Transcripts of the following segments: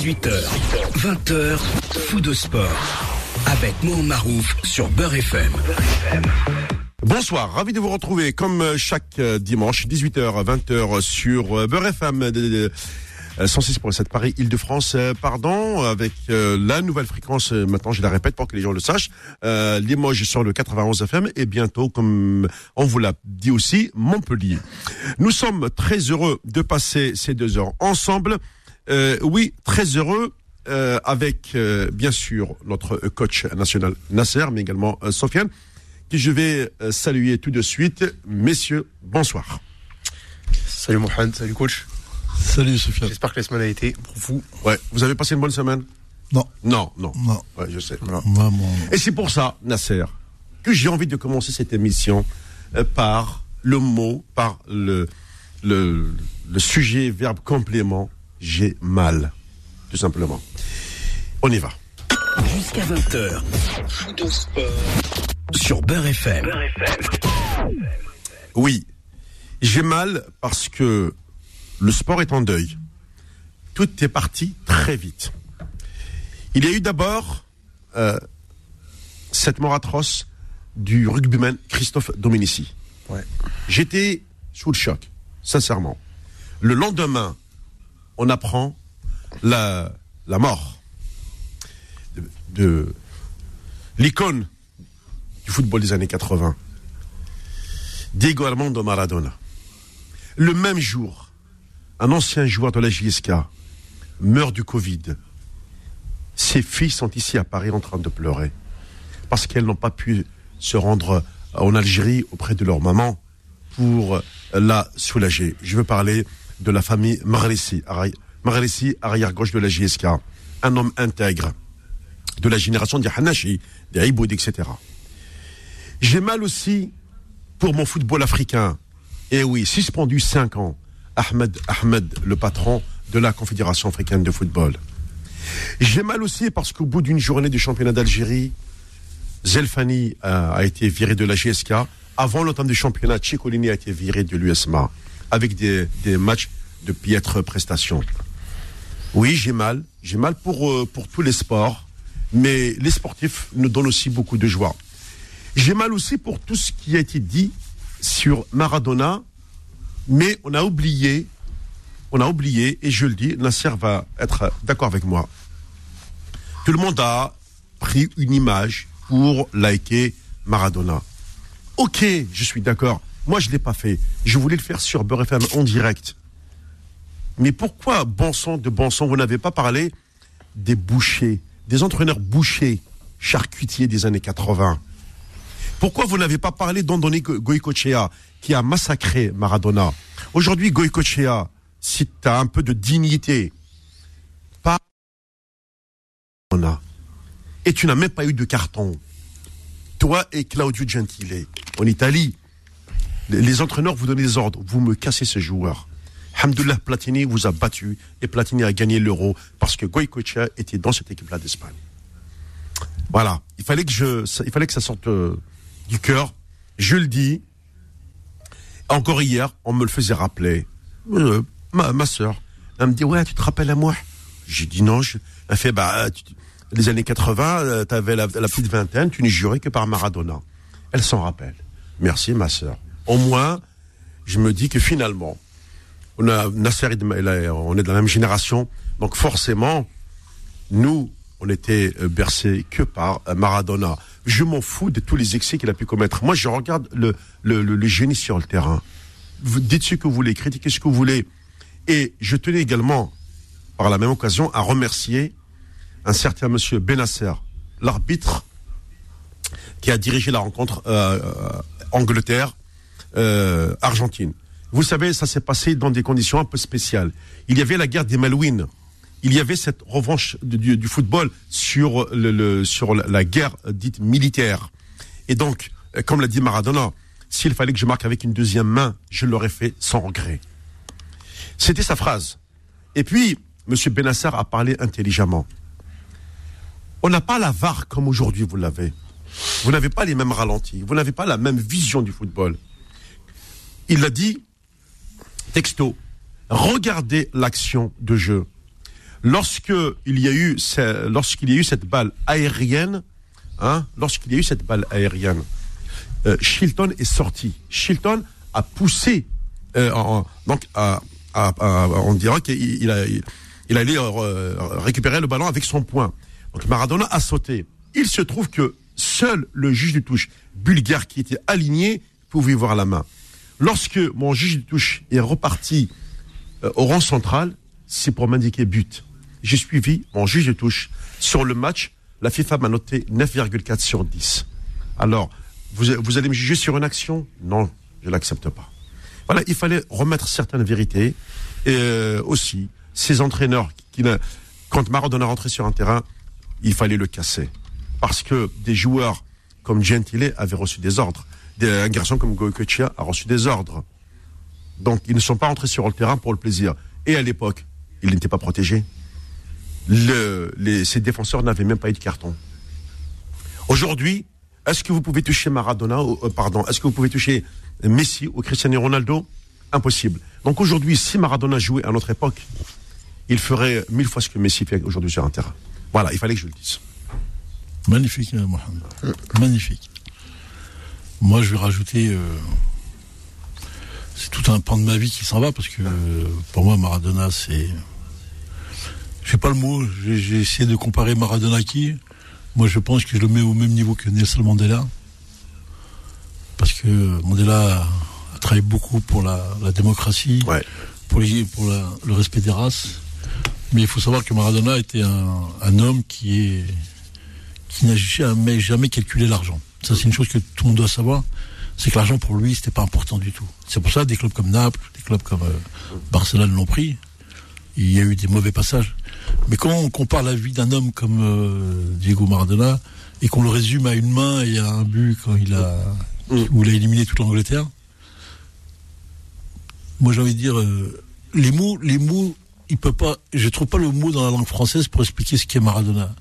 18h, 20h, fou de sport. Avec Mohamed Marouf sur Beurre FM. Bonsoir, ravi de vous retrouver comme euh, chaque euh, dimanche, 18h, 20h sur euh, Beurre FM. 106.7 Paris, Île-de-France, pardon, avec la nouvelle fréquence, maintenant je la répète pour que les gens le sachent, euh, Limoges sur le 91 FM et bientôt, comme on vous l'a dit aussi, Montpellier. Nous sommes très heureux de passer ces deux heures ensemble. Oui, très heureux avec bien sûr notre coach national Nasser, mais également Sofiane que je vais saluer tout de suite. Messieurs, bonsoir. Salut Mohamed, salut coach. Salut Sofiane. J'espère que la semaine a été pour vous. Ouais, vous avez passé une bonne semaine? Non. Non, non. Non. Ouais, je sais. Et c'est pour ça, Nasser, que j'ai envie de commencer cette émission euh, par le mot, par le, le, le sujet, verbe complément, j'ai mal. Tout simplement. On y va. Jusqu'à 20h. Foot sport. Sur Beurre FM. Oui, j'ai mal parce que le sport est en deuil. Tout est parti très vite. Il y a eu d'abord euh, cette mort atroce du rugbyman Christophe Dominici. Ouais. J'étais sous le choc, sincèrement. Le lendemain, on apprend la, mort de, de l'icône du football des années 80, Diego Armando Maradona. Le même jour, un ancien joueur de la JSK meurt du Covid. Ses filles sont ici à Paris en train de pleurer parce qu'elles n'ont pas pu se rendre en Algérie auprès de leur maman pour la soulager. Je veux parler de la famille Marlissi, Marlissi, arrière-gauche de la JSK, un homme intègre de la génération des Hanashi, des Aïboud, etc. J'ai mal aussi pour mon football africain. Et oui, suspendu 5 ans. Ahmed Ahmed, le patron de la Confédération africaine de football. J'ai mal aussi parce qu'au bout d'une journée du championnat d'Algérie, Zelfani a, a, été viré de la GSK. Avant l'entame du championnat, Ciccolini a été viré de l'USMA avec des, matchs de piètre prestation. Oui, j'ai mal. J'ai mal pour, euh, pour tous les sports, mais les sportifs nous donnent aussi beaucoup de joie. J'ai mal aussi pour tout ce qui a été dit sur Maradona, mais on a oublié, on a oublié, et je le dis, Nasser va être d'accord avec moi. Tout le monde a pris une image pour liker Maradona. Ok, je suis d'accord. Moi, je ne l'ai pas fait. Je voulais le faire sur Beurre FM en direct. Mais pourquoi, bon sang de bon sang, vous n'avez pas parlé des bouchers, des entraîneurs bouchers, charcutiers des années 80 pourquoi vous n'avez pas parlé d'Andoni Goïcochea, qui a massacré Maradona? Aujourd'hui, Goïcochea, si tu as un peu de dignité, pas et tu n'as même pas eu de carton. Toi et Claudio Gentile, en Italie, les entraîneurs vous donnent des ordres. Vous me cassez ce joueur. Hamdullah Platini vous a battu et Platini a gagné l'euro parce que Goïcochea était dans cette équipe-là d'Espagne. Voilà. Il fallait que ça sorte du cœur. Je le dis. Encore hier, on me le faisait rappeler. Euh, ma, soeur, elle me dit, ouais, tu te rappelles à moi? J'ai dit non. Je... Elle fait, bah, les années 80, tu avais la, la, petite vingtaine, tu n'es juré que par Maradona. Elle s'en rappelle. Merci, ma soeur. Au moins, je me dis que finalement, on est de la même génération, donc forcément, nous, on était bercés que par Maradona. Je m'en fous de tous les excès qu'il a pu commettre. Moi, je regarde le, génie sur le terrain. Dites ce que vous voulez, critiquez ce que vous voulez. Et je tenais également, par la même occasion, à remercier un certain monsieur Benasser, l'arbitre qui a dirigé la rencontre euh, Angleterre euh, Argentine. Vous savez, ça s'est passé dans des conditions un peu spéciales. Il y avait la guerre des Malouines. Il y avait cette revanche du, football sur, sur la guerre dite militaire. Et donc, comme l'a dit Maradona, s'il fallait que je marque avec une deuxième main, je l'aurais fait sans regret. C'était sa phrase. Et puis, M. Benasser a parlé intelligemment. On n'a pas la VAR comme aujourd'hui vous l'avez. Vous n'avez pas les mêmes ralentis. Vous n'avez pas la même vision du football. Il a dit, texto, regardez l'action de jeu. Lorsque lorsqu'il y a eu cette balle aérienne, hein, lorsqu'il y a eu cette balle aérienne, euh, Shilton est sorti. Shilton a poussé, euh, donc on dira qu'il il a, il, allait euh, récupérer le ballon avec son poing. Donc Maradona a sauté. Il se trouve que seul le juge de touche bulgare qui était aligné pouvait voir la main. Lorsque mon juge de touche est reparti euh, au rang central, c'est pour m'indiquer but. J'ai suivi mon juge de touche. Sur le match, la FIFA m'a noté 9,4 sur 10. Alors, vous, allez me juger sur une action? Non, je l'accepte pas. Voilà, il fallait remettre certaines vérités. Et euh, aussi, ces entraîneurs, qui, ne- quand Maradona rentrait sur un terrain, il fallait le casser. Parce que des joueurs comme Gentile avaient reçu des ordres. Un garçon comme Goicoechea a reçu des ordres. Donc, ils ne sont pas rentrés sur le terrain pour le plaisir. Et à l'époque, ils n'étaient pas protégés. Ces défenseurs n'avaient même pas eu de carton. Aujourd'hui, est-ce que vous pouvez toucher Maradona, euh, pardon, est-ce que vous pouvez toucher Messi ou Cristiano Ronaldo? Impossible. Donc aujourd'hui, si Maradona jouait à notre époque, il ferait mille fois ce que Messi fait aujourd'hui sur un terrain. Voilà, il fallait que je le dise. Magnifique, euh, Mohamed. Magnifique. Moi, je vais rajouter. euh, c'est tout un pan de ma vie qui s'en va parce que euh, pour moi, Maradona, c'est. Je sais pas le mot. J'ai essayé de comparer Maradona à qui. Moi, je pense que je le mets au même niveau que Nelson Mandela. Parce que Mandela a, a travaillé beaucoup pour la, la démocratie, Ouais. pour, les- pour la- le respect des races. Mais il faut savoir que Maradona était un, un homme qui est qui n'a jamais, jamais calculé l'argent. Ça, c'est une chose que tout le monde doit savoir. C'est que l'argent, pour lui, c'était pas important du tout. C'est pour ça, des clubs comme Naples, des clubs comme euh, Barcelone l'ont pris. Il y a eu des mauvais passages. Mais quand on compare la vie d'un homme comme euh, Diego Maradona, et qu'on le résume à une main et à un but quand il a, où il a éliminé toute l'Angleterre, moi, j'ai envie de dire, euh, les mots, les mots, il peut pas, je trouve pas le mot dans la langue française pour expliquer ce qu'est Maradona.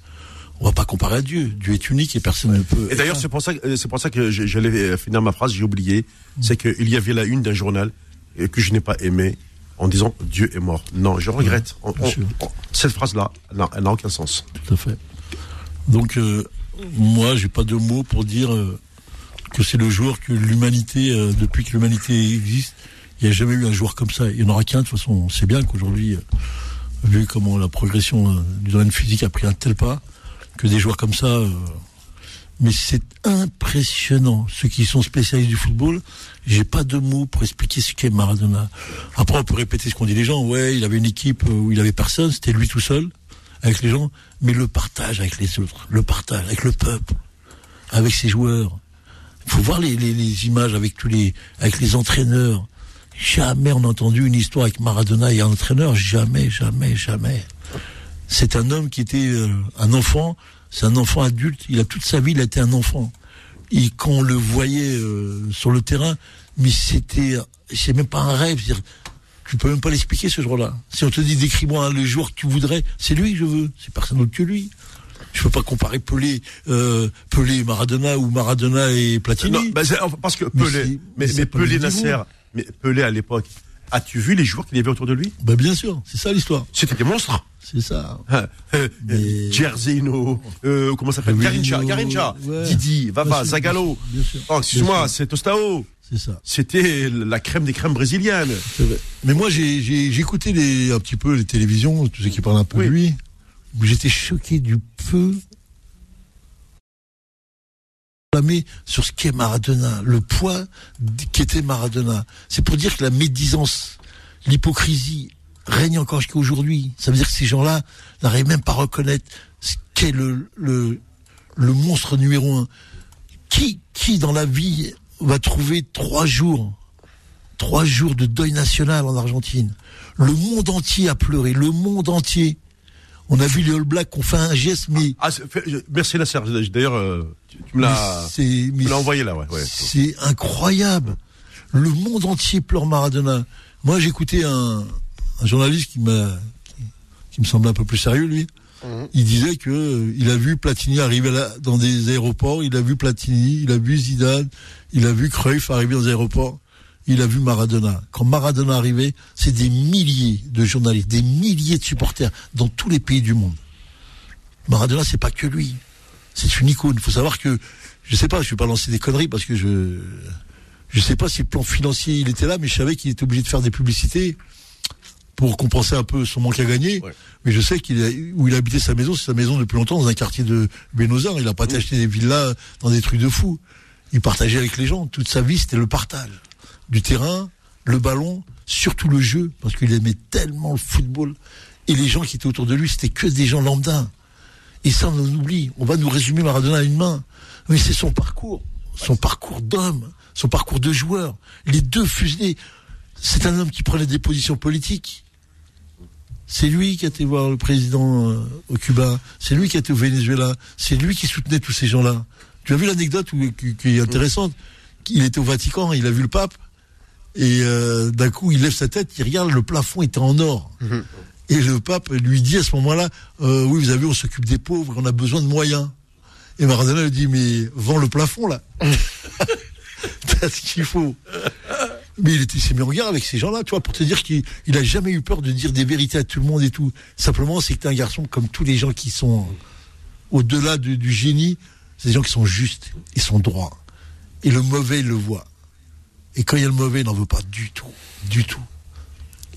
On va pas comparer à Dieu. Dieu est unique et personne ne peut. Et d'ailleurs, c'est pour ça, que- c'est pour ça que je- j'allais euh, finir ma phrase, j'ai oublié. C'est qu'il y avait la une d'un journal euh, que je n'ai pas aimé en disant Dieu est mort. Non, je regrette. On- bien on- sûr. on- cette phrase-là, elle n'a aucun sens. Tout à fait. Donc, euh, moi, j'ai pas de mots pour dire euh, que c'est le joueur que l'humanité, euh, depuis que l'humanité existe, il n'y a jamais eu un joueur comme ça. Il n'y en aura qu'un, de toute façon. On sait bien qu'aujourd'hui, vu comment la progression du domaine physique a pris un tel pas, que des joueurs comme ça. euh, mais c'est impressionnant. Ceux qui sont spécialistes du football, j'ai pas de mots pour expliquer ce qu'est Maradona. Après, on peut répéter ce qu'ont dit les gens. Ouais, il avait une équipe où il avait personne, c'était lui tout seul, avec les gens. Mais le partage avec les autres, le partage avec le peuple, avec ses joueurs. Il faut voir les, les, les images avec tous les, avec les entraîneurs. Jamais on a entendu une histoire avec Maradona et un entraîneur. Jamais, jamais, jamais. C'est un homme qui était euh, un enfant. C'est un enfant adulte. Il a toute sa vie, il a été un enfant. Et quand on le voyait euh, sur le terrain, mais c'était, c'est même pas un rêve. Tu peux même pas l'expliquer ce jour-là. Si on te dit décris-moi le joueur que tu voudrais, c'est lui que je veux. C'est personne d'autre que lui. Je peux pas comparer Pelé, euh, Pelé et Maradona ou Maradona et Platini. Non, bah, parce que Pelé, mais, mais Pelé. Nasser, mais Pelé à l'époque, as-tu vu les joueurs qu'il y avait autour de lui? Bah bien sûr, c'est ça l'histoire. C'était des monstres. C'est ça. Euh, euh, Mais- Jerzino, euh, comment ça s'appelle? Garincha, Garincha, ouais. Didi, Vava, sûr, sûr, Oh, excuse-moi, c'est Tostao. C'est ça. C'était la crème des crèmes brésiliennes. Vrai. Mais moi, j'ai écouté les, un petit peu les télévisions, tous ceux qui parlent un peu Oui. de lui. où J'étais choqué du peu sur ce qu'est Maradona, le poids qu'était Maradona. C'est pour dire que la médisance, l'hypocrisie règne encore jusqu'à aujourd'hui. Ça veut dire que ces gens-là n'arrivent même pas à reconnaître ce qu'est le, monstre numéro un. Qui, qui dans la vie va trouver trois jours trois jours de deuil national en Argentine? Le monde entier a pleuré, le monde entier. On a vu les All Blacks qui ont fait un geste, mais, Ah, je- merci Nasser. D'ailleurs, euh, tu, tu me l'as, c'est tu mais me l'as envoyé là, ouais. ouais. c'est incroyable. Le monde entier pleure Maradona. Moi, j'écoutais un, un journaliste qui m'a, qui, qui me semblait un peu plus sérieux, lui. Il disait que euh, il a vu Platini arriver là, dans des aéroports, il a vu Platini, il a vu Zidane, il a vu Cruyff arriver dans des aéroports. Il a vu Maradona. Quand Maradona arrivait, c'est des milliers de journalistes, des milliers de supporters dans tous les pays du monde. Maradona, c'est pas que lui. C'est une icône. Il faut savoir que, je sais pas, je vais pas lancer des conneries parce que je, je sais pas si le plan financier il était là, mais je savais qu'il était obligé de faire des publicités pour compenser un peu son manque à gagner. Ouais. Mais je sais qu'il a, où il habitait sa maison, c'est sa maison depuis longtemps dans un quartier de Bénozar. Il a pas acheté des villas dans des trucs de fou. Il partageait avec les gens. Toute sa vie, c'était le partage. Du terrain, le ballon, surtout le jeu, parce qu'il aimait tellement le football. Et les gens qui étaient autour de lui, c'était que des gens lambda. Et ça, on oublie. On va nous résumer Maradona à une main. Mais c'est son parcours. Son parcours d'homme. Son parcours de joueur. Les deux fuselés. C'est un homme qui prenait des positions politiques. C'est lui qui a été voir le président euh, au Cuba. C'est lui qui a été au Venezuela. C'est lui qui soutenait tous ces gens-là. Tu as vu l'anecdote qui, qui est intéressante? Il était au Vatican, il a vu le pape, et euh, d'un coup il lève sa tête, il regarde, le plafond était en or. Et le pape lui dit à ce moment-là, euh, oui, vous avez, on s'occupe des pauvres, on a besoin de moyens. Et Maradona lui dit, mais vends le plafond là. T'as ce qu'il faut. Mais il était, s'est mis en regard avec ces gens-là, tu vois, pour te dire qu'il il a jamais eu peur de dire des vérités à tout le monde et tout. Simplement, c'est que t'es un garçon comme tous les gens qui sont au-delà du, du génie. C'est des gens qui sont justes, ils sont droits. Et le mauvais, il le voit. Et quand il y a le mauvais, il n'en veut pas du tout, du tout.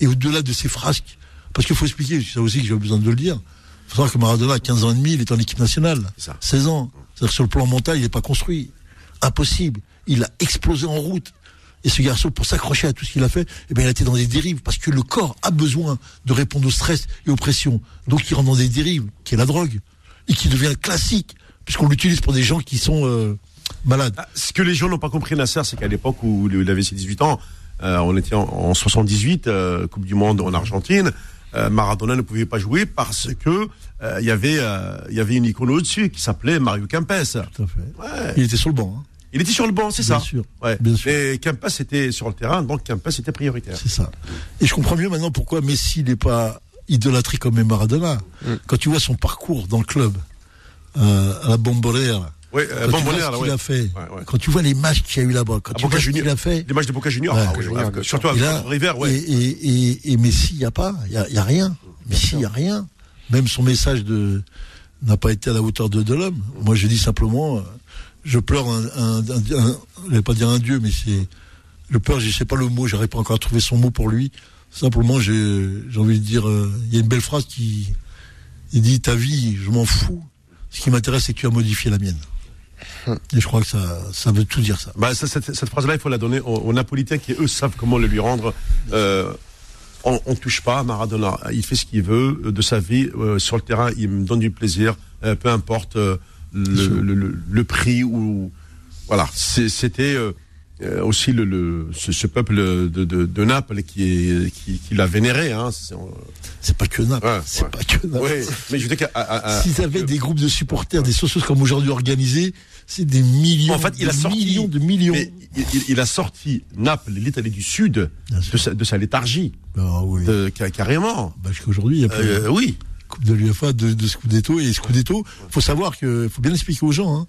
Et au-delà de ces frasques, parce qu'il faut expliquer, c'est ça aussi que j'ai besoin de le dire. Il faut savoir que Maradona, à 15 ans et demi, il est en équipe nationale. C'est ça. 16 ans. C'est-à-dire que sur le plan mental, il n'est pas construit. Impossible. Il a explosé en route. Et ce garçon, pour s'accrocher à tout ce qu'il a fait, eh bien, il a été dans des dérives. Parce que le corps a besoin de répondre au stress et aux pressions. Donc, il rentre dans des dérives, qui est la drogue. Et qui devient classique. Puisqu'on l'utilise pour des gens qui sont euh, malades. Ah, Ce que les gens n'ont pas compris, Nasser, c'est qu'à l'époque où il avait ses 18 ans, euh, on était en, en 78, euh, Coupe du Monde en Argentine, euh, Maradona ne pouvait pas jouer parce que il y avait il y avait une icône au-dessus qui s'appelait Mario Kempes. Tout à fait. Ouais. Il était sur le banc. hein. Il était sur le banc, c'est ça. sûr, Ouais. bien sûr. Mais Kempes était sur le terrain, donc Kempes était prioritaire. C'est ça. Et je comprends mieux maintenant pourquoi Messi n'est pas idolâtré comme Maradona. Quand tu vois son parcours dans le club, à la Bombolera, Oui, euh, quand bon tu vois ce qu'il ouais. a fait, Ouais, ouais. quand tu vois les matchs qu'il y a eu là-bas, quand À tu Boca vois ce qu'il a fait, Des matchs de Boca Juniors, Ouais, ah surtout là, contre River, et, ouais. et, et, et Messi, il n'y a pas, il n'y a, a rien. Messi, il n'y a rien. Même son message de n'a pas été à la hauteur de, de l'homme. Moi, je dis simplement, euh, je pleure un, un, un- un- je vais pas dire un dieu, mais c'est, je pleure, je sais pas le mot, j'arrive pas encore à trouver son mot pour lui. Simplement, j'ai, j'ai envie de dire, euh, il y a une belle phrase qui, il dit, ta vie, je m'en fous. Ce qui m'intéresse, c'est que tu as modifié la mienne. Et je crois que ça, ça veut tout dire, ça. Bah, ça, cette, cette phrase-là, il faut la donner aux, aux Napolitains qui, eux, savent comment le lui rendre. Euh, on, on touche pas à Maradona. Il fait ce qu'il veut euh, de sa vie. Euh, sur le terrain, il me donne du plaisir. euh, peu importe le, le, le- le prix ou voilà. C'était aussi le, le ce, ce peuple de, de, de Naples qui qui, qui l'a vénéré. Hein. C'est- pas que Naples. Ouais, c'est ouais. pas que Naples. Ouais, mais je veux dire qu'à- à- à- à- S'ils avaient des groupes de supporters, des socios comme aujourd'hui organisés, c'est des millions, En fait, il a de sorti millions de millions. mais il, il- il a sorti Naples, l'Italie du Sud, de sa, de sa léthargie, Ah oui. de, ca- carrément. Bah, jusqu'aujourd'hui, il y a plus Euh, oui. Coupe de l'UEFA, de, de Scudetto et Scudetto. Faut savoir que, faut bien expliquer aux gens, hein,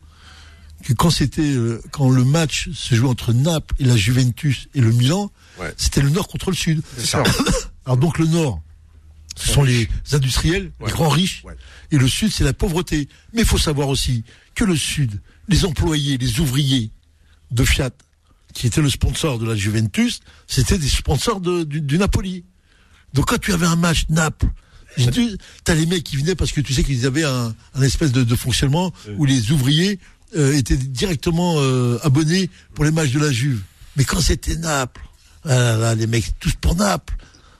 que quand c'était, euh, quand le match se jouait entre Naples et la Juventus et le Milan, Ouais. c'était le Nord contre le Sud. C'est ça. Alors donc le Nord, ce sont les industriels, Ouais. les grands riches, Ouais. et le Sud, c'est la pauvreté. Mais il faut savoir aussi que le Sud, les employés, les ouvriers de Fiat, qui étaient le sponsor de la Juventus, c'était des sponsors de- du, du Napoli. Donc quand tu avais un match Naples, t'as les mecs qui venaient parce que tu sais qu'ils avaient un, un espèce de, de fonctionnement où les ouvriers euh, étaient directement euh, abonnés pour les matchs de la Juve. Mais quand c'était Naples, ah là là, les mecs tous pour Naples.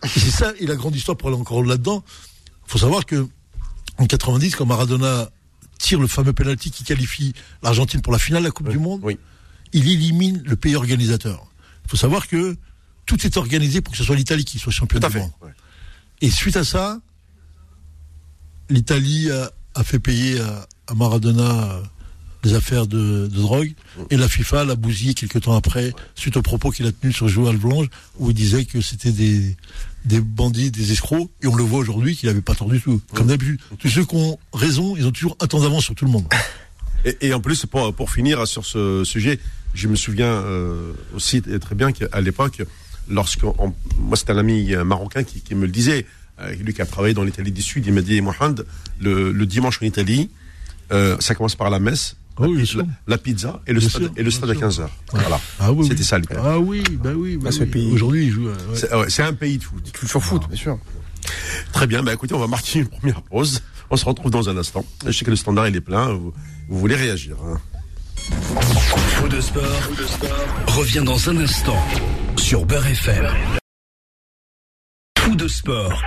C'est ça, et la grande histoire pour aller encore là-dedans, faut savoir que en 90, quand Maradona tire le fameux penalty qui qualifie l'Argentine pour la finale de la Coupe du Monde, Oui. il élimine le pays organisateur. Il faut savoir que tout est organisé pour que ce soit l'Italie qui soit championne du fait. monde. Ouais. Et suite à ça, l'Italie a, a fait payer à, à Maradona euh, des affaires de, de drogue. Et la FIFA l'a bousillé quelques temps après, suite aux propos qu'il a tenus sur Joël Blanche, où il disait que c'était des, des bandits, des escrocs. Et on le voit aujourd'hui qu'il n'avait pas tort du tout. Comme d'habitude, tous ceux qui ont raison, ils ont toujours un temps d'avance sur tout le monde. Et, et en plus, pour, pour finir sur ce sujet, je me souviens euh, aussi très bien qu'à l'époque, lorsque on- moi c'était un ami euh, marocain qui, qui me le disait, euh, lui qui a travaillé dans l'Italie du Sud, il m'a dit Mohamed, le, le dimanche en Italie, euh, ça commence par la messe, Ah oui, la, pizza et le Bien stade, sûr, et le stade à sûr. 15 heures. Voilà. Ah oui, C'était oui. ça l'Italie. Ah oui, bah oui, bah Ah, oui. Aujourd'hui, euh, ouais. C'est ouais, c'est un pays de foot. Culture foot, bien sûr. Très bien, bah écoutez, on va marquer une première pause. On se retrouve dans un instant. Je sais que le standard il est plein. Vous, vous voulez réagir hein. Faux de sport, revient dans un instant sur Beurre FM. Fou de sport,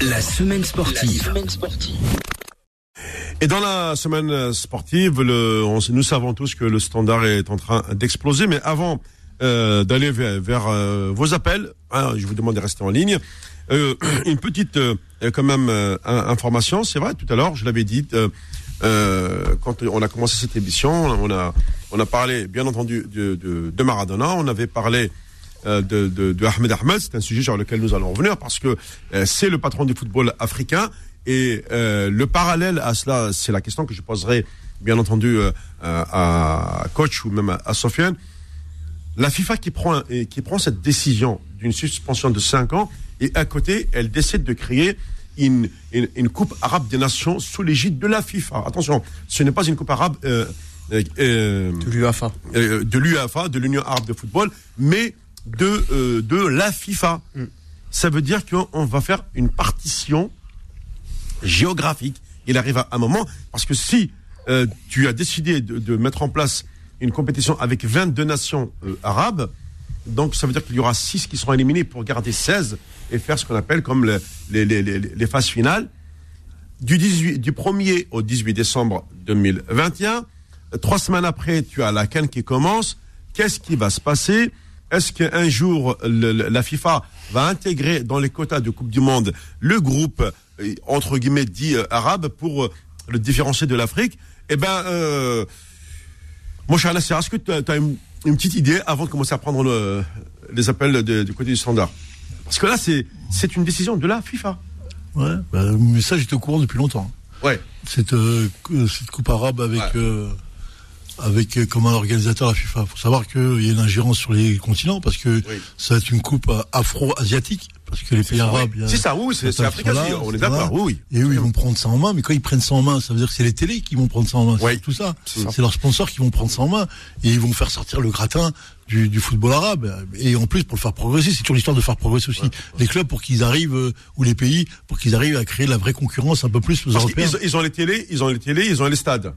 la semaine sportive. Et dans la semaine sportive, le, on- nous savons tous que le standard est en train d'exploser. Mais avant euh, d'aller vers, vers, euh, vos appels, hein, je vous demande de rester en ligne. Euh, une petite, euh, quand même, euh, in- information. C'est vrai, tout à l'heure, je l'avais dit, euh, quand on a commencé cette émission, on a, on a parlé, bien entendu, de, de, de Maradona. On avait parlé de, de, de Ahmed Ahmed. C'est un sujet sur lequel nous allons revenir parce que c'est le patron du football africain. Et euh, le parallèle à cela, c'est la question que je poserai, bien entendu, euh, à, à coach ou même à, à Sofiane. La FIFA qui prend, qui prend cette décision d'une suspension de 5 ans et à côté, elle décide de créer une, une, une Coupe arabe des nations sous l'égide de la FIFA. Attention, ce n'est pas une Coupe arabe euh, euh, euh, De l'UAFA. euh, de l'UEFA, de l'Union arabe de football, mais de, euh, de la FIFA. Ça veut dire qu'on va faire une partition géographique. Il arrive à un moment, parce que si euh, tu as décidé de, mettre en place une compétition avec 22 nations euh, arabes, donc ça veut dire qu'il y aura 6 qui seront éliminés pour garder 16 et faire ce qu'on appelle comme le- les, les, les, les phases finales. Du, 18, du 1er au 18 décembre 2021, euh, trois semaines après, tu as la Cannes qui commence. Qu'est-ce qui va se passer? Est-ce qu'un jour, la FIFA va intégrer dans les quotas de Coupe du Monde le groupe, entre guillemets, dit euh, arabe pour euh, le différencier de l'Afrique Eh ben, euh, mon cher Nasser, est-ce que tu as, une, une petite idée avant de commencer à prendre le- les appels du côté du standard? Parce que là, c'est une décision de la FIFA. Ouais, bah, mais ça, j'étais au courant depuis longtemps. Ouais. Cette, euh, cette coupe arabe avec, Ouais. euh, avec euh, comme un organisateur la FIFA. faut savoir qu'il y a une ingérence sur les continents parce que Oui. ça va être une coupe euh, afro-asiatique. Parce que les pays arabes. il y a- C'est ça, oui, c'est si, on est d'accord, oui, oui. Et eux, ils vont prendre ça en main, mais quand ils prennent ça en main, ça veut dire que c'est les télés qui vont prendre ça en main. Oui. C'est tout ça. C'est leurs sponsors qui vont prendre ça en main. Et ils vont faire sortir le gratin du, du football arabe. Et en plus, pour le faire progresser, c'est toujours l'histoire de faire progresser aussi les clubs pour qu'ils arrivent, euh, ou les pays, pour qu'ils arrivent à créer la vraie concurrence un peu plus aux Parce Européens. ils ont les télés, ils ont les télés, ils ont les stades.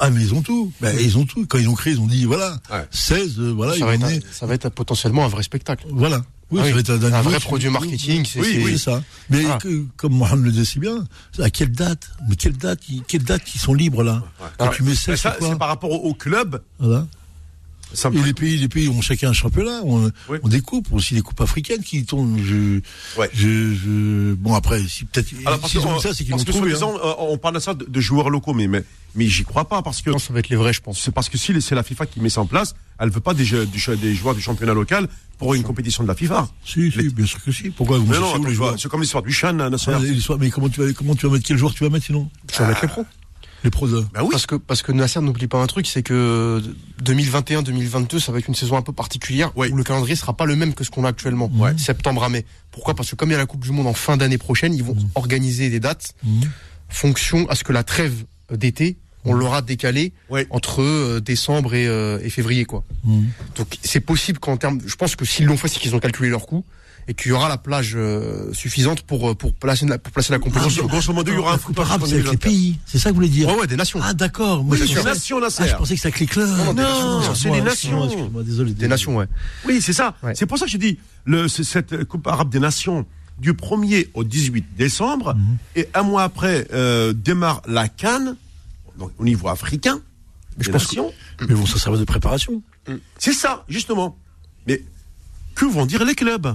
Ah, mais ils ont tout. Ben, ils ont tout. Quand ils ont créé, ils ont dit, voilà, Ouais. 16, euh, voilà, Ça ils va, être, un- ça va être potentiellement un vrai spectacle. Voilà. Oui, Ah ça oui. va être d'un un vrai produit marketing. c'est- Oui, ça. Mais Ah. que- comme Mohamed le disait si bien, à quelle date Mais quelle date Quelle date ils sont libres là? Quand tu mets mais 16, ça, c'est par rapport au, au club. Voilà. Et les pays, les pays ont chacun un championnat, on, Oui. on découpe aussi des coupes africaines qui tournent. Je, Ouais. je, je- bon après, si peut-être ont on- ça, c'est qu'ils parce que soi-disant, hein. euh, on parle de ça de, de joueurs locaux, mais, mais, mais j'y crois pas parce que Non, ça va être les vrais, je pense. c'est parce que si c'est la FIFA qui met ça en place, elle veut pas des, jeux- des joueurs du championnat local pour une compétition de la FIFA. Si, si, bien sûr que si. Pourquoi vous où, c'est comme l'histoire du Chan Ah, national. l'histoire- Mais comment tu vas, comment tu vas mettre quel joueur tu vas mettre sinon? Tu vas mettre les pros. Les pros de. Bah oui. Parce que, parce que Nasser n'oublie pas un truc, c'est que 2021-2022, ça va être une saison un peu particulière Oui. où le calendrier sera pas le même que ce qu'on a actuellement. Ouais. Septembre à mai. Pourquoi? Parce que comme il y a la Coupe du Monde en fin d'année prochaine, ils vont organiser des dates Mhm. fonction à ce que la trêve d'été, on l'aura décalée Ouais. entre euh, décembre et, euh, et février, quoi. Donc c'est possible qu'en termes, je pense que s'ils l'ont fait, c'est qu'ils ont calculé leur coût et qu'il y aura la plage euh, suffisante pour euh, pour placer la, pour placer la compétition. Grosso, grosso modo, il y aura un arabe, c'est avec les pays. C'est ça que vous voulez dire Ouais, ouais, des nations. Ah d'accord. Moi, Oui, pensais- nations, là, Ah, c'est. je pensais que c'était avec les clubs. Non, excuse-moi, c'est les nations. excuse-moi, désolé. Des nations, ouais. Oui, c'est ça. Ouais. C'est pour ça que je dis, le, c'est cette Coupe arabe des nations du 1er au 18 décembre, Mhm. et un mois après euh, démarre la Cannes, donc au niveau africain. Mais je pense nations. Mais bon, ça servait de préparation. C'est ça, justement. Mais que vont dire les clubs?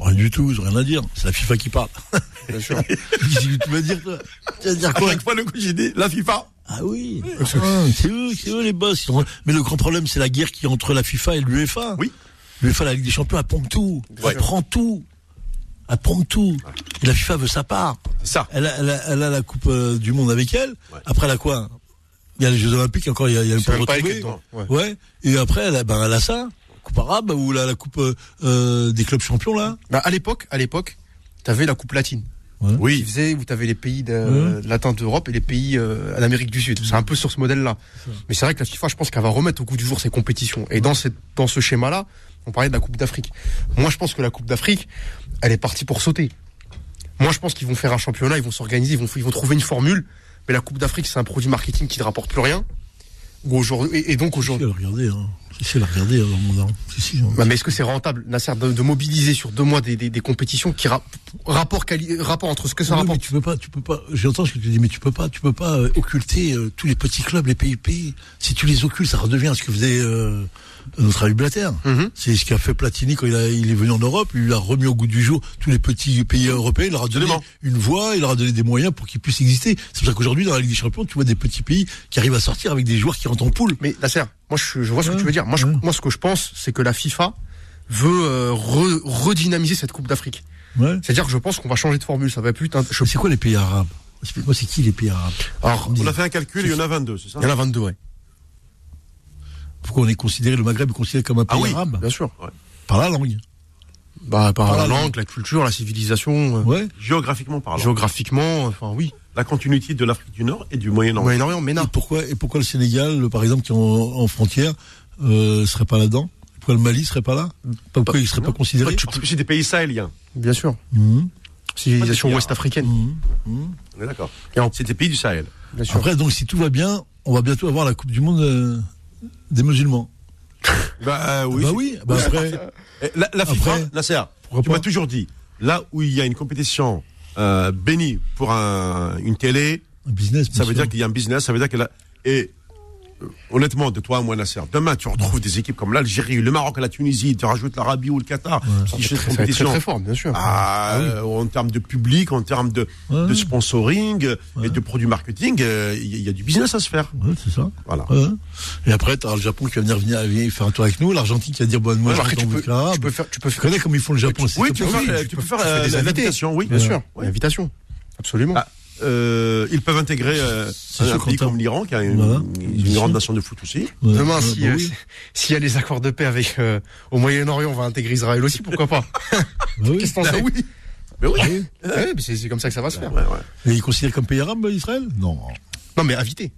Rien du tout, ont rien à dire. C'est la FIFA qui parle. Bien sûr. Tu vas dire, toi Tu vas dire À quoi chaque fois, le coup, j'ai dit la FIFA. Ah oui. Ah, c'est eux, c'est eux les boss. Mais le grand problème, c'est la guerre qui est entre la FIFA et l'UEFA. Oui. L'UEFA, la Ligue des Champions, elle pompe tout. Ouais. Elle prend tout. Elle pompe tout. Et la FIFA veut sa part. Ça. Elle a, elle a- elle a la Coupe euh, du Monde avec elle. Ouais. Après, elle a quoi? Il y a les Jeux Olympiques, encore, il y a, il y a le pour retrouver. ouais. Ouais. Et après, elle a, ben, elle a ça. Coupe arabe, ou la, la coupe, euh, euh, des clubs champions, là? Bah, à l'époque, à l'époque, t'avais la coupe latine. Qui Oui. faisait où t'avais les pays de, Ouais. latins d'Europe et les pays euh, d'Amérique du Sud. C'est un peu sur ce modèle-là. Mais c'est vrai que la FIFA, je pense qu'elle va remettre au goût du jour ces compétitions. Et dans cette, dans ce schéma-là, on parlait de la Coupe d'Afrique. Moi, je pense que la Coupe d'Afrique, elle est partie pour sauter. Moi, je pense qu'ils vont faire un championnat, ils vont s'organiser, ils vont, ils vont trouver une formule. Mais la Coupe d'Afrique, c'est un produit marketing qui ne rapporte plus rien. Ou aujourd'hui, et, et donc aujourd'hui. regardé, hein. A regardé, hein, dans mon an. Si, si. Bah, mais est-ce que c'est rentable, Nasser, de, de mobiliser sur deux mois des, des, des compétitions qui ra- rapport, rapport entre ce que ça Oui, mais rapporte tu peux pas, tu peux pas. J'entends ce que tu dis, mais tu peux pas, tu peux pas euh, occulter euh, tous les petits clubs, les pays pays. Si tu les occultes, ça redevient ce que faisait euh, notre ami Blatter. Mhm. C'est ce qu'a fait Platini quand il, a, il est venu en Europe. Il a remis au goût du jour tous les petits pays européens. Il leur a donné Absolument. une voix, il leur a donné des moyens pour qu'ils puissent exister. C'est pour ça qu'aujourd'hui, dans la Ligue des Champions, tu vois des petits pays qui arrivent à sortir avec des joueurs qui rentrent en poule. Mais Nasser, moi je, je vois ce que Ouais, tu veux dire. Moi, je- ouais. moi ce que je pense, c'est que la FIFA veut euh, re- redynamiser cette Coupe d'Afrique. Ouais. C'est-à-dire que je pense qu'on va changer de formule. Ça va plus. je- C'est quoi les pays arabes? Explique-moi, c'est qui les pays arabes? Alors, On a fait un calcul, il y en a 22, c'est ça? Il y en a 22, ouais. Pourquoi on est considéré, le Maghreb est considéré comme un pays Ah oui, arabe Bien sûr. Par la langue. Bah, par Par la la langue, la culture, la civilisation, euh, Ouais. Géographiquement parlant. géographiquement, enfin oui. la continuité de l'Afrique du Nord et du Moyen-Orient. Moyen-Orient, Et MENA. pourquoi, et pourquoi le Sénégal, par exemple, qui est en, en frontière, euh, serait pas là-dedans? Pourquoi le Mali serait pas là? Pourquoi il serait pas considéré Parce que c'est des pays sahéliens. Bien sûr. Mhm. Civilisation ouest-africaine. Mhm. Mhm. On est d'accord. C'est des pays du Sahel. Bien sûr. Après, donc, si tout va bien, on va bientôt avoir la Coupe du Monde euh, des musulmans. Bah euh, oui. bah oui. Bah après, Eh, La, la FIFA, Après, Nasser, pourquoi tu m'as toujours dit, là où il y a une compétition euh, bénie pour un, une télé, un business. ça veut sûr. dire qu'il y a un business, ça veut dire que là, et honnêtement, de toi à moi, Nasser, demain tu retrouves des équipes comme l'Algérie, le Maroc, la Tunisie, tu rajoutes l'Arabie ou le Qatar, qui cette être très, très, très fort, bien sûr. Ah, euh, en termes de public, en termes de, Ouais. de sponsoring euh, Ouais. et de produits marketing, euh, il y, a- il y a du business à se faire. Ouais, c'est ça. Voilà. Ouais. Et après, t'as le Japon qui va venir, venir, venir faire un tour avec nous, l'Argentine qui va dire, bon, moi, je tu peux, tu peux faire, tu peux Tu faire, connais comment ils font le Japon Oui, comme tu peux faire, tu tu peux faire euh, des invités. l'invitation, oui. bien sûr. Ouais. Invitation. Absolument. Ah, euh, ils peuvent intégrer euh, un pays comme l'Iran, qui a une, Voilà. une grande nation de foot aussi. Ouais, Demain, bah euh, oui. si- s'il y a les accords de paix avec euh, au Moyen-Orient, on va intégrer Israël aussi, pourquoi pas Bah oui. Qu'est-ce que Ah sais oui. Mais oui. Ouais, mais c'est c'est comme ça que ça va se faire. Ouais, ouais. Et ils considèrent comme pays arabe, Israël? Non. Non, mais invité.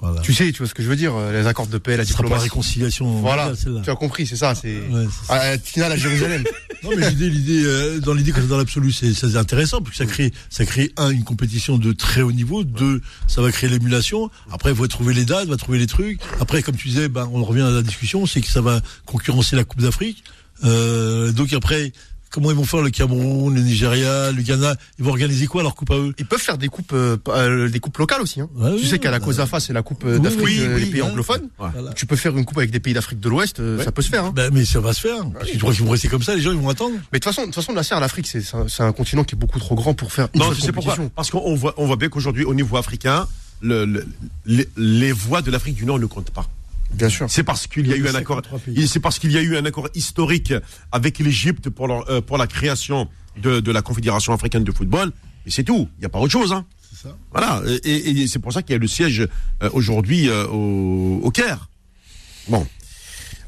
Voilà. Tu sais, tu vois ce que je veux dire, euh, les accords de paix, la pas la diplomatie. réconciliation. Voilà, mondiale, tu as compris, c'est ça. C'est Ouais, à, à finale à Jérusalem. Non, mais l'idée, l'idée, euh, dans l'idée, quand c'est dans l'absolu, c'est, c'est intéressant, parce que ça crée, ça crée, un, une compétition de très haut niveau, deux, ça va créer l'émulation. Après, il faut trouver les dates, va trouver les trucs. Après, comme tu disais, ben, on revient à la discussion, c'est que ça va concurrencer la Coupe d'Afrique. Euh, donc après, comment ils vont faire le Cameroun, le Nigeria, le Ghana? Ils vont organiser quoi leur coupe à eux? Ils peuvent faire des coupes, euh, euh, des coupes locales aussi. Hein. Ouais, tu oui, sais qu'à la bah, COSAFA, c'est la coupe euh, oui, d'Afrique, oui, les oui, pays hein. anglophones. Voilà. Tu peux faire une coupe avec des pays d'Afrique de l'Ouest, ça peut se faire. Hein. Ben, mais ça va se faire. Parce que tu crois qu'ils vont rester comme ça, les gens, ils vont attendre Mais de toute façon, de toute façon, la serre, l'Afrique, c'est c'est un, continent qui est beaucoup trop grand pour faire une Non, tu sais pourquoi? Parce qu'on voit, on voit bien qu'aujourd'hui, au niveau africain, le, le- les, les voix de l'Afrique du Nord ne comptent pas. Bien sûr. C'est parce qu'il y a eu un accord. 53 pays. il- C'est parce qu'il y a eu un accord historique avec l'Égypte pour, leur- euh, pour la création de, de la Confédération africaine de football. Et c'est tout. Il n'y a pas autre chose. Hein. C'est ça. Voilà. Et, et- et c'est pour ça qu'il y a le siège euh, aujourd'hui euh, au, au Caire. Bon.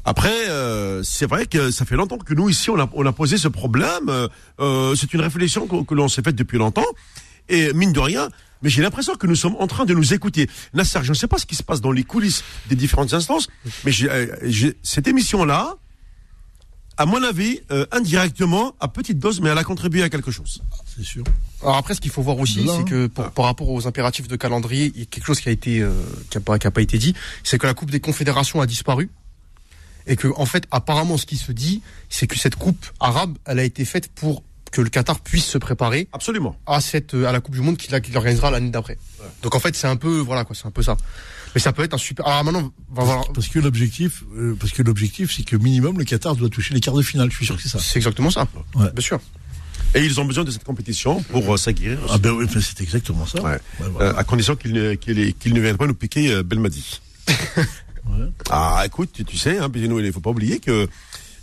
Après, euh, c'est vrai que ça fait longtemps que nous ici on a, on a posé ce problème. Euh, euh, c'est une réflexion que, que l'on s'est faite depuis longtemps. Et mine de rien, mais j'ai l'impression que nous sommes en train de nous écouter. Nasser, je ne sais pas ce qui se passe dans les coulisses des différentes instances, mais j'ai, euh, j'ai- cette émission-là, à mon avis, euh, indirectement, à petite dose, mais elle a contribué à quelque chose. C'est sûr. Alors après, ce qu'il faut voir aussi, Là, c'est hein. que pour, par rapport aux impératifs de calendrier, il y a quelque chose qui a été, euh, qui a pas, qui a pas été dit, c'est que la Coupe des Confédérations a disparu. Et que, en fait, apparemment, ce qui se dit, c'est que cette coupe arabe, elle a été faite pour que le Qatar puisse se préparer Absolument. à cette, à la Coupe du Monde qu'il organisera l'année d'après. Donc en fait, c'est un peu, voilà quoi, c'est un peu ça. Mais ça peut être un super. Alors maintenant, va voir. Parce que l'objectif, euh, parce que l'objectif, c'est que minimum le Qatar doit toucher les quarts de finale. Je suis sûr que c'est ça. C'est exactement ça. Ouais. Bien sûr. Et ils ont besoin de cette compétition pour euh, s'aguerrir. Ah ben oui, enfin, c'est exactement ça. Ouais. Ouais, voilà. Euh, à condition qu'ils ne, qu'ils ne viennent pas nous piquer euh, Belmadi. Ouais. Ah, écoute, tu, tu sais, hein, il ne faut pas oublier que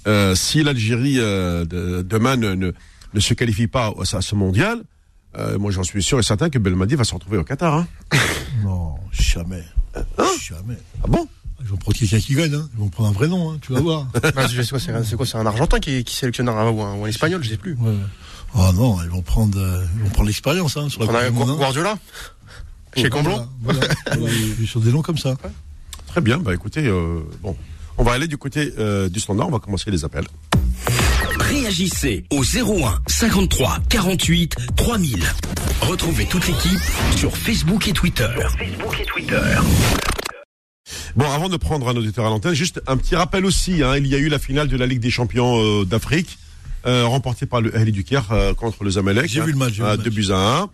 euh, si l'Algérie euh, de- demain ne, ne, ne se qualifie pas à, ce- mondial, euh, moi j'en suis sûr et certain que Belmadi va se retrouver au Qatar. Hein. Non, jamais. Jamais. Ah bon? Ils vont prendre quelqu'un qui gagne, hein. Ils vont prendre un vrai nom, hein. Tu vas voir. C'est quoi, c'est un Argentin qui, qui sélectionne un, ou un, ou un Espagnol, je sais plus. Ouais. Oh non, ils vont prendre, euh, ils vont prendre l'expérience, hein, sur la On a hein. Guardiola? Chez Camblon Voilà, voilà. Voilà, je suis sur des noms comme ça. Très bien, bah écoutez, euh, bon. On va aller du côté euh, du standard, on va commencer les appels. Réagissez au 01 53 48 3000. Retrouvez toute l'équipe sur Facebook et Twitter. Facebook et Twitter. Bon, avant de prendre un auditeur à l'antenne, juste un petit rappel aussi. Hein, il y a eu la finale de la Ligue des Champions euh, d'Afrique, euh, remportée par le Ahli du Caire euh, contre le Zamalek. J'ai vu le match, j'ai vu euh, le deux match. buts à un.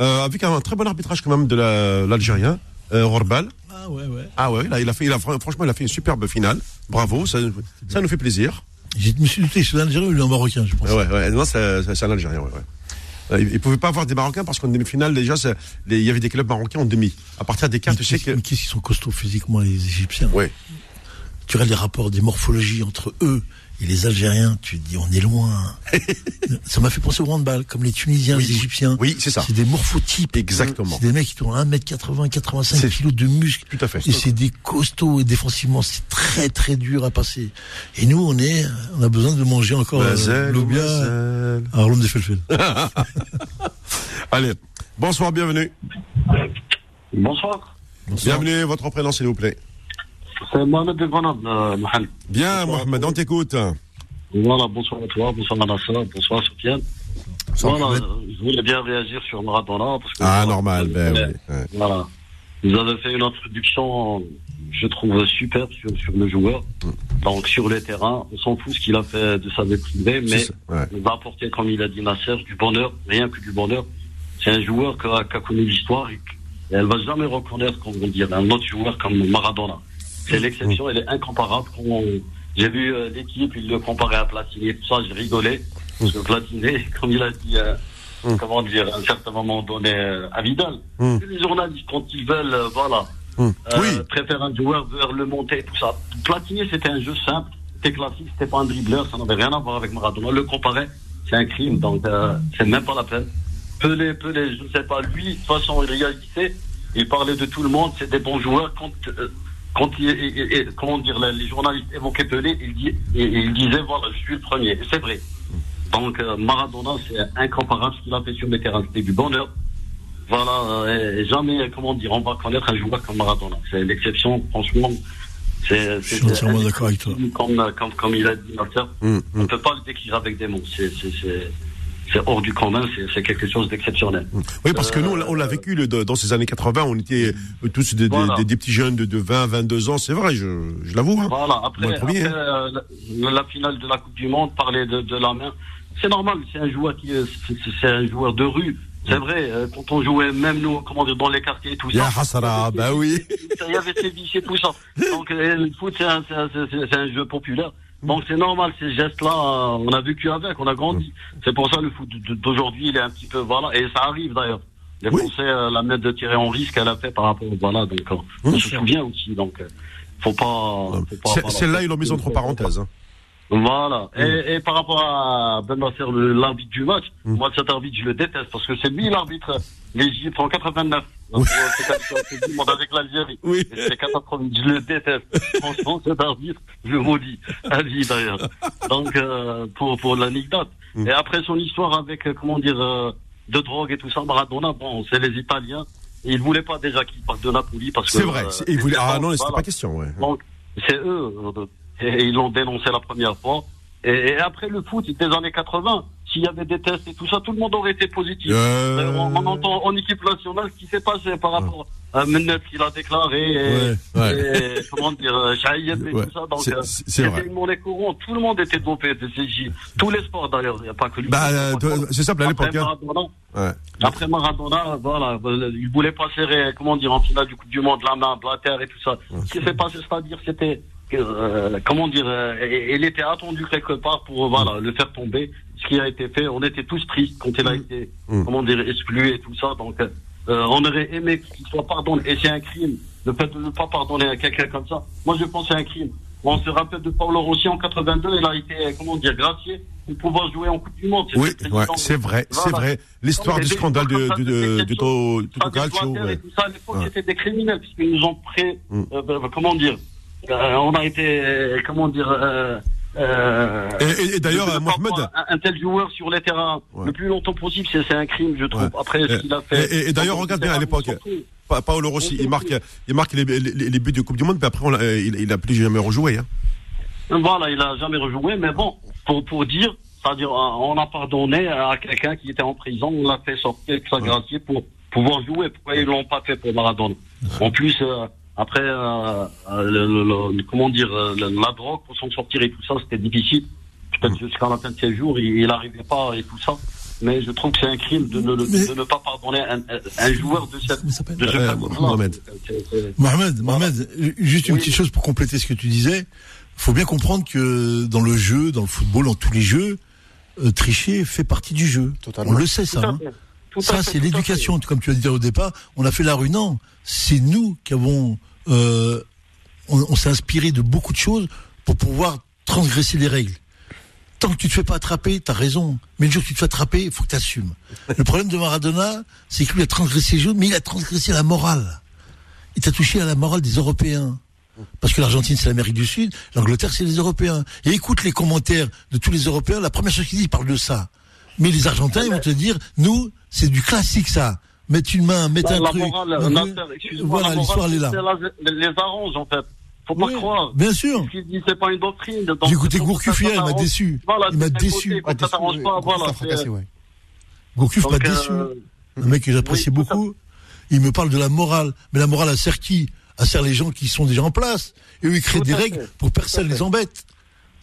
Euh, avec un, très bon arbitrage quand même de la- l'Algérien, euh, Rorbal. Ah ouais, ouais. Ah ouais, là, il a fait, il a, franchement, il a fait une superbe finale. Bravo, ça, ça nous fait plaisir. Je me suis douté, c'est un Algérien ou un Marocain, je pense. Ouais, ouais, non, c'est un Algérien, ouais, ouais. Euh, Il ne pouvait pas avoir des Marocains parce qu'en demi-finale, déjà, il y avait des clubs marocains en demi. À partir des quarts, tu sais que. mais qu'est-ce qu'ils sont costauds physiquement, les Égyptiens? Ouais. Tu regardes les rapports des morphologies entre eux et les Algériens, tu te dis, on est loin. ça m'a fait penser au handball, comme les Tunisiens, les Égyptiens. Oui, c'est ça. C'est des morphotypes. Exactement. C'est des mecs qui ont 1m80, 85 C'est- kilos de muscles. Tout à fait. Et c'est des costauds et défensivement, c'est très très dur à passer. Et nous, on est, on a besoin de manger encore euh, mazel. à Harlem des Felfel. Allez, bonsoir, bienvenue. Bonsoir, Bienvenue, votre prénom, s'il vous plaît. C'est Mohamed de Grenade, euh, Mohamed. Bien, Mohamed, on t'écoute. Voilà, bonsoir à toi, bonsoir Manassar, bonsoir Sofiane. Bonsoir, Voilà, euh, je voulais bien réagir sur Maradona. Parce que, Ah, voilà, normal, ben avez- oui. ouais. Voilà. Vous avez fait une introduction, je trouve, superbe sur, sur le joueur. Donc, sur le terrain, on s'en fout ce qu'il a fait de sa vie privée, mais ouais. il va apporter, comme il a dit Nasser, du bonheur, rien que du bonheur. C'est un joueur qui a, qui a connu l'histoire et, et elle va jamais reconnaître, comme on dirait, un autre joueur comme Maradona. C'est l'exception, elle est incomparable. On- J'ai vu euh, l'équipe, il le comparait à Platini tout ça, j'ai rigolé. Parce que Platini, comme il a dit, euh, Mm. comment dire, à un certain moment donné, euh, à Vidal, Mm. les journalistes, quand ils veulent, euh, voilà, euh, Oui, préfèrent un joueur vers le monter tout ça. Platini, c'était un jeu simple, c'était classique, c'était pas un dribbleur, ça n'avait rien à voir avec Maradona. Le comparer, c'est un crime, donc euh, c'est même pas la peine. Pelé, Pelé, je ne sais pas, lui, de toute façon, il réalisait, il parlait de tout le monde, c'est des bons joueurs. Quand, euh, quand il, il- il- il- comment dire, les, les journalistes évoquaient Pelé, il, dit, il, il disait, voilà, je suis le premier. C'est vrai. Donc euh, Maradona, c'est incomparable ce qu'il a fait sur les terrains, c'était du bonheur. Voilà, euh, et jamais, comment dire, on va connaître un joueur comme Maradona. C'est l'exception, franchement. C'est, Je suis entièrement d'accord avec toi. Comme, comme, comme il a dit Hum, on ne peut pas le décrire avec des mots. C'est, c'est, c'est, c'est hors du commun, c'est, quelque chose d'exceptionnel. Oui, parce que Euh, nous, on l'a- l'a vécu le- dans ces années 80, on était euh, tous des, des- Voilà. des- des petits jeunes de, de 20, 22 ans, c'est vrai, je, je l'avoue. hein. Voilà, après, Moi, le premier, après, euh, la, la finale de la Coupe du Monde, parler de, de la main, c'est normal, c'est un joueur qui c'est, un joueur de rue. C'est vrai, euh, quand on jouait, même nous, comment dire, dans les quartiers et tout ça. Hassara, bah oui. Il y avait ces vices et tout ça. Donc, euh, le foot, c'est un, c'est un- c'est- c'est un jeu populaire. Donc, c'est normal, ces gestes-là, on a vécu avec, on a grandi. C'est pour ça, le foot d'aujourd'hui, il est un petit peu, voilà, et ça arrive d'ailleurs. Les Oui. Français, euh, la mettre de tirer en risque, elle a fait par rapport, voilà, donc, euh, on se souvient aussi, donc, euh, faut pas, faut pas. Celle-là, ils l'ont mise entre parenthèses. hein. Voilà. Et, et par rapport à Ben Nasser, l'arbitre du match, Mm. moi cet arbitre, je le déteste parce que c'est lui l'arbitre l'Égypte en 89. Oui. Donc, euh, C'est monde avec l'Algérie. Oui. C'est catastrophique. Je le déteste. Franchement, cet arbitre, je le maudis. À vie d'ailleurs. Donc, euh, pour, pour l'anecdote. Mm. Et après son histoire avec, euh, comment dire, euh, de drogue et tout ça, Maradona, bon, c'est les Italiens. Ils voulaient pas déjà qu'il parte de Napoli parce que. C'est vrai. ils voulaient- Ah non, c'était voilà. pas question, ouais. Donc, c'est eux. Euh, Et ils l'ont dénoncé la première fois. Et, et après le foot des années 80, s'il y avait des tests et tout ça, tout le monde aurait été positif. Euh, D'ailleurs, On, on entend en équipe nationale ce qui s'est passé par rapport à Mennet qu'il a déclaré et, Ouais, ouais. et comment dire, euh, Chaïeb et Ouais, tout ça. Donc, c'est- euh, c'était une monnaie courante. Tout le monde était dopé de ces J. Tous les sports d'ailleurs. Il n'y a pas que lui. Bah, euh, c'est simple à Après l'époque. hein. Maradona, après Maradona, voilà, euh, il voulait pas serrer, comment dire, en finale du Coupe du Monde, la main, Blatter et tout ça. Ce qui s'est passé, c'est-à-dire, c'était, euh, comment dire, euh, il était attendu quelque part pour, euh, voilà, le faire tomber. Ce qui a été fait, on était tous tristes quand il a été, Mm. comment dire, exclu et tout ça. Donc, euh, on aurait aimé qu'il soit pardonné. Et c'est un crime. Le fait de ne pas pardonner à quelqu'un comme ça, moi je pense que c'est un crime. On se rappelle de Paulo Rossi en 82, il a été, comment dire, gracié pour pouvoir jouer en Coupe du Monde. Oui, ouais, c'est vrai, c'est vrai. L'histoire du scandale du, du Toto, Calcio. joueurs ouais. et tout ça, à l'époque, Ouais. c'était des criminels, puisqu'ils nous ont pris, Mm. bah, bah, comment dire, on a été, euh, comment dire, euh, euh, Et, et- d'ailleurs, euh, ne Mohamed, Un, tel joueur sur les terrains Ouais. le plus longtemps possible, c'est un crime, je trouve. Ouais. Après, Et- ce qu'il a fait. et- et d'ailleurs, regarde bien à l'époque. Paolo Rossi, il marque, il marque les, les- les buts de Coupe du Monde, puis après, on euh, il, il a plus jamais rejoué. Hein. Voilà, il a jamais rejoué, mais bon, pour, pour dire, c'est-à-dire, euh, on a pardonné à quelqu'un qui était en prison, on l'a fait sortir avec sa gracier pour pouvoir jouer. Pourquoi ils l'ont pas fait pour Maradona? En plus, euh, après, euh, euh, le, le- le- comment dire, euh, le- la drogue pour s'en sortir et tout ça, c'était difficile. Peut-être jusqu'à la fin de ses jours, il n'arrivait pas et tout ça. Mais je trouve que c'est un crime de ne, Mais- de ne pas pardonner un, un- un joueur de cette. Il De ce Euh. Mohamed. Mohamed, Mohamed, juste une Oui. petite chose pour compléter ce que tu disais. faut bien comprendre que dans le jeu, dans le football, dans tous les jeux, euh, tricher fait partie du jeu. Totalement. On le sait, Tout ça. hein. Tout Ça, c'est l'éducation. Comme tu as dit au départ, on a fait la rue. Non, c'est nous qui avons... euh, on on s'est inspiré de beaucoup de choses pour pouvoir transgresser les règles. Tant que tu te fais pas attraper, t'as raison. Mais le jour que tu te fais attraper, il faut que tu assumes. Le problème de Maradona, c'est que lui a transgressé les jeux, mais il a transgressé la morale. Il t'a touché à la morale des Européens. Parce que l'Argentine, c'est l'Amérique du Sud, l'Angleterre, c'est les Européens. Et écoute les commentaires de tous les Européens, la première chose qu'ils disent, ils parlent de ça. Mais les Argentins, ils vont te dire, nous, c'est du classique, ça. Mettre une main, mettre La, un la truc. morale, voilà, l'histoire, est là. c'est la- les arrange, en fait. Faut pas Oui, croire. Bien sûr. C'est pas une doctrine. Il m'a déçu. Voilà, Il m'a déçu. côté, quand ça t'arrange pas, voilà. c'est- fracassé, ouais. Gourcuff m'a déçu. euh, Un mec que oui, à beaucoup. Il me parle de la morale. Mais la morale, elle sert qui Elle sert les gens qui sont déjà en place. Et eux, ils créent Tout des à règles pour que personne à les embête.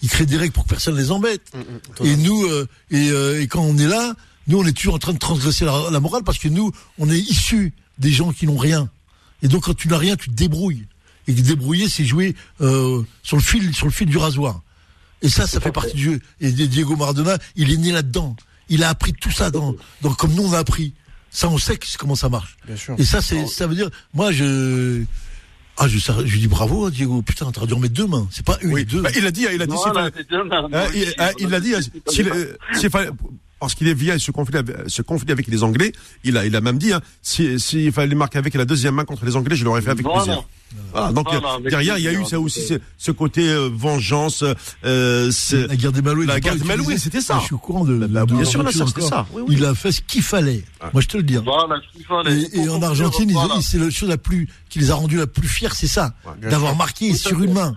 Ils créent des règles pour que personne les embête. Mm, Et nous, euh, et, euh, et quand on est là, nous, on est toujours en train de transgresser la, la morale parce que nous, on est issus des gens qui n'ont rien. Et donc, quand tu n'as rien, tu te débrouilles. Et débrouiller, c'est jouer euh, sur le fil, sur le fil du rasoir. Et ça, ça fait partie du jeu. Et Diego Maradona, il est né là-dedans. Il a appris tout ça dans, dans comme nous on a appris. Ça, on sait comment ça marche. Bien sûr. Et ça, c'est, ça veut dire, moi, je, ah, je, ça- je dis bravo, hein, Diego. Putain, t'aurais dû en mettre deux mains. C'est pas une, Oui. deux. Bah, il a dit, il a dit, s'il voilà, fallait- c'est demain. Hein, il, hein, il a dit, fallait- parce qu'il est via ce conflit, ce conflit avec les Anglais, il a, il a même dit, hein, si- s'il fallait marquer avec la deuxième main contre les Anglais, je l'aurais fait avec Voilà. plaisir. Voilà, donc Voilà, euh, avec derrière, il y a eu ça donc, aussi, ce, ce côté euh, vengeance. Euh, c'est- La guerre des Malouines. La guerre des. Malouines, c'était ça. Ah, Je suis au courant de. Bah, bah, de bien sûr, là, c'était encore. ça. Oui, oui. Il a fait ce qu'il fallait. Moi, je te le dis. hein. Voilà, ce qu'il fallait. Et, et en Argentine, c'est la chose la plus qui les a rendus la plus fiers, c'est ça, d'avoir marqué sur une main.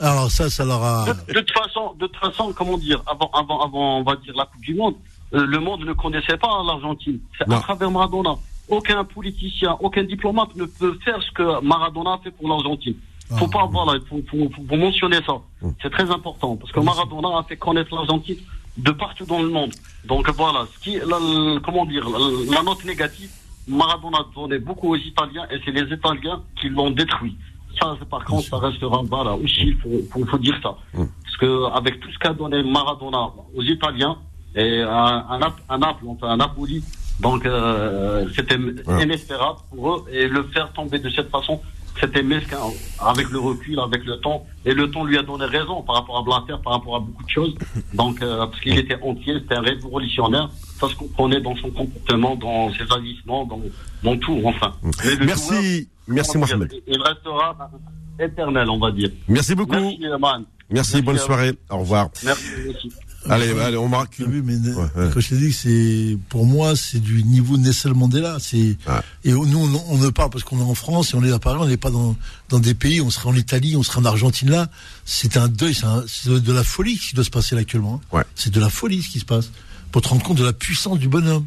Alors ça, ça leur a. De, de toute façon, de toute façon, comment dire, avant, avant, avant, on va dire la Coupe du Monde, euh, le monde ne connaissait pas l'Argentine. C'est à travers Maradona. Aucun politicien, aucun diplomate ne peut faire ce que Maradona a fait pour l'Argentine. Faut Ah. pas, voilà, faut, faut, faut, faut mentionner ça. C'est très important parce que Maradona a fait connaître l'Argentine de partout dans le monde. Donc voilà, ce qui, la- la- comment dire, la, la note négative, Maradona a donné beaucoup aux Italiens et c'est les Italiens qui l'ont détruit. Ça, par contre, ça restera, voilà, aussi, il faut, faut, faut dire ça. Parce que avec tout ce qu'a donné Maradona aux Italiens et à, à, Nap- à Naples, enfin à Napoli, donc euh, c'était inespérable pour eux et le faire tomber de cette façon, c'était mesquin avec le recul, avec le temps. Et le temps lui a donné raison par rapport à Blatter, par rapport à beaucoup de choses. Donc, euh, parce qu'il était entier, c'était un révolutionnaire. Ça se comprenait dans son comportement, dans ses agissements, dans, dans tout, enfin. Mais le joueur, Merci, merci Mohamed. Il restera éternel, on va dire. Merci beaucoup. Merci, man. Merci, bonne soirée. Au revoir. Merci Allez, allez, on marque. Vu, mais Ouais, ouais. quand je t'ai dit que c'est, pour moi, c'est du niveau Nelson Mandela. C'est, Ouais. et nous, on, on ne parle parce qu'on est en France et on est à Paris, on n'est pas dans, dans des pays, on serait en Italie, on serait en Argentine là. C'est un deuil, c'est, de, de la folie qui doit se passer là actuellement. hein. Ouais. C'est de la folie ce qui se passe. Pour te rendre compte de la puissance du bonhomme.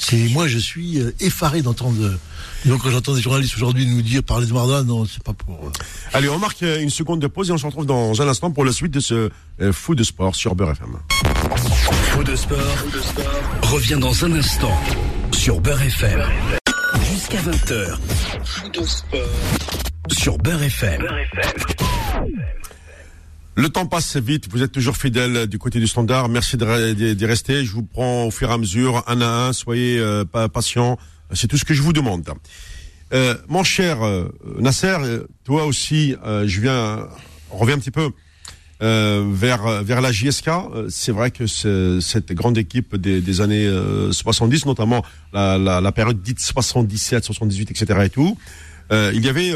C'est, moi, je suis euh, effaré d'entendre, euh, donc quand j'entends des journalistes aujourd'hui nous dire, parler de Maradona, non, c'est pas pour, euh, Allez, on marque une seconde de pause et on se retrouve dans un instant pour la suite de ce euh, fou de sport sur Beurre FM. Faux de sport, revient dans un instant sur Beurre FM. Jusqu'à 20h. Sur Beurre FM. Le temps passe vite, vous êtes toujours fidèle du côté du standard. Merci d'y rester. Je vous prends au fur et à mesure, un à un. Soyez euh, pas patients. C'est tout ce que je vous demande. Euh, mon cher euh, Nasser, euh, toi aussi, euh, je viens, on revient un petit peu. euh, vers vers la JSK. C'est vrai que cette grande équipe des, des années euh, 70, notamment la, la, la période dite 77, 78, etc. et tout, il y avait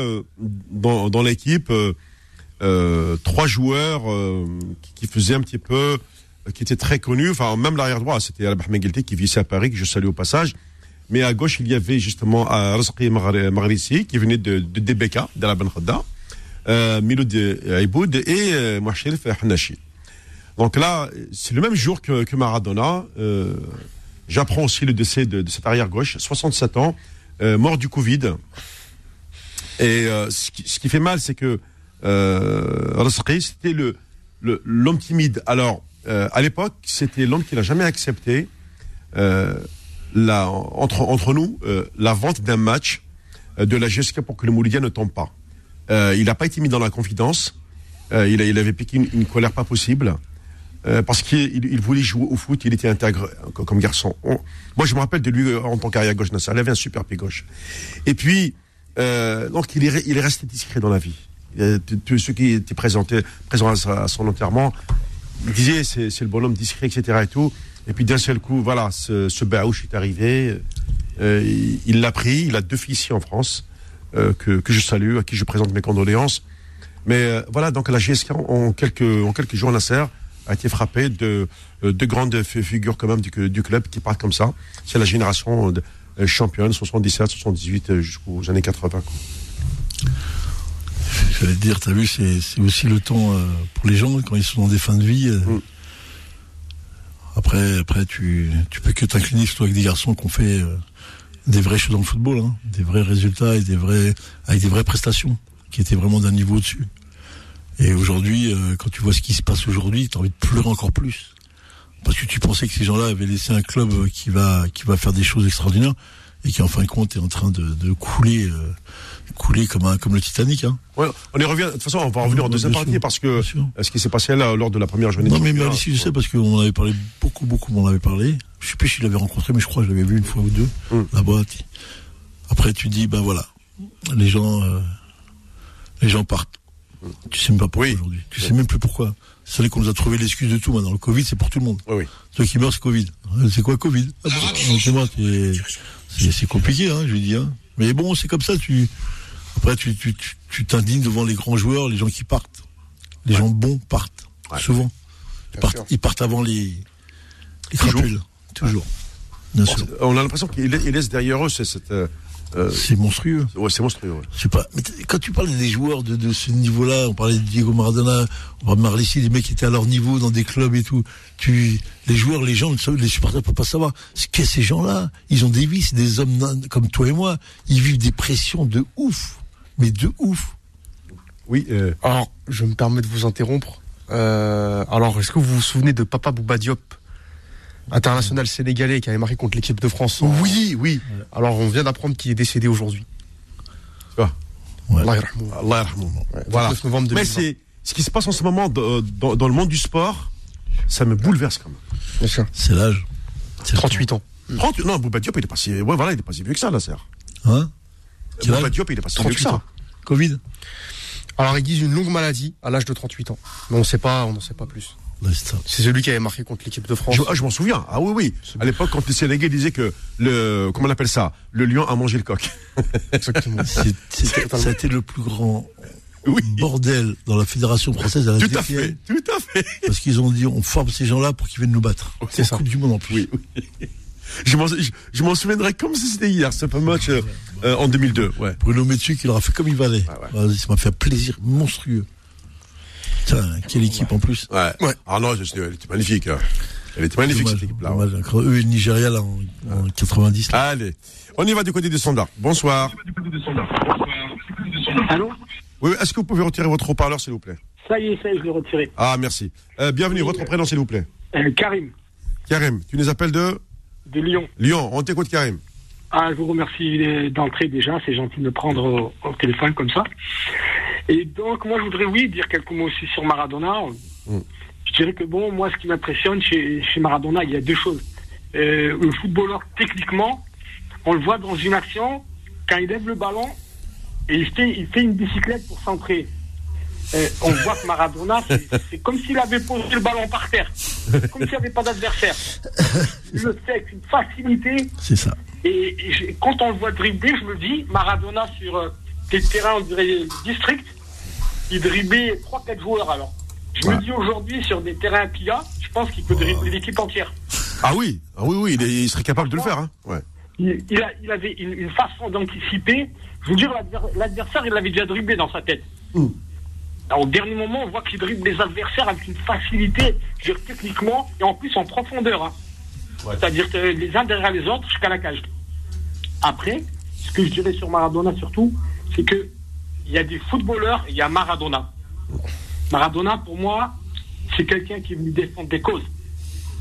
dans, dans l'équipe euh, trois joueurs euh, qui, faisaient un petit peu, euh, qui étaient très connus. Enfin, même l'arrière droit, c'était Al Mengelti qui vivait à Paris, que je salue au passage. Mais à gauche, il y avait justement Maghr- Maghrissi, qui venait de, de DBK, de la Ben Khadda, euh, Miloud Aiboud et euh, Hanashi. Donc là, c'est le même jour que, Maradona. J'apprends aussi le décès de, cet arrière-gauche, 67 ans, mort du Covid. Et ce qui fait mal, c'est que euh, c'était l'homme timide. Alors, euh, à l'époque, c'était l'homme qui n'a jamais accepté euh, entre, nous la vente d'un match de la GSK pour que le Moulidia ne tombe pas. Il n'a pas été mis dans la confidence. Il, avait piqué une, colère pas possible. Parce qu'il il- il voulait jouer au foot, il était intègre co- comme garçon. On- moi, je me rappelle de lui en tant qu'arrière gauche Nasser. Il avait un super pied gauche. Et puis, donc, il est, il est resté discret dans la vie. Euh, Tous ceux qui étaient présentés, présents à, son enterrement, ils disaient c'est le bonhomme discret, etc. Et tout. Et puis d'un seul coup, voilà, ce, ce Baouch est arrivé. Euh, il- l'a pris. Il a deux filles ici en France euh, que, que je salue, à qui je présente mes condoléances. Mais voilà, donc la GSK en quelques en quelques jours, Nasser a été frappé de euh, de grandes fi- figures quand même du, club qui partent comme ça. C'est la génération championne 77, 78 euh, jusqu'aux années 80. quoi. J'allais te dire, t'as vu, c'est aussi le temps euh, pour les gens quand ils sont dans des fins de vie. euh, Mm. Après, après, tu, tu peux que t'incliner surtout avec des garçons qui ont fait euh, des vraies choses dans le football, hein, des vrais résultats et des vrais, avec des vraies prestations, qui étaient vraiment d'un niveau au-dessus. Et aujourd'hui, quand tu vois ce qui se passe aujourd'hui, t'as envie de pleurer encore plus. Parce que tu pensais que ces gens-là avaient laissé un club qui va, qui va faire des choses extraordinaires et qui en fin de compte est en train de, de couler, euh, couler comme un, comme le Titanic. Hein. Ouais, on y revient. De toute façon, on va revenir en deuxième partie sûr, parce que bien sûr. ce qui s'est passé là lors de la première journée. Non, mais championnat, Malici, je sais parce qu'on en avait parlé beaucoup, beaucoup, on en avait parlé. Je sais plus si je l'avais rencontré, mais je crois que je l'avais vu une fois ou deux Mm. là-bas. Après, tu dis, ben voilà, les gens, euh, les gens partent. Tu sais même pas pourquoi Oui. aujourd'hui. Tu sais même plus pourquoi. C'est vrai qu'on nous a trouvé l'excuse de tout maintenant. Le Covid, c'est pour tout le monde. Oui, oui. Ceux qui meurent, c'est Covid. C'est quoi Covid? Ah bon, euh, C'est compliqué, hein, je lui dis. Mais bon, c'est comme ça. Tu après, tu tu tu- tu t'indignes devant les grands joueurs, les gens qui partent. Les gens bons partent Ouais. souvent. Ils partent, sûr. ils partent avant les les Toujours. crapules. Toujours. Bien Bon, sûr. on a l'impression qu'ils la- ils laissent derrière eux cette. Euh, C'est monstrueux. ouais, c'est monstrueux. ouais. Je sais pas. Mais t- quand tu parles des joueurs de, de ce niveau-là, on parlait de Diego Maradona, on parlait de Marlissi, des mecs qui étaient à leur niveau dans des clubs et tout. Tu, les joueurs, les gens, les supporters ne peuvent pas savoir. Ce qu'est ces gens-là? Ils ont des vies, c'est des hommes nains comme toi et moi. Ils vivent des pressions de ouf. Mais de ouf. Oui, euh, Alors, je me permets de vous interrompre. Euh, alors, est-ce que vous vous souvenez de Papa Bouba Diop, international sénégalais qui avait marqué contre l'équipe de France en- oui, oui. Alors, on vient d'apprendre qu'il est décédé aujourd'hui. Ah, Ouais. Allah. Allah. Ouais, Voilà. 29 novembre Mais 2020. c'est ce qui se passe en ce moment dans, dans, dans le monde du sport, ça me bouleverse quand même. Bien sûr. C'est l'âge. C'est le 38 ans. 30, non, Bouba Diop, il est pas si, ouais, voilà, il est pas si vieux que ça, là, serre. Hein Bouba Diop, il est pas si vieux que 38 ça. ans. Covid Alors, ils disent une longue maladie à l'âge de 38 ans. Mais on sait pas, on n'en sait pas plus. C'est celui qui avait marqué contre l'équipe de France. Je, ah, je m'en souviens. Ah oui, oui. À l'époque, quand les Sénégalais disaient que le, comment on appelle ça, le lion a mangé le coq. Exactement. Été le plus grand Oui. bordel dans la Fédération française à la Tout à fait, tout à fait. Parce qu'ils ont dit, on forme ces gens-là pour qu'ils viennent nous battre. C'est En ça. Coupe du Monde en plus. Oui, oui. Je m'en, je, je m'en souviendrai comme si c'était hier, ce match euh, euh, en 2002. Ouais. Bruno Metsu qui leur a fait comme il valait. Ah. Ouais, Ça m'a fait un plaisir monstrueux. Putain, quelle équipe en plus. Ouais. Ouais. Ah non, je- elle était magnifique. hein. Elle était magnifique Dommage, cette équipe-là. dommage. Quand eux et le Nigeria là, en, en 90. là. Allez, on y va du côté des standards. Bonsoir. Allô Oui, est-ce que vous pouvez retirer votre haut-parleur, s'il vous plaît? Ça y est, ça y est, je l'ai retiré. Ah, merci. Euh, bienvenue, votre prénom, s'il vous plaît? Euh, Karim, Karim, tu nous appelles de? De Lyon. Lyon. On t'écoute, Karim. Ah, je vous remercie d'entrée déjà, c'est gentil de me prendre au, au téléphone comme ça. Et donc, moi, je voudrais, oui, dire quelques mots aussi sur Maradona. Mm. Je dirais que, bon, moi, ce qui m'impressionne chez, chez Maradona, il y a deux choses. Euh, le footballeur, techniquement, on le voit dans une action, quand il lève le ballon, et il fait, il fait une bicyclette pour centrer. euh, on voit que Maradona, c'est- comme s'il avait posé le ballon par terre. Comme s'il n'y avait pas d'adversaire. Il le fait avec une facilité. C'est ça. Et, et quand on le voit dribbler, je me dis, Maradona sur des terrains, on dirait district, il driblait 3-4 joueurs alors. Je me dis aujourd'hui, sur des terrains qu'il a, je pense qu'il peut dribbler l'équipe entière. Ah oui, ah oui, oui, il, est- il serait capable de le faire. Hein. Ouais. Il, il a- il avait une, une façon d'anticiper. Je veux dire, l'adver- l'adversaire, il l'avait déjà dribblé dans sa tête. Alors, au dernier moment, on voit qu'il dribble les adversaires avec une facilité, je veux dire, techniquement, et en plus en profondeur. hein. C'est-à-dire que les uns derrière les autres jusqu'à la cage. Après, ce que je dirais sur Maradona surtout, c'est que il y a des footballeurs et il y a Maradona. Maradona, pour moi, c'est quelqu'un qui est venu défendre des causes.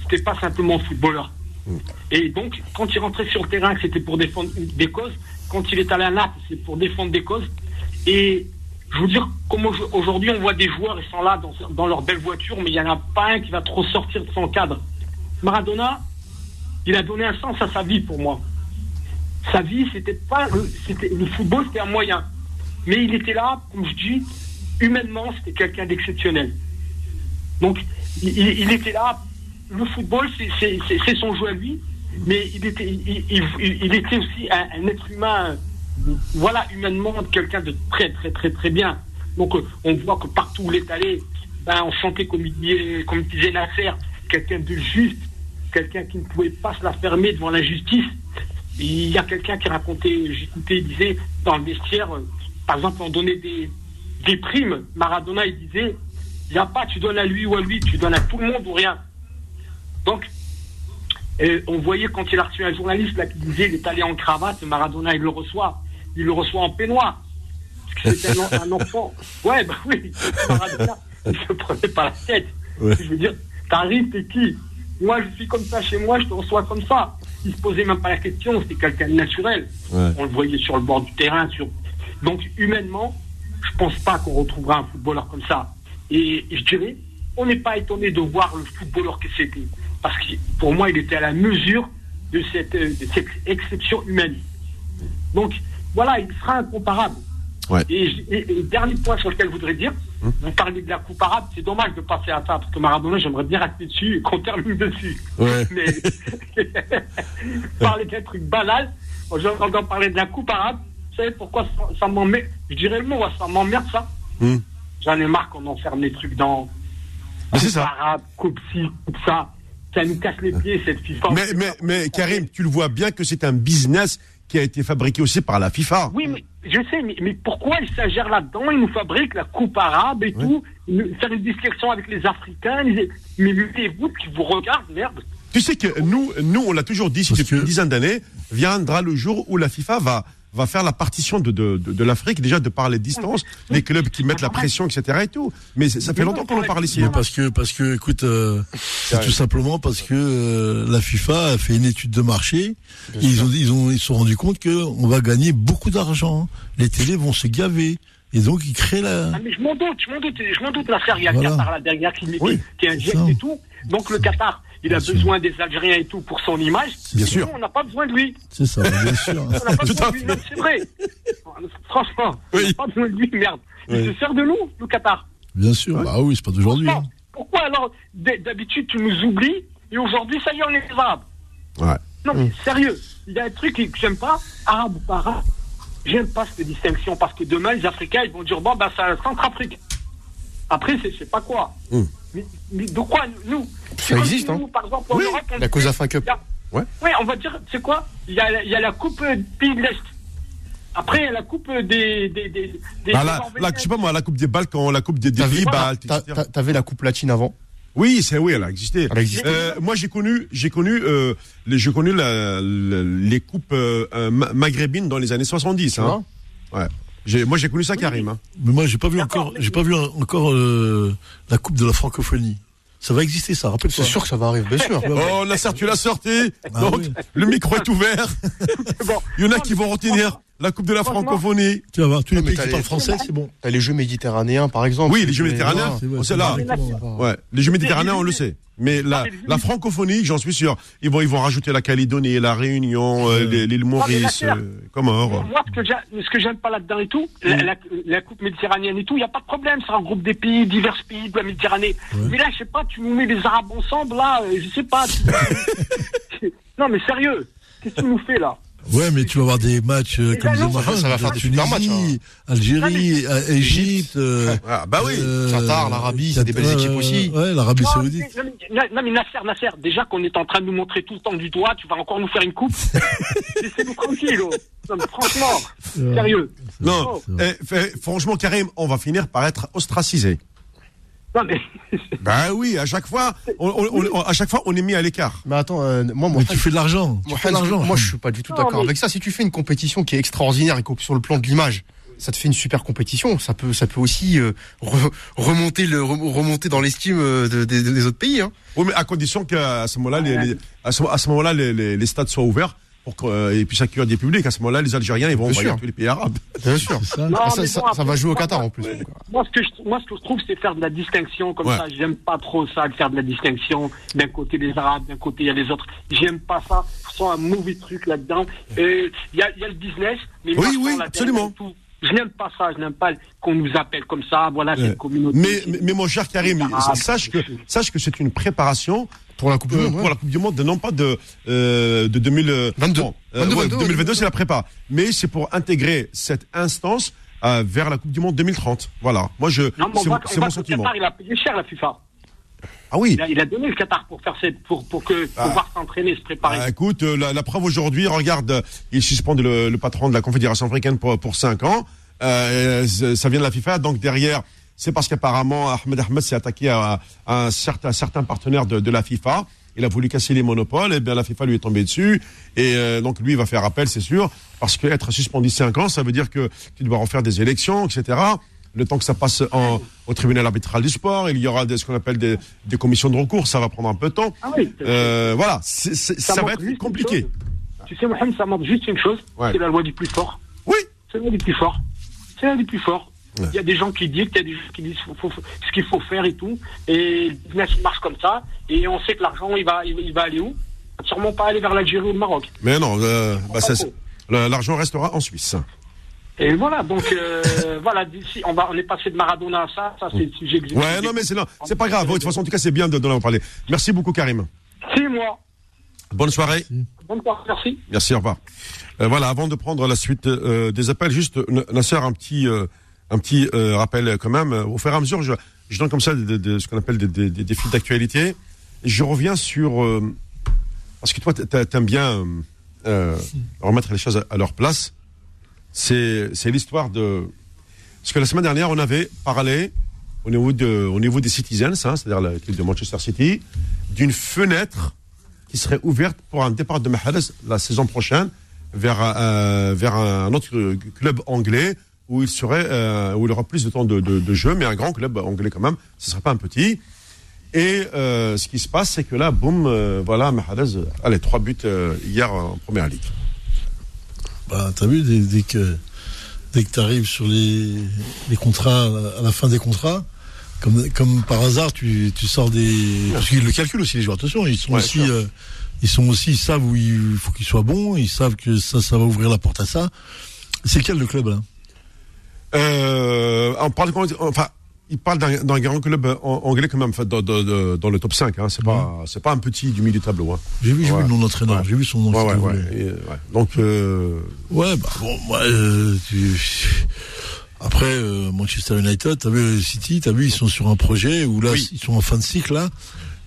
C'était pas simplement footballeur. Et donc, quand il rentrait sur le terrain, c'était pour défendre des causes. Quand il est allé à Naples, c'est pour défendre des causes. Et je veux dire, comme au- aujourd'hui, on voit des joueurs, ils sont là dans, dans leur belle voiture, mais il n'y en a pas un qui va trop sortir de son cadre. Maradona, il a donné un sens à sa vie pour moi. Sa vie, c'était pas le, football, c'était un moyen. Mais il était là, comme je dis, humainement, c'était quelqu'un d'exceptionnel. Donc, il, était là. Le football, c'est- son jeu à lui, mais il était, aussi un, être humain, voilà, humainement, quelqu'un de très, très, très, très bien. Donc, euh, on voit que partout où il est allé, ben, on sentait, comme, comme disait Nasser, quelqu'un de juste, quelqu'un qui ne pouvait pas se la fermer devant l'injustice. Il y a quelqu'un qui racontait, j'écoutais, il disait, dans le vestiaire, euh, par exemple, on donnait des, des primes. Maradona, il disait, il n'y a pas, tu donnes à lui ou à lui, tu donnes à tout le monde ou rien. Donc, euh, on voyait quand il a reçu un journaliste là, qui disait il est allé en cravate, Maradona, il le reçoit. Il le reçoit en peignoir. Parce que c'était un, un enfant. Ouais, bah oui. Maradona, il se prenait pas la tête. Ouais. Je veux dire, t'arrives, t'es qui? Moi, je suis comme ça chez moi, je te reçois comme ça. Il se posait même pas la question, c'était quelqu'un de naturel. Ouais. On le voyait sur le bord du terrain. Sur... Donc, humainement, je pense pas qu'on retrouvera un footballeur comme ça. Et je dirais, on n'est pas étonné de voir le footballeur que c'était. Parce que pour moi, il était à la mesure de cette, de cette exception humaine. Donc, voilà, il sera incomparable. Ouais. Et, et- et dernier point sur lequel je voudrais dire, vous parlez de la coupe arabe, c'est dommage de passer à ça, parce que Maradona, j'aimerais bien rester dessus et qu'on termine dessus. Ouais. Mais parler d'un truc banal, j'entends parler de la coupe arabe, vous savez pourquoi ça, ça m'emmerde? Je dirais le mot, ça m'emmerde ça. Hmm. J'en ai marre qu'on enferme les trucs dans Mais coupe ça. arabe, coupe ci, coupe ça. Ça nous casse les pieds, cette FIFA. Mais, mais, mais Karim, tu le vois bien que c'est un business qui a été fabriqué aussi par la FIFA. Oui, mais je sais, mais, mais pourquoi ils s'agèrent là-dedans? Ils nous fabriquent la coupe arabe et tout, ils nous- faire une discussion avec les Africains. les- Mais mettez-vous qui vous regardent, merde. Tu sais que nous, nous, on l'a toujours dit depuis que- une dizaine d'années, viendra le jour où la FIFA va va faire la partition de, de, de, de l'Afrique, déjà de par les distances, les clubs qui mettent la pression, etc. et tout. Mais ça fait longtemps qu'on en parle ici. Mais hein. parce que, parce que, écoute, euh, c'est tout simplement parce que euh, la FIFA a fait une étude de marché. Ils ont, ils ont, ils se sont rendus compte que on va gagner beaucoup d'argent. Les télés vont se gaver. Et donc ils créent la. Ah, mais je m'en doute, je m'en doute, je m'en doute l'affaire. Il y a Voilà. Qatar là derrière qui, Oui, qui injecte et tout. Donc le Qatar, il a Bien sûr. besoin des Algériens et tout pour son image. Bien sûr. nous, on n'a pas besoin de lui. C'est ça, bien sûr. On n'a pas besoin de lui. C'est vrai. Franchement, on n'a pas besoin de lui, merde. Il Oui. se sert de nous, le Qatar. Bien sûr. Bah oui, c'est pas d'aujourd'hui. Pourquoi, pourquoi alors, d'habitude, tu nous oublies et aujourd'hui, ça y est, on est des Arabes Ouais. Non, mais sérieux, il y a un truc que j'aime pas, arabe ou pas arabe. J'aime pas cette distinction parce que demain, les Africains, ils vont dire bon, bah, c'est la Centrafrique. Après, c'est je sais pas quoi. Hum. Mais, mais de quoi, nous Ça existe, hein. nous, par exemple, en Oui, Europe, la COSAFA Cup. a- Ouais. Ouais, on va dire, c'est quoi il y, a, il y a la Coupe euh, Pays de l'Est. Après, il y a la Coupe euh, des. des, des, des Ah, la, la, je sais pas moi, la Coupe des Balkans, la Coupe des, des T'avais la coupe latine avant? Oui, c'est oui, elle a existé. Elle a existé. Euh, moi, j'ai connu, j'ai connu, euh, les, j'ai connu la, la- les coupes euh, ma- maghrébines dans les années 70. Hein. Ouais. J'ai, moi, j'ai connu ça, Karim. Hein. Mais moi, j'ai pas vu encore, j'ai pas vu encore euh, la Coupe de la francophonie. Ça va exister, ça. Rappelle-toi. C'est sûr que ça va arriver, bien sûr. Oh, Nasser, tu l'as sorti. Ah Donc, oui. le micro est ouvert. Bon. Il y en a qui vont retenir la Coupe de la francophonie. Tu vas voir, tous les pays qui parlent français, c'est bon. T'as les Jeux médicranéens, par exemple. Oui, les Jeux méditerranéens. C'est on sait là. Ouais, les Jeux méditerranéens, on le sait. Mais la, Ah, la francophonie, j'en suis sûr, ils vont, ils vont rajouter la Calédonie, la Réunion, euh, les- l'île Maurice, euh, Comores. Moi, ce que j'aime pas là-dedans et tout, la, la- la Coupe méditerranéenne et tout, il n'y a pas de problème. C'est un groupe des pays, divers pays de la Méditerranée. Mais là, je sais pas, tu nous mets les Arabes ensemble, là, euh, je sais pas. tu- non, mais sérieux, qu'est-ce que tu nous fais là? Ouais, mais tu vas avoir des matchs euh, comme non, Maroc, ça va faire des super matchs, Tunisie, Algérie, euh, Égypte. euh, Ah, bah oui. euh, Qatar, l'Arabie, c'est des belles équipes aussi. Ouais, l'Arabie non, Saoudite. mais, non, mais- non, mais Nasser, Nasser, déjà qu'on est en train de nous montrer tout le temps du doigt, tu vas encore nous faire une coupe. Laissez-nous tranquille. oh. Non, mais franchement, sérieux. Non, eh, fait- franchement, Karim, on va finir par être ostracisé. Non, mais Bah oui, à chaque fois, on, on- on- à chaque fois, on est mis à l'écart. Mais attends, euh, moi, moi, Mais tu fais de l'argent. Tu Moi, fais de l'argent. moi, je suis pas du tout d'accord mais- avec ça. Si tu fais une compétition qui est extraordinaire et que sur le plan de l'image, ça te fait une super compétition. Ça peut, ça peut aussi euh, re- remonter le, re- remonter dans l'estime euh, de- des- des autres pays. Hein. Oui, mais à condition qu'à ce moment-là, les, les- à ce, à ce moment-là, les, les- les stades soient ouverts pour qu'ils puissent accueillir des publics. À ce moment-là, les Algériens, ils vont sûr. tous les pays arabes. Bien sûr. Ça. Non, Ah, ça, mais ça- bon, ça va jouer au Qatar en plus. Moi, ce que je, moi, ce que je trouve, c'est faire de la distinction comme Ouais. ça. J'aime pas trop ça, de faire de la distinction. D'un côté les Arabes, d'un côté il y a les autres. J'aime pas ça. Je sens un mauvais truc là-dedans. Et Il y a, il y a le business, mais Oui, oui, absolument. et. Je n'aime pas ça. Je n'aime pas qu'on nous appelle comme ça. Voilà, c'est Euh, une communauté. Mais, mais, mais mon cher Karim, sache que, sache que c'est une préparation Pour la Coupe du euh, Monde. pour ouais. la Coupe du Monde, non pas de, euh, de 2022. 22. euh, 22, ouais, 22, 2022, c'est la prépa. Mais c'est pour intégrer cette instance euh, vers la Coupe du Monde 2030. Voilà. Moi, je, Non, mais on c'est voit, mon- on sentiment. Qatar, il a payé cher la FIFA. Ah oui. Il a, il a donné le Qatar pour faire cette, pour, pour que, Ah. pouvoir s'entraîner, se préparer. Ah, écoute, la, la preuve aujourd'hui, regarde, il suspend le, le patron de la Confédération africaine pour, pour 5 ans. Euh, ça vient de la FIFA. Donc derrière, c'est parce qu'apparemment Ahmed Ahmed s'est attaqué à, à un certain, certain partenaire de, de la FIFA. Il a voulu casser les monopoles, et bien la FIFA lui est tombée dessus. Et euh, donc lui, il va faire appel, c'est sûr, parce que être suspendu 5 ans, ça veut dire que tu dois refaire des élections, etc. Le temps que ça passe en, au tribunal arbitral du sport, il y aura des, ce qu'on appelle des, des commissions de recours, ça va prendre un peu de temps. Ah oui. Euh, voilà, ça, va être compliqué. Tu sais, Mohamed, ça montre juste une chose. Ouais. C'est la loi du plus fort. Oui, C'est la loi du plus fort. C'est la loi du plus fort. Ouais. Il y a des gens qui disent, il y a des gens qui disent faut- faut- faut- ce qu'il faut faire et tout. Et le business marche comme ça. Et on sait que l'argent, il va, il, il va aller où? Sûrement pas aller vers l'Algérie ou le Maroc. mais non, euh, bah, l'argent restera en Suisse. Et voilà, donc euh, voilà, d'ici, on, va, on est passé de Maradona à ça. Ça, c'est le sujet que Ouais, non, mais c'est non, c'est pas grave. De toute façon, en tout cas, c'est bien de, de en parler. Merci beaucoup, Karim. C'est moi. Bonne soirée. Bonne soirée, merci. Merci, au revoir. Euh, voilà, avant de prendre la suite euh, des appels, juste Nasser, un petit, euh, un petit euh, rappel quand même. Au fur et à mesure, je, je donne comme ça de, ce qu'on appelle des, des, des, fils d'actualité. Je reviens sur euh, parce que toi, t'a- t'aimes bien euh, euh, remettre les choses à, leur place. C'est l'histoire de parce que la semaine dernière, on avait parlé au niveau de au niveau des Citizens, hein, c'est-à-dire l'équipe de Manchester City, d'une fenêtre qui serait ouverte pour un départ de Mahrez la saison prochaine vers, euh, vers un autre club anglais où il serait euh, où il aura plus de temps de, de, de jeu, mais un grand club anglais quand même. Ce serait pas un petit. Et euh, ce qui se passe, c'est que là, boum, euh, voilà, Mahrez, allez, trois buts hier en première ligue. Bah, t'as vu, dès, dès que dès que t'arrives sur les, les contrats, à la fin des contrats, comme, comme par hasard, tu, tu sors des. Parce qu'ils le calculent aussi, les joueurs. Attention, ils sont Ouais, aussi. ils sont aussi, ils savent où il faut qu'ils soient bons, ils savent que ça, ça va ouvrir la porte à ça. C'est quel le club là? Euh, on parle, enfin, il parle d'un grand club an- anglais quand même, dans, dans- dans- dans le top 5. Hein, c'est pas, un petit du milieu du tableau. Hein. J'ai vu, Ouais. vu le nom d'entraîneur, Ouais. j'ai vu son nom. Si. Et. Donc, euh, Ouais, bah bon, moi, euh, tu- après euh, Manchester United, t'as vu City, t'as vu, ils sont sur un projet où là, Oui. ils sont en fin de cycle là,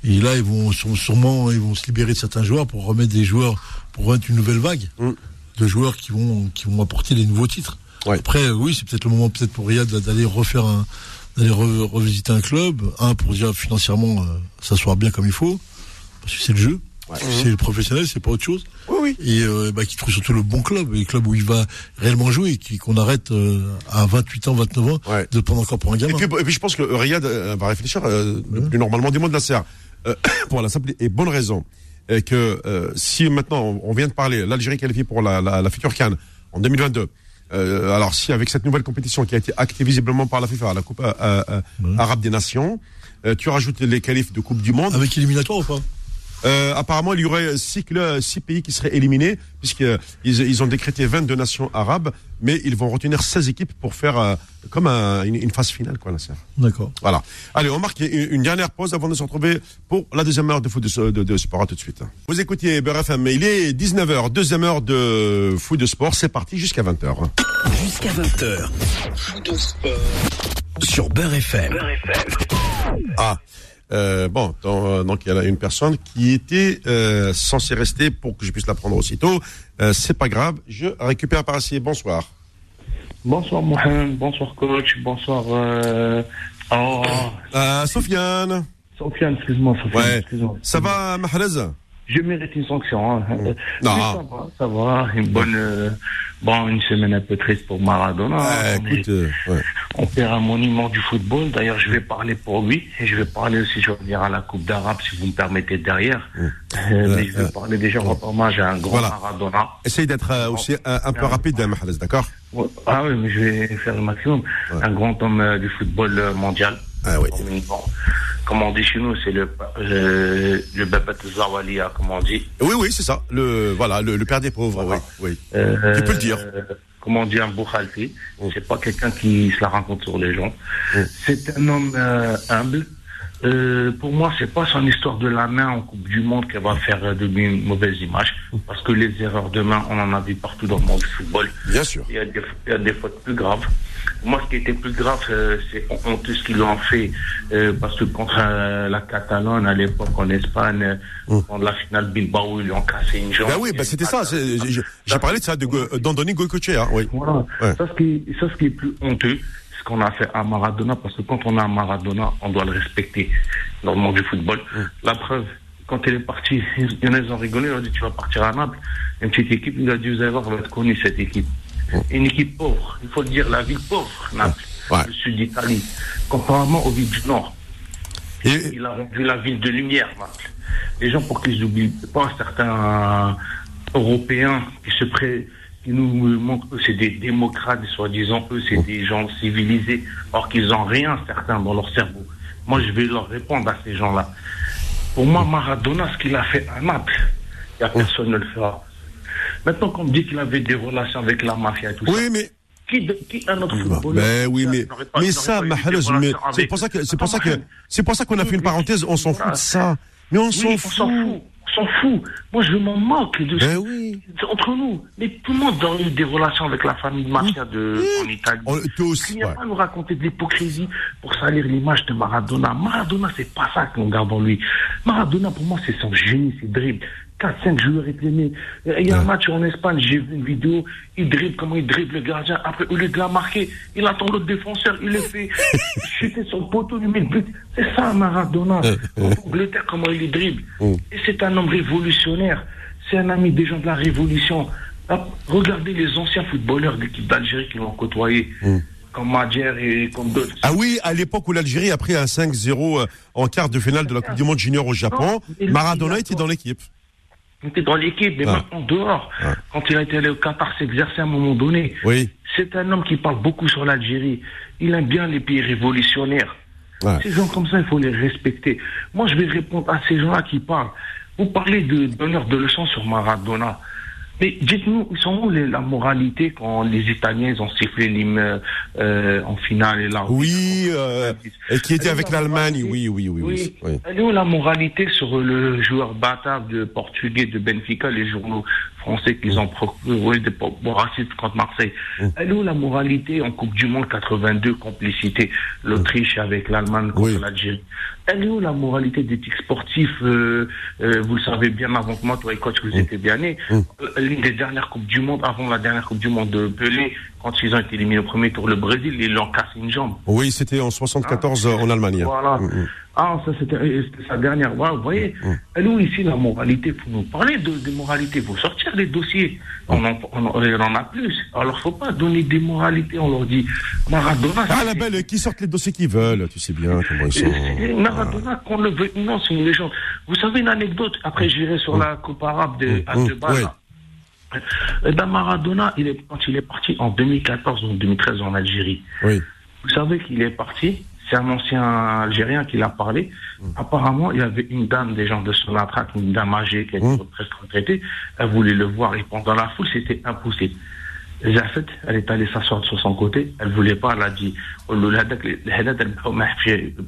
et là, ils vont sû- sûrement, ils vont se libérer de certains joueurs pour remettre des joueurs, pour remettre une nouvelle vague Mm. de joueurs qui vont, qui vont apporter des nouveaux titres. Ouais. Après, oui, c'est peut-être le moment, peut-être pour Riyad d'aller refaire un, d'aller re- revisiter un club, un pour dire financièrement, euh, s'asseoir bien comme il faut, parce que c'est le jeu, c'est le professionnel, c'est pas autre chose oui, oui. et euh, bah, qui trouve surtout le bon club, le club où il va réellement jouer, et qu'on arrête euh, à 28 ans, 29 ans, Ouais. de prendre encore pour un Et gamin. puis, et puis je pense que Riyad euh, va réfléchir euh, le plus normalement du monde de la. Euh, pour la simple et bonne raison. Et que euh, si maintenant on, on vient de parler, l'Algérie qualifiée pour la, la, la future Cannes en 2022. Euh, alors si avec cette nouvelle compétition qui a été actée visiblement par la FIFA, la Coupe euh, euh, arabe des nations, euh, tu rajoutes les qualifs de Coupe du Monde. Avec éliminatoire ou pas? Euh, apparemment, il y aurait six, pays qui seraient éliminés, puisqu'ils ils ont décrété 22 nations arabes, mais ils vont retenir 16 équipes pour faire euh, comme un- une, une phase finale, quoi, Nasser. D'accord. Voilà. Allez, on marque une, une dernière pause avant de se retrouver pour la deuxième heure de foot de, de, de sport. À tout de suite. Vous écoutez Beurre FM, il est 19h, deuxième heure de foot de sport. C'est parti jusqu'à 20h. Jusqu'à 20h. Sur Beurre FM. Ah, euh, bon, donc, euh, donc il y a une personne qui était euh, censée rester pour que je puisse la prendre aussitôt. Euh, c'est pas grave, je récupère par ici. Bonsoir. Bonsoir Mohamed, bonsoir coach, bonsoir. Oh, Sofiane, Sofiane, excuse-moi, Sofiane, Ouais. excuse-moi. ça va, Mahrez? Je mérite une sanction. Hein. Euh, Non. ça va, ça va. Une bonne, euh, bon, une semaine un peu triste pour Maradona. Ah, on, Écoute, est- euh, ouais. on perd un monument du football. D'ailleurs, je vais parler pour lui et je vais parler aussi, je vais revenir à la Coupe d'Arabe si vous me permettez derrière. Euh, mais je vais parler déjà, pas hommage à un grand Voilà. Maradona. essaye d'être euh, aussi un, un peu rapide, Mahrez, d'accord? Ah oui, mais je vais faire le maximum. Ouais. Un grand homme du football mondial. Ah oui. Bon, comme on dit chez nous, c'est le, euh, le Babat Zawalia, comme on dit. Oui, oui, c'est ça. Le, voilà, le, le père des pauvres, Voilà. oui. oui. Euh, Tu peux le dire. euh, Comme on dit un Boukhalfi. Mm. C'est pas quelqu'un qui se la rencontre sur les gens. Mm. C'est un homme euh, humble. Euh, pour moi, c'est pas son histoire de la main en Coupe du Monde qui va faire euh, de lui une mauvaise image. Parce que les erreurs de main, on en a vu partout dans le monde du football. Bien sûr. Il y a des, il y a des fautes plus graves. Moi, ce qui était plus grave, euh, c'est honteux ce qu'ils ont fait. euh, parce que contre la Catalogne, à l'époque, en Espagne, euh, Mm. dans la finale Bilbao, ils lui ont cassé une jambe. Ben oui, ben c'était ça. j'ai- parlé de ça, d'Andoni Goycochea, oui. Voilà. Ouais. Ça, ce qui, ça, ce qui est plus honteux, qu'on a fait à Maradona, parce que quand on a un Maradona, on doit le respecter dans le monde du football. Mm. La preuve, quand il est parti, il y en a, ils ont rigolé, ils ont dit, tu vas partir à Naples. Une petite équipe, il a dit, vous allez voir, va être connue, cette équipe. Une équipe pauvre, il faut le dire, la ville pauvre, Naples, Mm. Ouais. le sud d'Italie, comparément aux villes du nord. Et, Il a rendu la ville de lumière, Naples. Les gens, pour qu'ils n'oublient pas, certains Européens qui se pré... qui nous montrent que c'est des démocrates, soi-disant, eux, c'est des gens civilisés, alors qu'ils n'ont rien, certains, dans leur cerveau. Moi, je vais leur répondre à ces gens-là. Pour moi, Maradona, ce qu'il a fait à Naples, il n'y a personne ne le fera. Maintenant qu'on me dit qu'il avait des relations avec la mafia et tout ça, oui, mais qui, de- qui un autre footballeur Mais oui, mais, pas- mais ça, mais c'est pour ça que, c'est pour ça que, c'est pour ça qu'on a fait une parenthèse, on s'en fout de ça. Mais on Oui, s'en fout. S'en fout. Moi, je m'en moque de Ben oui. Entre nous. Mais tout le monde a eu des relations avec la famille de mafia de, en Italie? On- aussi, Il n'y a ouais. pas à nous raconter de l'hypocrisie pour salir l'image de Maradona. Maradona, c'est pas ça qu'on garde en lui. Maradona, pour moi, c'est son génie, c'est dribble. 4-5 joueurs éclairés. Il y a un match en Espagne, j'ai vu une vidéo, il dribble, comment il dribble le gardien. Après, au lieu de la marquer, il attend l'autre défenseur, il le fait chuter sur le poteau, il met le but. C'est ça, Maradona. En Angleterre, comment il dribble. Et c'est un homme révolutionnaire. C'est un ami des gens de la révolution. Hop, Regardez les anciens footballeurs de l'équipe d'Algérie qui l'ont côtoyé, comme Madjer et comme d'autres. Ah oui, à l'époque où l'Algérie a pris un 5-0 euh, en quart de finale de la Coupe du Monde junior au Japon, lui, Maradona était dans l'équipe. Il était dans l'équipe, mais Ah. même en dehors. Ah. Quand il a été allé au Qatar s'exercer à un moment donné, Oui. c'est un homme qui parle beaucoup sur l'Algérie. Il aime bien les pays révolutionnaires. Ouais. Ces gens comme ça, il faut les respecter. Moi, je vais répondre à ces gens-là qui parlent. Vous parlez de d'honneur de leçon sur Maradona. Mais dites-nous, ils sont où les- la moralité quand les Italiens ils ont sifflé l'hymne euh, en finale et là Oui, euh, et qui était avec l'Allemagne, oui, oui, oui, oui. oui. Elle est où la moralité sur le joueur bâtard de portugais de Benfica, les journaux français qu'ils ont procuré des racistes contre Marseille Mm. Elle est où la moralité en Coupe du Monde 82, complicité, l'Autriche avec l'Allemagne contre Oui. l'Algérie Elle est où la moralité d'éthique sportive euh, euh, Vous le savez bien avant que moi, toi et coach, vous étiez bien nés. Euh, L'une des dernières Coupes du Monde, avant la dernière Coupe du Monde de Pelé, quand ils ont été éliminés au premier tour, le Brésil, ils lui ont cassé une jambe. Oui, c'était en 74 euh, en Allemagne. Voilà. Mm, mm. Ah, ça c'était euh, c'était sa dernière. Voilà, vous voyez, elle est où ici la moralité Pour nous parler de, de moralité, faut sortir des dossiers. On en, on, en- on en a plus. Alors, faut pas donner des moralités. On leur dit Maradona. Ah, la belle, qui sortent les dossiers qu'ils veulent, tu sais bien comment ils sont. Maradona, qu'on le veut non, c'est une légende. Vous savez une anecdote? Après, j'irai sur la Coupe arabe de, à Mm. Eh ben, Maradona, il est, quand il est parti en 2014 ou 2013 en Algérie, Oui. vous savez qu'il est parti, c'est un ancien Algérien qui l'a parlé. Apparemment, il y avait une dame des gens de Sonatrach, une dame âgée qui était Mmh. presque retraitée. Elle voulait le voir et pendant la foule, c'était impossible. Zafet, elle est allée s'asseoir sur son côté. Elle voulait pas, elle a dit, Oh,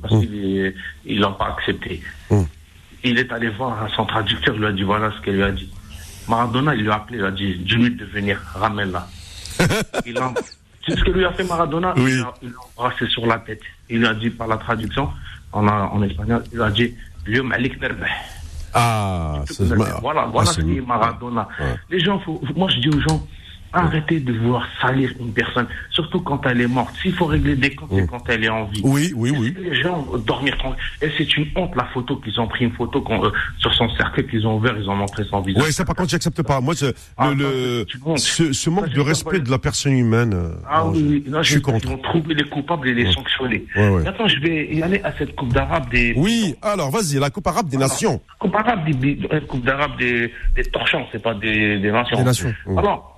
parce Mmh. qu'il il l'a pas accepté. Mmh. Il est allé voir son traducteur, il lui a dit, voilà ce qu'elle lui a dit. Maradona, il lui a appelé, il a dit, dis-lui de venir, ramène-la. sais ce que lui a fait Maradona Oui. Il l'a embrassé sur la tête. Il lui a dit par la traduction, en, en espagnol, il lui a dit, Lieu Malik Nerbeh. Ah, c'est Voilà, voilà ah, ce c'est- qui est Maradona. Ouais. Les gens, faut, moi je dis aux gens, arrêtez de vouloir salir une personne, surtout quand elle est morte. S'il faut régler des comptes, c'est quand elle est en vie. Oui, oui, oui. Les gens dormir tranquille. Et c'est une honte la photo qu'ils ont pris, une photo euh, sur son cercueil qu'ils ont ouvert, ils ont montré son visage. Ouais, ça par contre, j'accepte pas. Moi, Ah, le, honte. ce, ce manque Ça, de respect de la personne humaine. euh, Ah non, oui, oui. je, suis contre. Ils vont trouver les coupables et les sanctionner. Ouais, ouais. Maintenant, je vais y aller à cette Coupe d'Arabe des. Oui, alors vas-y, la Coupe arabe des nations. Coupe arabe des, Coupe d'Arabe des, des torchons, c'est pas des, des nations. Des nations. Alors,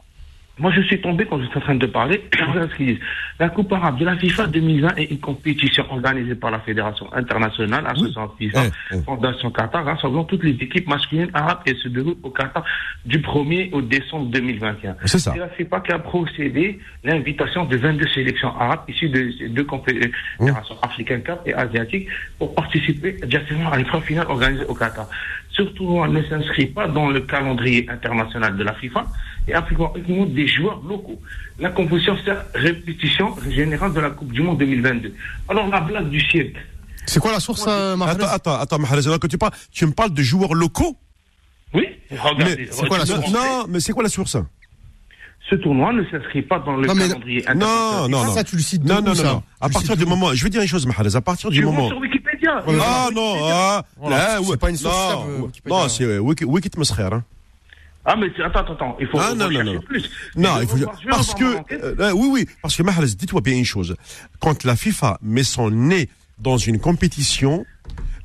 moi je suis tombé quand j'étais en train de parler. La Coupe arabe de la FIFA 2020 est une compétition organisée par la Fédération internationale, association FIFA, Eh, eh. Fondation Qatar, rassemblant toutes les équipes masculines arabes et se déroule au Qatar du 1er au décembre 2021. C'est ça. la FIFA qui a procédé l'invitation de 22 sélections arabes issues de ces deux compétitions africaines Cup et asiatiques pour participer directement à l'épreuve finale organisée au Qatar. Surtout, on ne s'inscrit pas dans le calendrier international de la FIFA et impliquant uniquement des joueurs locaux. La composition sert répétition générale de la Coupe du Monde 2022. Alors, la blague du siècle. C'est quoi la source, euh, Mahrez Attends, attends, attends, Mahrez, alors que tu parles, tu me parles de joueurs locaux Oui, regardez. Mais c'est quoi la source Non, mais c'est quoi la source Ce tournoi ne s'inscrit pas dans le Non, mais- calendrier Non, international. non, Ah, non. ça, tu le cites Non, non, non, ça non. À Tu partir du moment, je vais dire une chose, Mahrez, à partir du Tu moment. sur Wikipédia. Ah non, ah, Voilà, là, c'est ouais, pas une source non. Non, c'est euh, Wiki, Wiki Mesrer, hein. Ah, mais attends, attends, attends, il faut Ah, non, non, non. plus. Non, il faut parce que euh, euh, oui oui parce que Mahrez, dis-toi bien une chose. Quand la FIFA met son nez dans une compétition,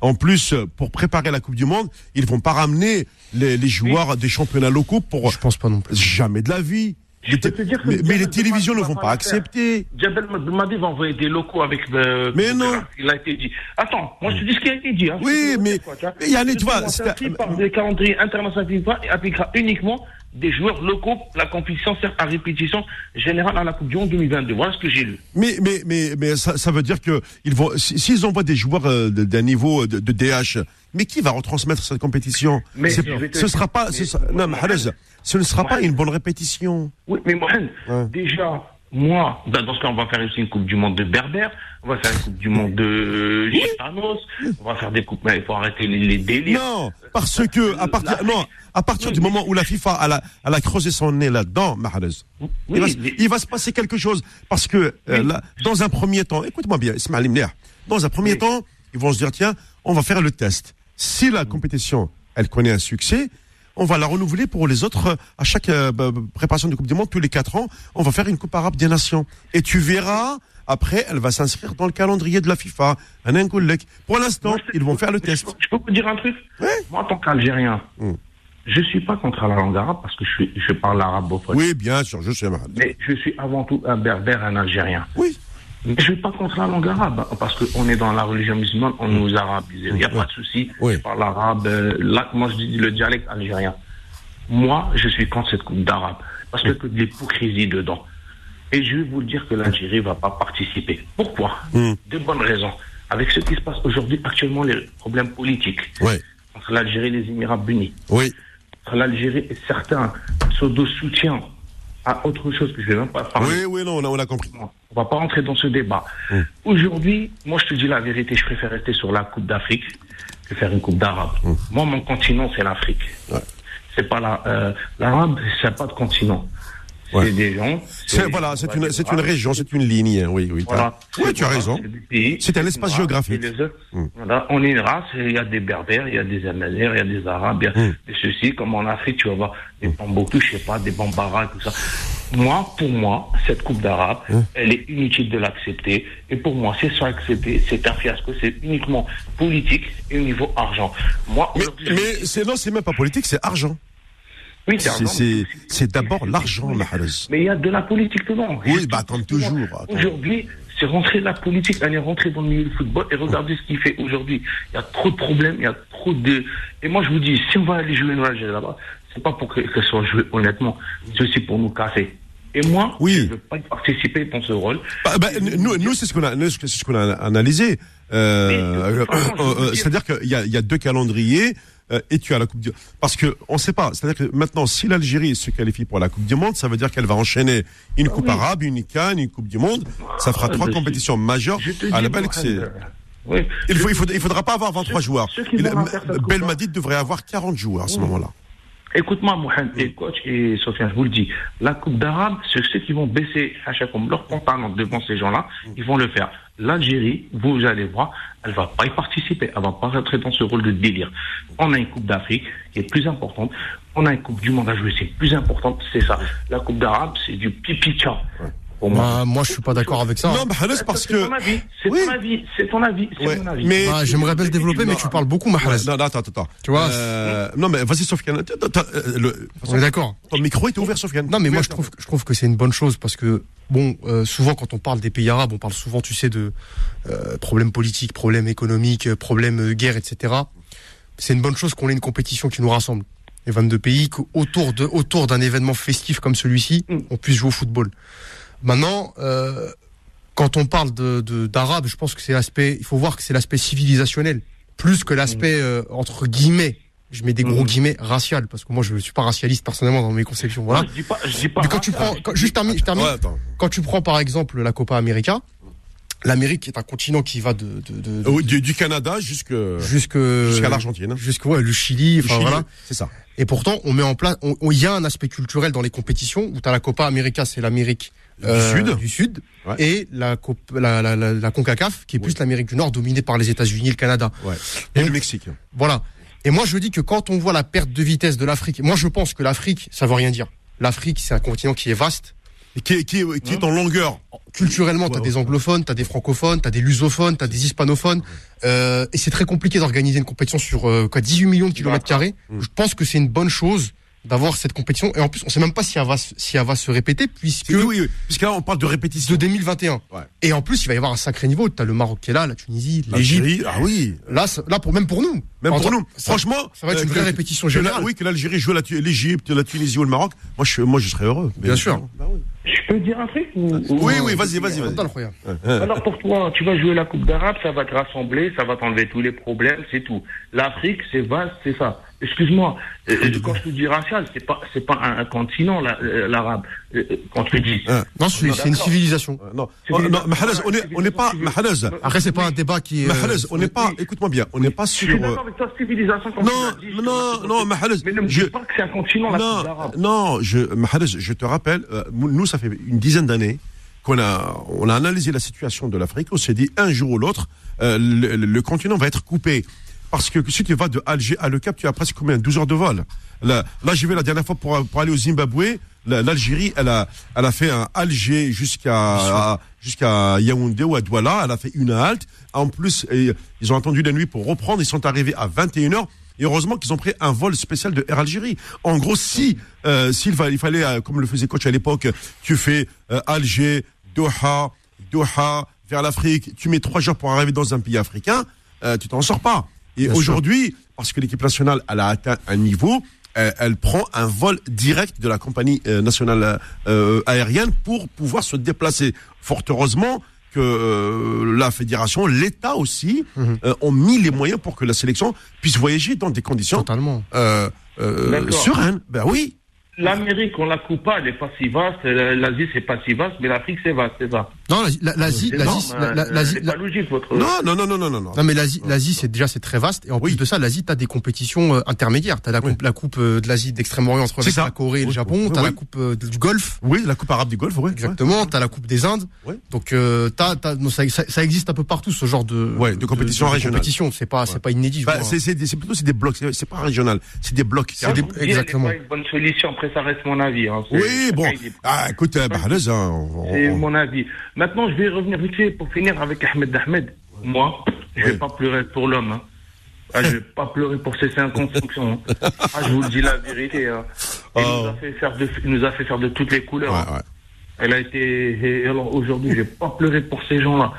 en plus euh, pour préparer la Coupe du Monde, ils vont pas ramener les, les joueurs des championnats locaux pour Je pense pas non plus. jamais de la vie. Les te dire mais, mais les télévisions ne vont pas accepter. Djabel Belmadi va envoyer des locaux avec le. Mais non. Il a été dit. Attends, moi je te dis ce qui a été dit. Hein. Oui, mais- mais Yannick, Ce tu vois, par des calendriers internationaux FIFA et appliquera uniquement des joueurs locaux. La compétition sert à répétition générale à la Coupe du Monde 2022. Voilà ce que j'ai lu. Mais mais mais mais ça, ça veut dire que ils vont si- s'ils envoient des joueurs euh, d'un niveau de, de DH, mais qui va retransmettre cette compétition? Mais Ce dire- sera pas mais- sera- non Mahrez, ce ne sera pas une bonne répétition. Oui, mais Mohamed, Ouais. déjà, moi, dans ce cas, on va faire aussi une Coupe du Monde de Berbère, on va faire une Coupe du Monde de Gitanos, on va faire des coupes, mais il faut arrêter les, les délires. Non, parce que à partir non, à partir du moment où la FIFA elle a, elle a creusé son nez là-dedans, Mahrez, il, va, se- mais- il va se passer quelque chose parce que euh, là, dans un premier temps, écoute-moi bien, Ismaël Mner, dans un premier temps, ils vont se dire tiens, on va faire le test. Si la compétition elle connaît un succès, on va la renouveler pour les autres euh, à chaque euh, bah, bah, préparation de Coupe du Monde tous les quatre ans. On va faire une Coupe arabe des nations et tu verras. Après, elle va s'inscrire dans le calendrier de la FIFA. Pour l'instant, ils vont faire le test. Je peux vous dire un truc? Ouais. Moi, en tant qu'Algérien, Mm. je suis pas contre la langue arabe parce que je, suis, je parle arabe au Oui, bien sûr, je sais, Mahrez. Mais je suis avant tout un berbère, un Algérien. Oui. Mais je suis pas contre la langue arabe, parce qu'on est dans la religion musulmane, on nous arabise. Il n'y a pas de souci. Oui. Je parle arabe. euh, là, moi, je dis le dialecte algérien. Moi, je suis contre cette coupe d'arabe, parce qu'il y a que de l'hypocrisie dedans. Et je vais vous dire que l'Algérie va pas participer. Pourquoi? Mm. De bonnes raisons. Avec ce qui se passe aujourd'hui, actuellement, les problèmes politiques Oui, entre l'Algérie et les Émirats unis, oui. entre l'Algérie et certains pseudo-soutiens à autre chose que je vais même pas parler. Oui, oui, non, on a, on a compris. On va pas rentrer dans ce débat. Mm. Aujourd'hui, moi, je te dis la vérité, je préfère rester sur la Coupe d'Afrique que faire une Coupe d'Arabe. Moi, mon continent, c'est l'Afrique. Ouais. C'est pas la, euh, l'Arabe, c'est pas de continent. Ouais. C'est des gens. C'est, voilà, c'est une, c'est une région, c'est une ligne, hein, oui, oui. Voilà. Oui, tu as raison. c'est un espace géographique. Mm. Voilà, on est une race, il y a des Berbères, il y a des Amazères, il y a des Arabes, il y a des ceci, comme en Afrique, tu vas voir des Bamboutou, je sais pas, des Bambara, tout ça. Moi, pour moi, cette Coupe d'Arabe, Mm. elle est inutile de l'accepter. Et pour moi, c'est soit accepté, c'est un fiasco, c'est uniquement politique et au niveau argent. Moi, Mais, mais c'est, non, c'est même pas politique, c'est argent. oui, C'est, d'abord l'argent, Mahrez. Mais il y a de la politique dedans. Oui, bah, comme toujours. Attends. Aujourd'hui, C'est rentrer la politique, elle est rentrée dans le milieu du football et regardez ce qu'il fait aujourd'hui. Il y a trop de problèmes, il y a trop de. Et moi, je vous dis, si on va aller jouer une là-bas, c'est pas pour que- qu'elle soit jouée honnêtement, c'est aussi pour nous casser. Et moi, Oui. je ne veux pas participer dans ce rôle. Bah, bah, nous, nous c'est ce qu'on a, ce a analysé. Euh, je euh, euh, dire- C'est-à-dire qu'il y a, il y a deux calendriers. euh, et tu as la Coupe du parce que on sait pas. C'est-à-dire que maintenant, si l'Algérie se qualifie pour la Coupe du Monde, ça veut dire qu'elle va enchaîner une Coupe oui. arabe, une CAN, une Coupe du Monde. Ça fera Ah, trois je- compétitions majeures. Je À la belle oui. Il il faudra pas avoir 23 Ceux- joueurs. ceux qui Il- vont la faire, cette Coupe, Belmadi devrait avoir 40 joueurs à ce Oui. moment-là. Écoute-moi, Mohamed, et coach et Sofiane, je vous le dis, la Coupe d'Arabe, c'est ceux qui vont baisser à chaque fois leur pantalon devant ces gens-là, ils vont le faire. L'Algérie, vous allez voir, elle va pas y participer, elle va pas rentrer dans ce rôle de délire. On a une Coupe d'Afrique qui est plus importante, on a une Coupe du Monde à jouer, c'est plus important, c'est ça. La Coupe d'Arabe, c'est du pipi-tcha. Pour moi. Bah, moi, je suis pas d'accord avec ça. Non, bah, parce C'est ton que. avis, c'est Oui. ton avis, c'est ton avis, c'est Ouais, mon avis. mais. Ah, J'aimerais bien se développer, mais tu parles beaucoup, Mahrez. Non, non, attends, attends. Tu vois, Euh, non, mais vas-y, Sofiane. Euh, le- On est d'accord. Ton micro est ouvert, Sofiane. Non, mais moi je trouve, je trouve que c'est une bonne chose parce que bon, euh, souvent quand on parle des pays arabes, on parle souvent, tu sais, de euh, problèmes politiques, problèmes économiques, problèmes de guerre, etc. C'est une bonne chose qu'on ait une compétition qui nous rassemble. Les 22 pays, qu'autour de, autour d'un événement festif comme celui-ci, Mm. on puisse jouer au football. Maintenant, euh, quand on parle de de- d'arabe, je pense que c'est l'aspect, il faut voir que c'est l'aspect civilisationnel, plus que l'aspect euh, entre guillemets. Je mets des gros Mm. guillemets racial parce que moi je suis pas racialiste personnellement dans mes conceptions. Voilà. Je dis pas, je dis pas. Mais quand tu prends, quand- juste termine, je termine. Ouais, attends. Quand tu prends par exemple la Copa América, l'Amérique est un continent qui va de, de, de, de- Oui, du, du Canada jusque jusque jusqu'à l'Argentine. hein. jusque ouais, le Chili, enfin voilà. C'est ça. Et pourtant, on met en place, il y a un aspect culturel dans les compétitions où tu as la Copa América, c'est l'Amérique Du Sud. du Sud, Ouais. et la, la, la, la, la Concacaf qui est plus l'Amérique du Nord dominée par les États-Unis le Canada. Ouais. Et Donc- le Mexique. Voilà. Et moi, je dis que quand on voit la perte de vitesse de l'Afrique, moi, je pense que l'Afrique, ça veut rien dire. L'Afrique, c'est un continent qui est vaste. Et Qui est, qui est, qui est en longueur. Culturellement, t'as des anglophones, t'as des francophones, t'as des lusophones, t'as des hispanophones. Euh, et c'est très compliqué d'organiser une compétition sur euh, quoi, 18 millions de kilomètres carrés. Mm. Je pense que c'est une bonne chose d'avoir cette compétition. Et en plus, on sait même pas si elle va, se- si elle va se répéter puisque Oui, oui, oui. Puisque là, on parle de répétition. de 2021. Ouais. Et en plus, il va y avoir un sacré niveau. T'as le Maroc qui est là, la Tunisie, l'Égypte. Ah oui. Là, là pour même pour nous. Même En pour nous. ça- Franchement. ça va être une euh, vraie répétition générale. oui, que l'Algérie joue Tu- l'Égypte, la Tunisie ou le Maroc. Moi, je, moi, je serais heureux. Bien sûr. Bah oui. Je peux dire un truc ou- ou- Oui, oui, vas-y, vas-y, royaume. Alors pour toi, tu vas jouer la Coupe d'Arabe, ça va te rassembler, ça va t'enlever tous les problèmes, c'est tout. L'Afrique, c'est vaste, c'est ça. Excuse-moi, euh, quand je te dis racial, c'est pas c'est pas un, un continent la- euh, l'arabe. Euh, euh, Quand tu dis. Hein. Non, c'est une civilisation. Euh, Non, Oh, non, Mahalaz, on est, on n'est pas, Mahalaz, Après, c'est pas un débat qui est. euh, Mahalaz, on n'est pas, écoute-moi bien, on n'est pas Je suis sur. d'accord euh, avec toi, civilisation. Quand Non, tu dit, je non, non. Mahalaz, Mais ne me je- dis pas que c'est un continent la Coupe Non, non, je, Mahalaz, je te rappelle, euh, nous, ça fait une dizaine d'années qu'on a, on a analysé la situation de l'Afrique. On s'est dit un jour ou l'autre, euh, le, continent va être coupé. Parce que si tu vas de Alger à Le Cap, tu as presque combien? 12 heures de vol. Là, là j'y vais la dernière fois pour, pour aller au Zimbabwe. La- L'Algérie, elle a, elle a fait un Alger jusqu'à jusqu'à Yaoundé ou à Douala. Elle a fait une halte. En plus, ils ont attendu la nuit pour reprendre. Ils sont arrivés à 21h. Et heureusement qu'ils ont pris un vol spécial de Air Algérie. En gros, si euh, s'il il fallait, euh, comme le faisait coach à l'époque, tu fais euh, Alger, Doha, Doha vers l'Afrique, tu mets trois jours pour arriver dans un pays africain, euh, tu t'en sors pas. Et aujourd'hui, parce que l'équipe nationale, elle a atteint un niveau, elle prend un vol direct de la compagnie nationale euh, aérienne pour pouvoir se déplacer. Fort heureusement que euh, la fédération, l'État aussi, Mhm. euh, ont mis les moyens pour que la sélection puisse voyager dans des conditions Totalement. euh, euh, sereines. Ben oui. L'Amérique, on la coupe pas, elle est pas si vaste. L'Asie, c'est pas si vaste, mais l'Afrique, c'est vaste, c'est ça. Non, l'Asie, la- l'Asie, l'Asie, pas logique, votre. Non, non, non, non, non, non. non. non mais l'Asie, l'Asie c'est déjà c'est très vaste et en Oui. plus de ça l'Asie t'as des compétitions euh, intermédiaires t'as la coupe la coupe euh, de l'Asie d'Extrême-Orient entre C'est avec ça. la Corée et le Oui, Japon oui, t'as oui. la coupe euh, du Golfe Oui, la Coupe arabe du Golfe, oui. exactement t'as la coupe des Indes Ouais. donc euh, t'as, t'as non, ça, existe un peu partout ce genre de Ouais, de compétition régionale. compétition c'est pas c'est pas inédit je Bah, c'est, c'est, des- c'est plutôt c'est des blocs, c'est, c'est pas régional, c'est des blocs. Exactement. Une bonne solution. Après, ça reste mon avis. hein. Oui, bon. Ah, écoute, bah, C'est on- mon avis. Maintenant, je vais revenir vite pour finir avec Ahmed Ahmed. Moi, je vais Oui. pas pleurer pour l'homme. Hein. Ah, je vais pas pleurer pour ses cinq constructions. hein. Ah, je vous le dis la vérité. Hein. Il, Oh. nous a fait faire de, il nous a fait faire de toutes les couleurs. Ouais, hein. Elle a été. alors aujourd'hui, j'ai pas pleuré pour ces gens-là.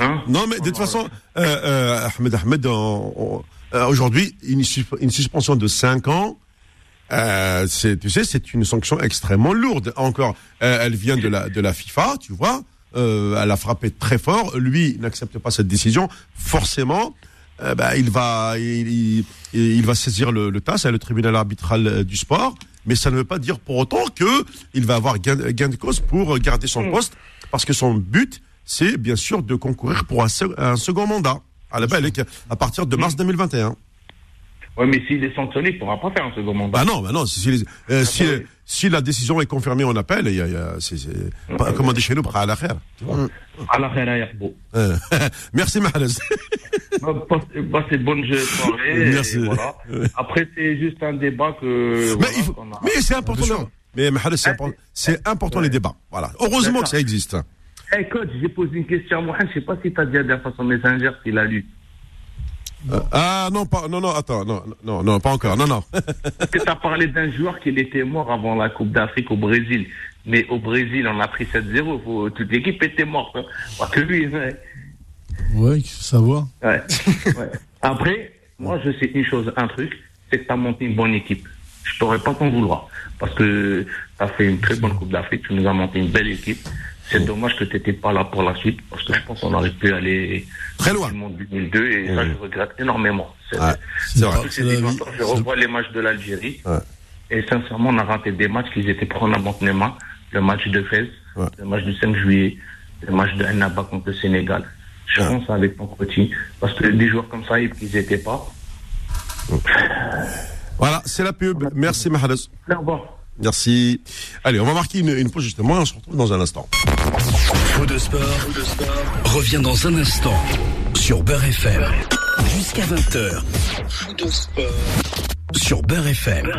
Hein Non, mais de toute façon, euh, euh, Ahmed Ahmed, euh, aujourd'hui, une, une suspension de 5 ans, euh, c'est, tu sais, c'est une sanction extrêmement lourde. Encore, euh, elle vient de la, de la FIFA, tu vois. Euh, elle a frappé très fort. Lui n'accepte pas cette décision. Forcément, euh, bah, il va, il, il- il va saisir le, le TAS, le tribunal arbitral euh, du sport. Mais ça ne veut pas dire pour autant que il va avoir gain, gain de cause pour garder son poste, parce que son but, c'est bien sûr de concourir pour un, se- un second mandat à la belle, à partir de mars 2021. Ouais, mais s'il est sanctionné, il pourra pas faire un second mandat. Bah non, bah non. Si, si, euh, si, bah oui. si la décision est confirmée en appel, il y a, il y a- c'est, c'est, pas- comme on dit chez nous, à la khair, vois. À la Yarbo. Euh, Merci Mahrez. Bah, Passez de bonnes soirées. Merci. Voilà. Après, c'est juste un débat que. mais, voilà, il faut- qu'on a- mais c'est important. Mais Mahrez, c'est important, c'est important les débats. Voilà. Heureusement que ça existe. Hey coach, j'ai posé une question à Mohamed, je sais pas si tu as dit à la façon messenger s'il a lu. Euh, ah non, pas, non, non, attends, non, non, non, pas encore, non, non. Parce que tu as parlé d'un joueur qui était mort avant la Coupe d'Afrique au Brésil. Mais au Brésil, on a pris 7-0. faut- Toute l'équipe était morte. Hein. Pas que lui. Ouais. Ouais, qu'il faut savoir. Ouais. Ouais. Après, moi, je sais une chose, un truc, c'est que tu as monté une bonne équipe. Je t'aurais pas t'en vouloir. Parce que tu as fait une très bonne Coupe d'Afrique. Tu nous as monté une belle équipe. C'est dommage que tu n'étais pas là pour la suite. Parce que je pense qu'on aurait pu aller Très loin. au monde 2002. Et ça, je regrette énormément. C'est vrai. Je revois les matchs de l'Algérie. Ouais. Et sincèrement, on a raté des matchs qui étaient probablement le match de Fès, Ouais. le match du 5 juillet, le match de Ennaba contre le Sénégal. Je Ouais. pense avec ton petit, parce que des joueurs comme ça, ils n'étaient pas. Voilà, c'est la pub. Merci Mahrez. Au revoir. Merci. Allez, on va marquer une, une pause justement et on se retrouve dans un instant. Faux de sport, revient dans un instant sur Beurre FM. Jusqu'à 20h. Sur Beurre FM.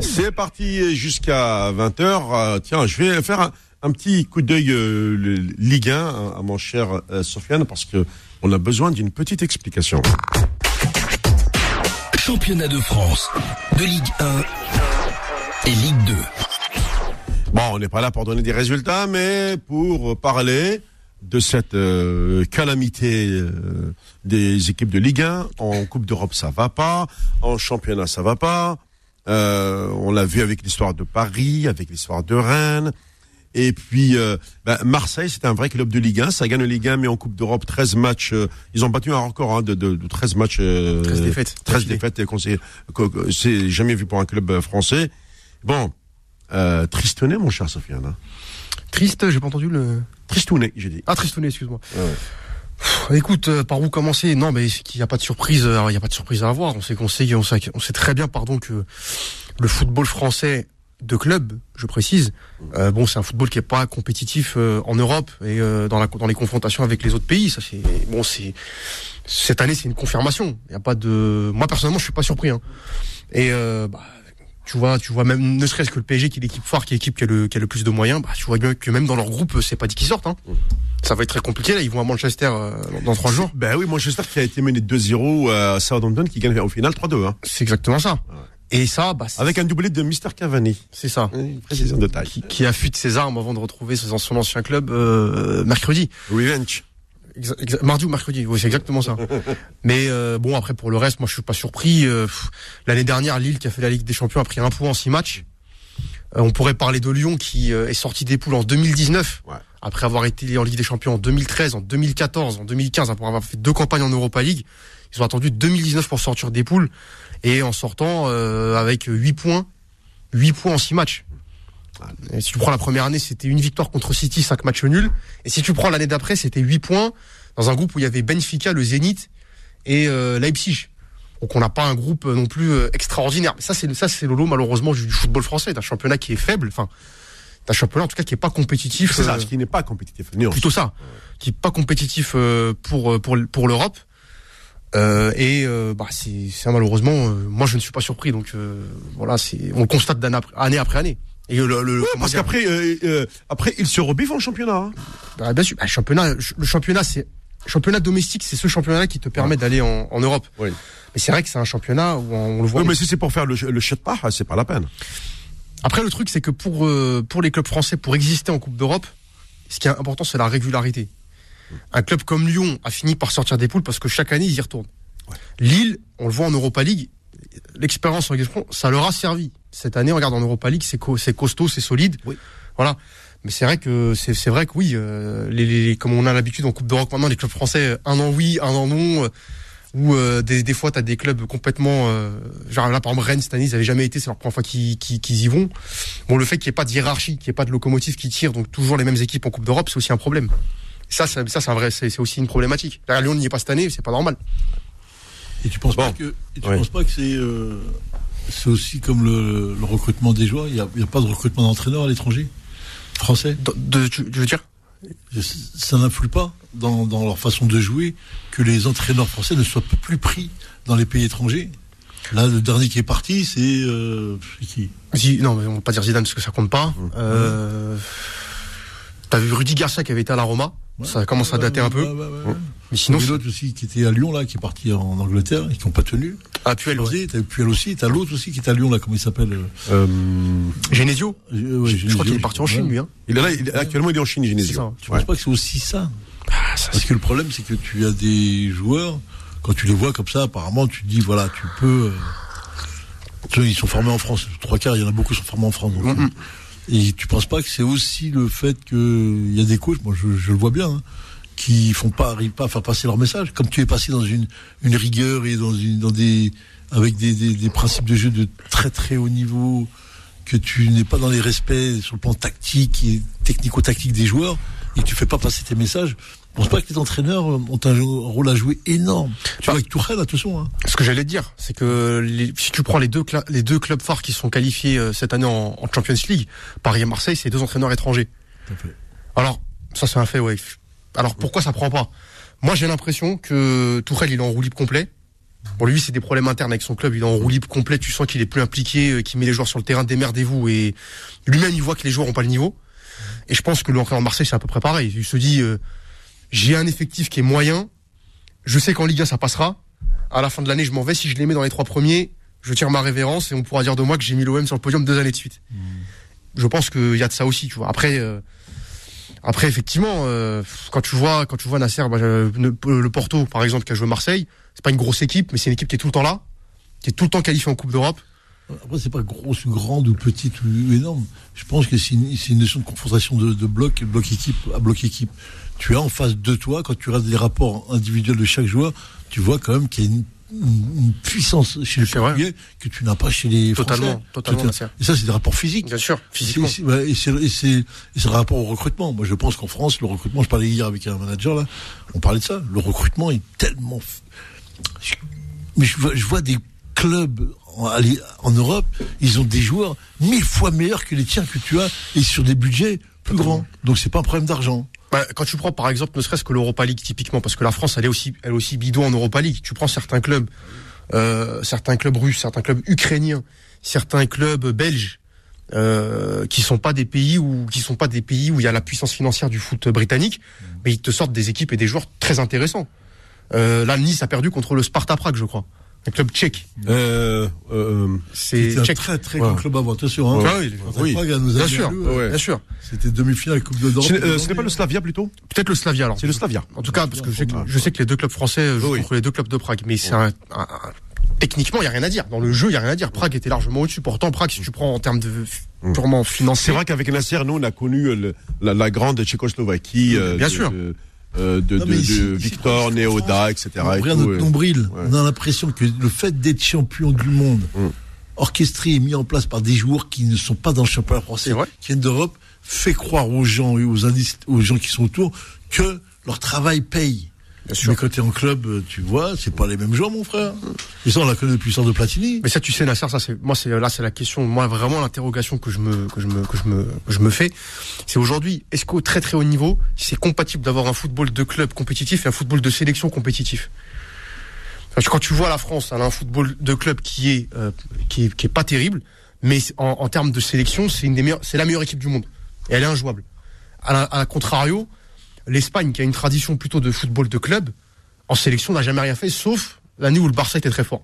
C'est parti jusqu'à 20h. tiens, je vais faire un, un petit coup d'œil euh, Ligue 1 hein, à mon cher euh, Sofiane parce que on a besoin d'une petite explication. Championnat de France, de Ligue 1 et Ligue 2. Bon, on n'est pas là pour donner des résultats, mais pour parler de cette euh, calamité euh, des équipes de Ligue 1. En Coupe d'Europe, ça va pas. En championnat, ça va pas. Euh, on l'a vu avec l'histoire de Paris, avec l'histoire de Rennes. Et puis, euh, ben, Marseille, c'est un vrai club de Ligue 1. Ça gagne la Ligue 1, mais en Coupe d'Europe, 13 matchs. euh, ils ont battu un record hein, de, de, de 13 matchs. euh, 13 défaites. 13 D'affilée. défaites. C'est jamais vu pour un club euh, français. Bon, euh, Tristounet, mon cher Sofiane. hein. Triste, j'ai pas entendu le. Tristounet, j'ai dit. Ah, Tristounet, excuse-moi. Ouais. Écoute, euh, par où commencer? Non, mais qu'il n'y a pas de surprise. euh, Il n'y a pas de surprise à avoir. On sait qu'on sait, on sait, on sait très bien, pardon, que le football français de club, je précise, euh, bon, c'est un football qui est pas compétitif euh, en Europe et euh, dans la dans les confrontations avec les autres pays. Ça, c'est bon, c'est cette année, c'est une confirmation. Il y a pas de. Moi personnellement, je suis pas surpris. Hein. Et euh, bah, tu vois, tu vois même ne serait-ce que le PSG qui est l'équipe phare, qui est l'équipe qui a le qui a le plus de moyens, bah, tu vois bien que même dans leur groupe, c'est pas dit qu'ils sortent. Hein. Ça va être très compliqué. Là, ils vont à Manchester euh, dans, trois jours. Ben oui, Manchester qui a été mené 2-0 à Southampton qui gagne au final 3-2. Hein, C'est exactement ça. Et ça, bah, avec un doublé de Mr Cavani. c'est ça. Une précision de taille. Qui, qui affûte ses armes avant de retrouver son, son ancien club euh, mercredi. Revenge. Exa- mardi ou mercredi, oui, c'est exactement ça. Mais euh, bon, après pour le reste, moi je suis pas surpris. Euh, L'année dernière, Lille qui a fait la Ligue des Champions a pris un point en six matchs. Euh, on pourrait parler de Lyon qui est sorti des poules en 2019, Ouais. après avoir été en Ligue des Champions en 2013, en 2014, en 2015, après avoir fait deux campagnes en Europa League. Ils ont attendu 2019 pour sortir des poules et en sortant euh, avec 8 points, 8 points en 6 matchs. Et si tu prends la première année, c'était une victoire contre City, 5 matchs nuls. Et si tu prends l'année d'après, c'était 8 points dans un groupe où il y avait Benfica, le Zénith et euh, Leipzig. Donc on n'a pas un groupe euh, non plus euh, extraordinaire. Mais ça c'est ça c'est le lot malheureusement du, football français, d'un championnat qui est faible, enfin d'un championnat en tout cas qui est pas compétitif. C'est ça, euh, qui n'est pas compétitif. Plutôt ça, qui est pas compétitif euh, pour pour pour l'Europe. Euh, et bah c'est malheureusement, euh, moi je ne suis pas surpris. Donc euh, voilà, c'est on le constate d'année après année après année. Et le, le Ouais, parce qu'après, euh, euh, après, ils se rebiffent en championnat. hein. bah, bien sûr, bah, championnat, le championnat c'est championnat domestique, c'est ce championnat qui te permet d'aller en, en Europe. Oui. Mais c'est vrai que c'est un championnat où on, on le voit. Oui, mais si c'est pour faire le, le pas, c'est pas la peine. Après, le truc, c'est que pour, euh, pour les clubs français, pour exister en Coupe d'Europe, ce qui est important, c'est la régularité. Un club comme Lyon a fini par sortir des poules parce que chaque année, ils y retournent. Lille, on le voit en Europa League, l'expérience en Champions, ça leur a servi. Cette année, regarde en Europa League, c'est co- c'est costaud, c'est solide. Oui. Voilà. Mais c'est vrai que c'est c'est vrai que oui, euh, les, les- comme on a l'habitude en Coupe d'Europe maintenant, les clubs français, un an oui, un an non. euh, Ou euh, des, des fois, tu as des clubs complètement. euh, genre là, par exemple, Rennes, cette année, ils n'avaient jamais été, c'est leur première fois qu'ils qu'ils- qu'ils y vont. Bon, le fait qu'il n'y ait pas de hiérarchie, qu'il n'y ait pas de locomotive qui tire, donc toujours les mêmes équipes en Coupe d'Europe, c'est aussi un problème. Ça, ça, ça c'est un vrai, c'est c'est aussi une problématique. Là, Lyon n'y est pas cette année, c'est pas normal. Et tu penses pas Bon. que, et tu Ouais. penses pas que c'est, euh, c'est aussi comme le, le recrutement des joueurs. Il n'y a, pas de recrutement d'entraîneurs à l'étranger français. De, de- tu, tu veux dire? Ça n'influe pas dans, dans leur façon de jouer que les entraîneurs français ne soient plus pris dans les pays étrangers. Là, le dernier qui est parti, c'est euh, qui? Zi- Non, mais on va pas dire Zidane parce que ça compte pas. Euh, T'as vu Rudy Garcia qui avait été à la Roma? Ça commence à dater un peu. Ouais, ouais, ouais, ouais. Mais sinon, c'est- l'autre aussi qui était à Lyon là, qui est parti en Angleterre et qui n'ont pas tenu. ah, Puel, ouais. T'as Puel aussi. T'as l'autre aussi qui est à Lyon là, comment il s'appelle euh, Euh, Genesio euh, ouais, Je crois qu'il est Genesio, parti en. Chine, lui. Hein. il est là, il- actuellement, il est en Chine, C'est Genesio. ça. Tu penses pas que c'est aussi ça Ah, ça, Parce que le problème, c'est que tu as des joueurs, quand tu les vois comme ça, apparemment, tu te dis, voilà, tu peux. euh, ils sont formés en France. Trois quarts, il y en a beaucoup qui sont formés en France. donc, Mhm. Et tu penses pas que c'est aussi le fait qu'il y a des coachs, moi je, le vois bien, hein, qui font pas, arrivent pas à faire passer leur message. Comme tu es passé dans une, rigueur et dans une, dans des, avec des principes de jeu de très très haut niveau, que tu n'es pas dans les respects sur le plan tactique et technico-tactique des joueurs, et que tu fais pas passer tes messages. Je pense pas que les entraîneurs euh, ont un rôle à jouer énorme. Tu vois, avec Tourelle, attention. Hein. Ce que j'allais te dire, c'est que les- si tu prends les deux, les deux clubs phares qui sont qualifiés euh, cette année en, en Champions League, Paris et Marseille, c'est deux entraîneurs étrangers. Alors, ça c'est un fait, ouais. Alors pourquoi ça prend pas? Moi j'ai l'impression que Tourelle il est en roue libre complet. Pour lui c'est des problèmes internes avec son club, il est en roue libre complet, tu sens qu'il est plus impliqué, euh, qu'il met les joueurs sur le terrain, démerdez-vous et lui-même il voit que les joueurs ont pas le niveau. Et je pense que l'entraîneur de Marseille c'est à peu près pareil. Il se dit euh, j'ai un effectif qui est moyen, je sais qu'en Liga ça passera. À la fin de l'année je m'en vais, si je les mets dans les trois premiers, je tire ma révérence et on pourra dire de moi que j'ai mis l'OM sur le podium deux années de suite. Je pense qu'il y a de ça aussi, tu vois. Après, euh, après effectivement, euh, quand tu vois, quand tu vois Nasser, bah, euh, le, le Porto par exemple qui a joué Marseille, c'est pas une grosse équipe, mais c'est une équipe qui est tout le temps là, qui est tout le temps qualifiée en Coupe d'Europe. Après, c'est pas grosse, ou grande ou petite ou énorme. Je pense que c'est une, une notion de confrontation de, de bloc, bloc équipe à bloc équipe. Tu as en face de toi, quand tu regardes les rapports individuels de chaque joueur, tu vois quand même qu'il y a une, une- une puissance chez les. Portugais que tu n'as pas chez les Totalement, Français. totalement, Nasser. Et ça, c'est des rapports physiques. Bien sûr, physiquement. Et c'est le rapport au recrutement. Moi, je pense qu'en France, le recrutement, je parlais hier avec un manager là, on parlait de ça. Le recrutement est tellement. Mais je vois, je vois des clubs en, en Europe, ils ont des joueurs mille fois meilleurs que les tiens que tu as et sur des budgets plus grands. Donc c'est pas un problème d'argent. Bah, quand tu prends par exemple ne serait-ce que l'Europa League typiquement, parce que la France elle est aussi, elle est aussi bidon en Europa League. Tu prends certains clubs, euh, certains clubs russes, certains clubs ukrainiens, certains clubs belges, euh, qui sont pas des pays où, qui sont pas des pays où il y a la puissance financière du foot britannique, mais ils te sortent des équipes et des joueurs très intéressants. Euh, là, Nice a perdu contre le Sparta Prague, je crois, un club tchèque. Euh, euh, C'est un tchèque. très très Ouais. grand club avant. Attention. Hein. Ouais, oui, oui. Nous Bien sûr, euh, ouais. bien sûr. C'était demi-finale Coupe de ce n'est euh, n'est pas le Slavia plutôt? Peut-être le Slavia alors. C'est le Slavia. En tout cas, parce que je sais que, je sais que les deux clubs français jouent Oui. contre les deux clubs de Prague, mais c'est un, un- un- techniquement, il y a rien à dire. Dans le jeu, il y a rien à dire. Prague était largement au-dessus. Pourtant, Prague, si tu prends en termes de purement C'est financier, vrai qu'avec Nasser, nous, on a connu euh, le- la, la grande Tchécoslovaquie. euh, Bien de- sûr. De, euh, de, Non, Victor, Neoda, etc. et Regarde tout, notre ouais. nombril. Ouais. On a l'impression que le fait d'être champion du monde, Mm. orchestré et mis en place par des joueurs qui ne sont pas dans le championnat français, qui viennent d'Europe, fait croire aux gens et aux, indices, aux gens qui sont autour que leur travail paye. Sûr. Mais quand tu es en club, tu vois, c'est pas les mêmes joueurs, mon frère. Et ça, on l'a connu depuis l'histoire de Platini. Mais ça, tu sais, Nasser, ça, c'est, moi, c'est, là, c'est la question, moi, vraiment, l'interrogation que je me, que je me, que je me, que je me fais. C'est aujourd'hui, est-ce qu'au très très haut niveau, c'est compatible d'avoir un football de club compétitif et un football de sélection compétitif? Parce que quand tu vois la France, elle a un football de club qui est, euh, qui est, qui est pas terrible, mais en, en termes de sélection, c'est une des meilleures, c'est la meilleure équipe du monde. Et elle est injouable. À la, à la contrario, l'Espagne, qui a une tradition plutôt de football de club, en sélection n'a jamais rien fait, sauf l'année où le Barça était très fort.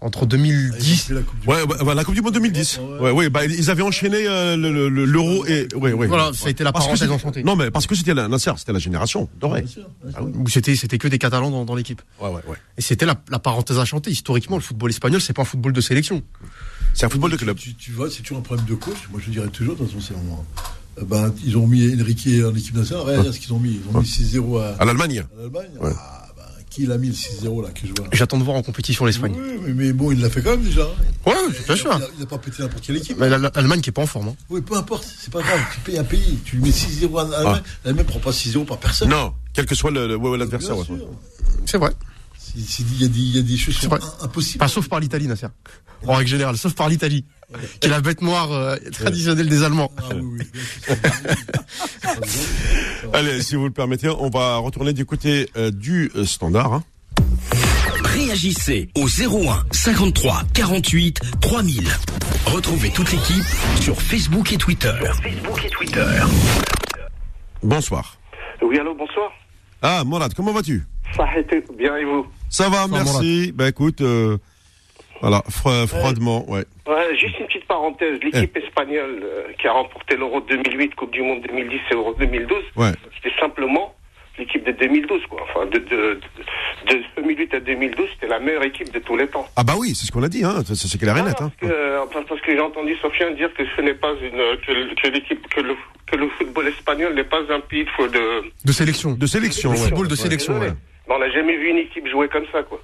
entre 2010. la coupe du Ouais, bah, la Coupe du Monde 2010. Ouais, ouais, bah, ils avaient enchaîné euh, le- le- le- l'Euro et ouais, ouais. Voilà, ça a été la Parce parenthèse enchantée. Non, mais parce que c'était la c'était la génération dorée. Bien sûr, bien sûr. Où c'était c'était que des Catalans dans, dans l'équipe. Ouais, ouais, ouais. Et c'était la, la parenthèse enchantée. Historiquement, le football espagnol, c'est pas un football de sélection. C'est un football de club. Tu, tu vois, c'est toujours un problème de coach. Moi, je dirais toujours, c'est vraiment. euh, ben, ils ont mis Enrique en équipe nationale. Regarde ce qu'ils ont mis. Ils ont mis 6-0 à, À l'Allemagne. à l'Allemagne. Ouais. Ah, ben, qui l'a mis le 6-0 là que je vois? J'attends de voir en compétition l'Espagne. Oui, mais, mais bon, il l'a fait quand même déjà. Ouais, bien sûr. Il a, il a pas pété n'importe quelle équipe. Mais l'Allemagne qui est pas en forme. hein. Oui, peu importe, c'est pas grave. Tu payes un pays, tu lui mets 6-0 à l'Allemagne. L'Allemagne prend pas 6-0 par personne. Non, quel que soit le- le- ouais, ouais, l'adversaire. C'est vrai. Il y, a des- il y a des choses qui C'est sont impossibles. Pas sauf par l'Italie, Nasser. En règle générale, sauf par l'Italie. Qui est la bête noire euh, traditionnelle des Allemands. Ah oui, oui. Allez, si vous le permettez, on va retourner du côté euh, du euh, standard. hein. Réagissez au 01 53 48 3000. Retrouvez toute l'équipe sur Facebook et Twitter. Facebook et Twitter. Bonsoir. Oui, allô, bonsoir. Ah, Morad, comment vas-tu? Ça a été bien et vous? Ça va, merci. Bah écoute, euh, voilà, fro- froidement, ouais. Ouais, Juste une petite parenthèse. L'équipe espagnole euh, qui a remporté l'Euro 2008, Coupe du Monde 2010 et Euro 2012, Ouais. c'était simplement l'équipe de 2012, quoi. Enfin, de, de, de, de 2008 à 2012, c'était la meilleure équipe de tous les temps. Ah bah oui, c'est ce qu'on a dit, hein. C'est clair et Ah, net. parce, que, euh, enfin, parce que j'ai entendu Sofiane dire que ce n'est pas une que, l'équipe que le que le football espagnol n'est pas un pays de, de De sélection. De sélection, ouais. football de Ouais. sélection, ouais. On n'a jamais vu une équipe jouer comme ça, quoi.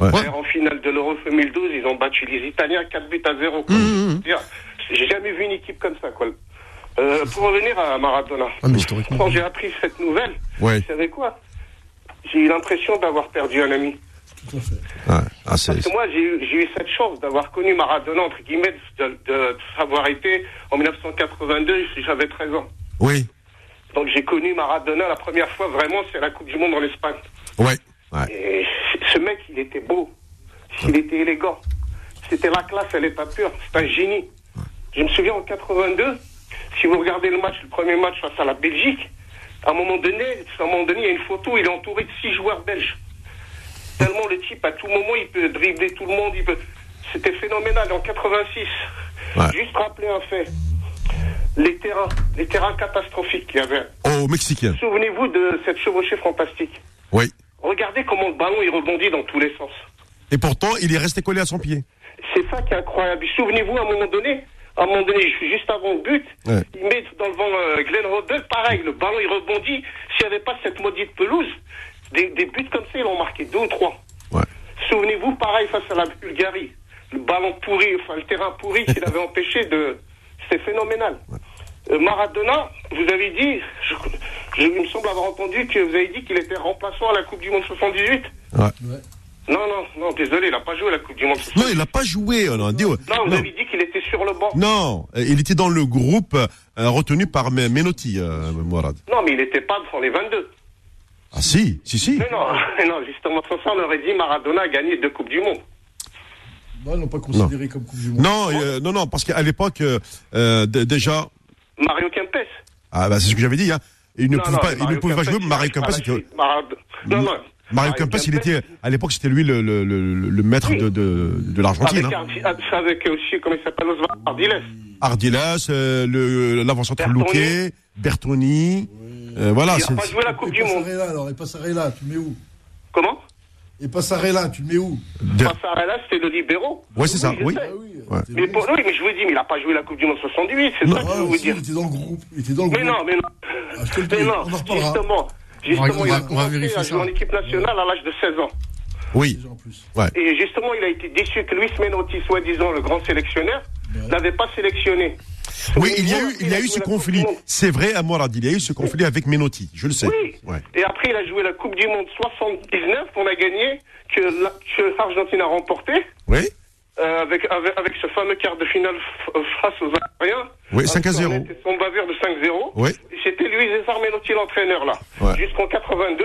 Ouais. En finale de l'Euro 2012, ils ont battu les Italiens 4 buts à 0. quoi. C'est-à-dire, J'ai jamais vu une équipe comme ça, quoi. Euh, pour revenir à Maradona, Ah, mais historiquement. quand j'ai appris cette nouvelle, Ouais. vous savez quoi? J'ai eu l'impression d'avoir perdu un ami. Tout à fait. Ouais. Ah, Parce que moi, j'ai eu, j'ai eu cette chance d'avoir connu Maradona, entre guillemets, de, de, de savoir été en 1982, j'avais 13 ans. Oui. Donc j'ai connu Maradona la première fois, vraiment, c'est la Coupe du Monde en Espagne. Ouais. Ouais. Et ce mec, il était beau. Il était élégant. C'était la classe à l'état pur. C'est un génie. Je me souviens en 82, si vous regardez le match, le premier match face à la Belgique, à un moment donné, à un moment donné, il y a une photo, il est entouré de six joueurs belges. Tellement le type, à tout moment, il peut dribbler tout le monde. Il peut... C'était phénoménal. En 86, Ouais. juste rappeler un fait. Les terrains, les terrains catastrophiques qu'il y avait. Oh, Mexicain. Souvenez-vous de cette chevauchée fantastique. Oui. Regardez comment le ballon il rebondit dans tous les sens. Et pourtant, il est resté collé à son pied. C'est ça qui est incroyable. Souvenez-vous, à un moment donné, à un moment donné, je suis juste avant le but, Ouais. il met dans le vent euh, Glenn Hoddle, pareil, le ballon il rebondit. S'il n'y avait pas cette maudite pelouse, des, des buts comme ça, ils l'ont marqué deux ou trois. Ouais. Souvenez-vous, pareil, face à la Bulgarie, le ballon pourri, enfin le terrain pourri qu'il avait empêché de. C'est phénoménal. Euh, Maradona, vous avez dit, je- il me semble avoir entendu que vous avez dit qu'il était remplaçant à la Coupe du Monde 78. Ouais. Non, non, non, désolé, il n'a pas joué à la Coupe du Monde 78. Non, il n'a pas joué. On a dit, ouais. Non, vous non. avez dit qu'il était sur le banc. Non, euh, il était dans le groupe euh, retenu par Me- Menotti, euh, Mourad. Non, mais il n'était pas dans les 22. Ah si, si, si. Mais non, non, justement, sur ça, on aurait dit Maradona a gagné deux Coupes du Monde. Bah, ils l'ont pas considéré comme Coupe du Monde. Non, euh, non, non, parce qu'à l'époque, euh, déjà, Mario Kempes. ah, bah, c'est ce que j'avais dit, hein. Il ne Non, pouvait non, pas, il ne Mario pouvait pas jouer. il Mario. Marad- Non, non. Mario Kempes, il était, à l'époque, c'était lui le, le, le, le maître de, de, de l'Argentine. Avec, Hein. Ardi- avec aussi, comment il s'appelle, Osvaldo Ardiles. Ardiles, euh, le l'avant-centre Bertoni. Luque, Bertoni. euh, voilà, Il c'est. n'a pas joué la Coupe du Monde. Passarella, alors, et Passarella, tu le mets où? Comment? Et Passarella, tu le mets où? De- Passarella, c'était le libéraux. Ouais, c'est ça, oui. Ah oui, Ouais. Mais pour, oui, mais je vous dis, mais il n'a pas joué la Coupe du Monde 78, c'est ça que je veux Ah, vous si, dire. il était dans le groupe. Il était dans le Mais groupe. non, mais non. Ah, je te le dis, Mais non, on en reparlera. justement. Justement, On va- il a on va commencé vérifier à ça. jouer en équipe nationale à l'âge de 16 ans. Oui, Déjà en plus. Et justement, il a été déçu que Luis Menotti, soi-disant le grand sélectionneur, n'avait pas sélectionné. oui, il y a eu, il y a eu ce conflit. C'est vrai, à il y a eu ce conflit avec Menotti, je le sais. Oui. Ouais. Et après, il a joué la Coupe du Monde 79 qu'on a gagné, que la- que l'Argentine a remporté, Oui, euh, avec, avec, avec ce fameux quart de finale euh, face aux Ariens. Oui, 5 à 0. C'était son bavure de 5-0. Oui. Et C'était Luis César Menotti l'entraîneur, là. Ouais. Jusqu'en 82.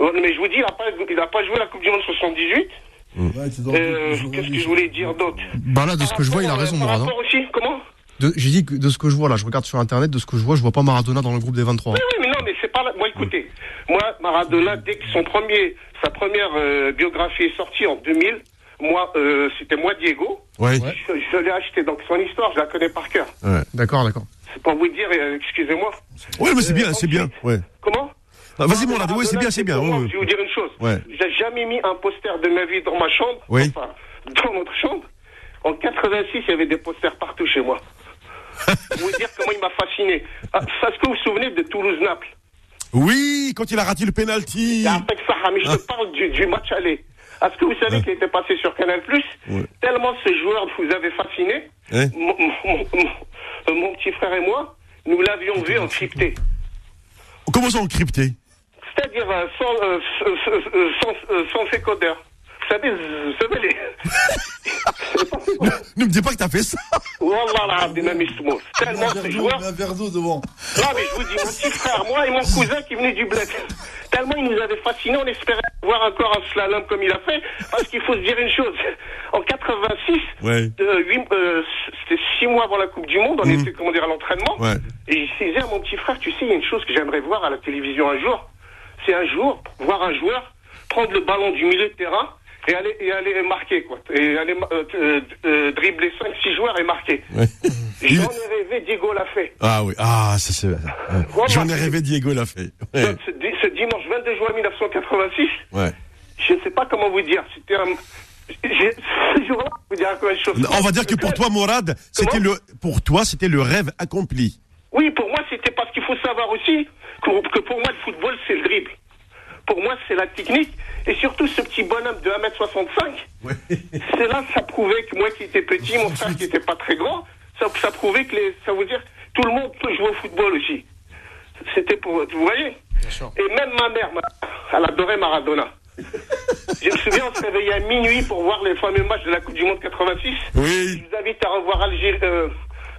Ouais, Mais je vous dis, il n'a pas, il a pas joué la Coupe du Monde 78. Mm. Euh. Qu'est-ce que je voulais dire d'autre Bah là, de ce que je vois, il a raison, euh, Mourad. Par rapport aussi, comment J'ai dit que de ce que je vois là, je regarde sur internet, de ce que je vois, je vois pas Maradona dans le groupe des 23. Oui, oui, mais non, mais c'est pas. Moi, écoutez, moi, Maradona, dès que son premier, sa première euh, biographie est sortie en 2000, moi, euh, c'était moi Diego. Ouais. Je, je l'ai acheté, donc son histoire, je la connais par cœur. Ouais. D'accord, d'accord. C'est pour vous dire, euh, excusez-moi. Ouais, mais c'est bien, c'est bien. Ouais. Comment Vas-y, mon. Oui, c'est bien, c'est bien. Je vais vous dire une chose. Ouais. J'ai jamais mis un poster de ma vie dans ma chambre. Oui. Enfin, dans notre chambre. En 86, il y avait des posters partout chez moi. Vous dire comment il m'a fasciné. Ah, Est-ce que vous vous souvenez de Toulouse-Naples? Oui, quand il a raté le penalty. Après ça, mais je te parle du, du match aller. Est-ce que vous savez qu'il était passé sur Canal Ouais. Tellement ce joueur vous avait fasciné, Ouais. mon, mon- mon- mon petit frère et moi, nous l'avions vu en crypté. Comment ça encrypté C'est-à-dire euh, sans, euh, s- s- euh, sans, sans décodeur. Vous savez, vous savez les... Ne me dis pas que t'as fait ça. Wallah la dynamisme. Tellement ce joueur... un verre d'eau devant. Non, mais je vous dis, mon petit frère, moi et mon cousin qui venait du bled. Tellement il nous avait fascinés, on espérait voir encore un slalom comme il a fait. Parce qu'il faut se dire une chose. En 86, Ouais. euh, c'était six mois avant la Coupe du Monde, on était, comment dire, à l'entraînement. Ouais. Et je disais à mon petit frère, tu sais, il y a une chose que j'aimerais voir à la télévision un jour. C'est un jour, voir un joueur prendre le ballon du milieu de terrain et aller, et aller marquer, quoi. Et aller euh, euh, euh, dribbler 5-6 joueurs et marquer. Ouais. J'en ai rêvé, Diego l'a fait. Ah oui, ah, ça c'est. J'en ai rêvé, Diego l'a fait. Ouais. Donc, ce, di- ce dimanche 22 juin 1986, ouais. je ne sais pas comment vous dire, c'était un... On va dire que pour toi, Morad, c'était le, pour toi, c'était le rêve accompli. Oui, pour moi, c'était parce qu'il faut savoir aussi que, que pour moi, le football, c'est le dribble. Pour moi, c'est la technique. Et surtout, ce petit bonhomme de 1m65, c'est là que ça prouvait que moi qui étais petit, mon frère qui n'était pas très grand, ça, ça prouvait que les, ça veut dire tout le monde peut jouer au football aussi. C'était pour, vous voyez? Et même ma mère, ma- elle adorait Maradona. Je me souviens, on se réveillait à minuit pour voir les fameux matchs de la Coupe du Monde 86. Je Oui. vous invite à revoir Algérie, euh,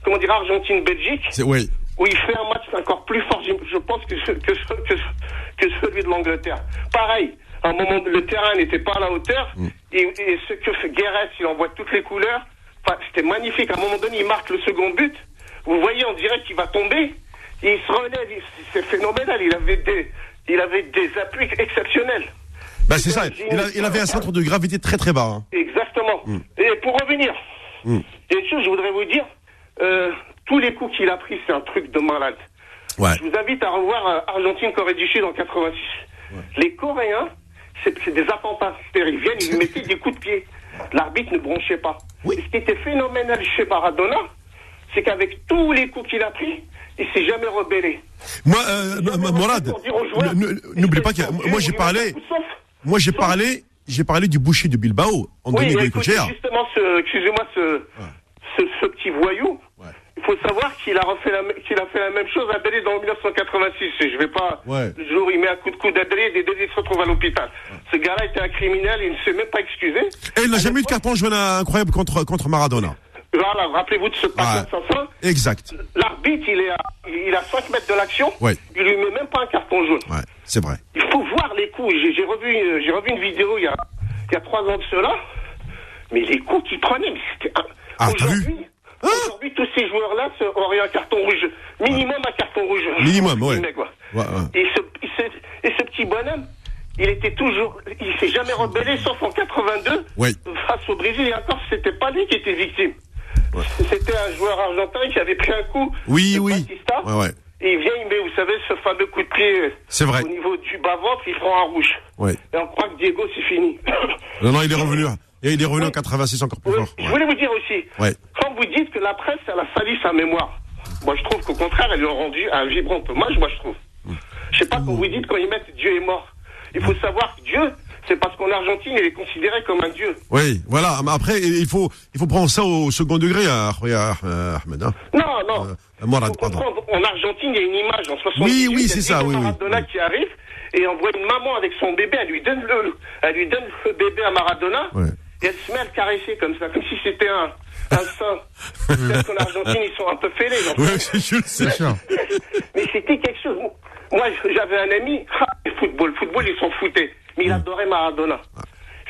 comment dire, Argentine-Belgique oui. où il fait un match encore plus fort, je pense, que, ce- que, ce- que, ce- que celui de l'Angleterre. Pareil, à un moment, le terrain n'était pas à la hauteur, et, et ce que fait Guérès, il envoie toutes les couleurs, enfin, c'était magnifique. À un moment donné, il marque le second but, vous voyez, on dirait qu'il va tomber, et il se relève, c'est phénoménal, il avait des, il avait des appuis exceptionnels. Bah, c'est ça. Il, a- il avait un centre de gravité très très bas. hein. Exactement. Et pour revenir, Mm. chose, je voudrais vous dire, euh, tous les coups qu'il a pris, c'est un truc de malade. Ouais. Je vous invite à revoir euh, Argentine-Corée du Sud en 86. Les Coréens, c'est des attentats. C'est-à-dire, Ils viennent, ils mettaient des coups de pied. L'arbitre ne bronchait pas. Ce qui était phénoménal chez Maradona, c'est qu'avec tous les coups qu'il a pris, il s'est jamais rebellé. Moi, euh, Morad, n'oublie pas que moi j'ai parlé, moi j'ai parlé, j'ai parlé du boucher de Bilbao, André Oui, écoutez, justement, excusez-moi, ce, ce, ce petit voyou, il faut savoir qu'il a, refait la, qu'il a fait la même chose à Adelaide en 1986. Et je vais pas, Ouais. le jour où il met un coup de coude d'Adelaide et Adelaide se retrouve à l'hôpital. Ce gars-là était un criminel, il ne s'est même pas excusé. Et il n'a jamais eu de carton jaune incroyable contre, contre Maradona. Voilà, rappelez-vous de ce patin assassin. Exact. L'arbitre, il est à, il à 5 mètres de l'action. Ouais. Il lui met même pas un carton jaune. Ouais, c'est vrai. Il faut voir les coups. J'ai j'ai revu, j'ai revu une vidéo il y a, il y a trois ans de cela. Mais les coups qu'il prenait, mais c'était. Ah, Aujourd'hui, aujourd'hui, tous ces joueurs-là auraient un carton rouge. Minimum un carton rouge. Minimum, ouais. Et, ce, et ce- et ce petit bonhomme, il était toujours. Il s'est jamais rebellé, sauf en 82. Ouais. Face au Brésil, et encore, c'était pas lui qui était victime. C'était un joueur argentin qui avait pris un coup. Oui, de oui. Batista. Et il vient, il met, vous savez, ce fameux coup de pied C'est vrai. au niveau du bas-ventre, il prend un rouge. Ouais. Et on croit que Diego, c'est fini. Non, non, il est revenu. Et il est revenu en 86 encore plus Oui, fort. Je voulais vous dire aussi, Ouais. quand vous dites que la presse, elle a sali sa mémoire, moi je trouve qu'au contraire, elle lui a rendu un vibrant hommage, moi je trouve. Je sais pas quand vous dites quand ils mettent Dieu est mort. Il faut savoir que Dieu, c'est parce qu'en Argentine, il est considéré comme un dieu. Oui, voilà. Mais après, il faut, il faut prendre ça au second degré, hein, euh, Ahmed. hein. Non, non. Euh, Morad, en Argentine, il y a une image en 78. Oui, oui, c'est ça, oui, oui. Maradona qui arrive et on voit une maman avec son bébé, elle lui donne le, elle lui donne le bébé à Maradona Ouais. Et elle se met à le caresser comme ça, comme si c'était un, un sein. Peut-être qu'en Argentine, ils sont un peu fêlés. sais. Bien sûr. Mais c'était quelque chose. Moi, j'avais un ami, ah, le football, le football, ils s'en foutaient. Mais il adorait Maradona.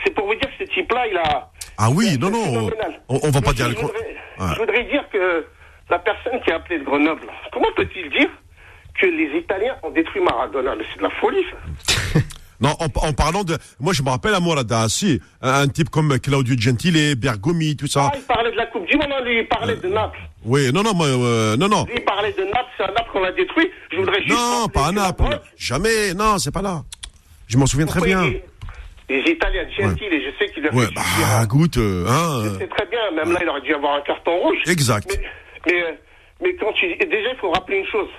C'est pour vous dire que ce type-là, il a. Ah oui, c'est non, non, on, on va pas dire je le voudrais, Ouais. je voudrais dire que la personne qui a appelé de Grenoble, comment peut-il dire que les Italiens ont détruit Maradona? Mais c'est de la folie, ça. Non, en, en parlant de, moi je me rappelle à Morada, si, un, un type comme Claudio Gentile, Bergomi, tout ça. Ah, il parlait de la Coupe du Monde, hein, lui, il parlait de Naples. Oui, non, non, moi, euh, non, non. Lui, il parlait de Naples, c'est un Naples qu'on a détruit. Je voudrais juste. Non, pas à Naples. Jamais, non, c'est pas là. Je m'en souviens très bien. il- Les Italiens, Gentile, et je sais qu'il a Ouais, fait bah, écoute, euh, hein. Je euh, sais très bien, même là, il aurait dû avoir un carton rouge. Exact. Mais, mais, euh, mais quand tu. Déjà, il faut rappeler une chose.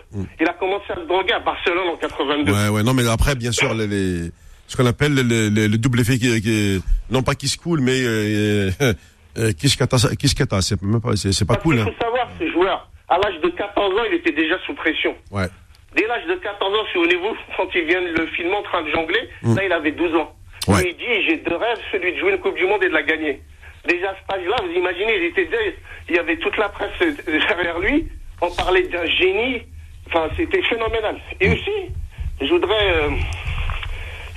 Il a commencé à se droguer à Barcelone en 82. Mm. Ouais, ouais, non, mais après, bien sûr, les, les- ce qu'on appelle le, le- le double effet qui, qui- non pas qui se coule, mais euh, euh, qui se cata, qui se cata, c'est même pas, c'est pas Parce cool. qu'il Hein. faut savoir, ce joueur, à l'âge de 14 ans, il était déjà sous pression. Ouais. Dès l'âge de 14 ans, souvenez-vous, quand il vient le filmer en train de jongler, là, il avait 12 ans. Ouais. Et il dit, j'ai deux rêves, celui de jouer une Coupe du Monde et de la gagner. Déjà, à cet âge-là, vous imaginez, il était déjà- il y avait toute la presse euh, derrière lui, on parlait d'un génie, enfin, c'était phénoménal. Et Mm. aussi, je voudrais, euh,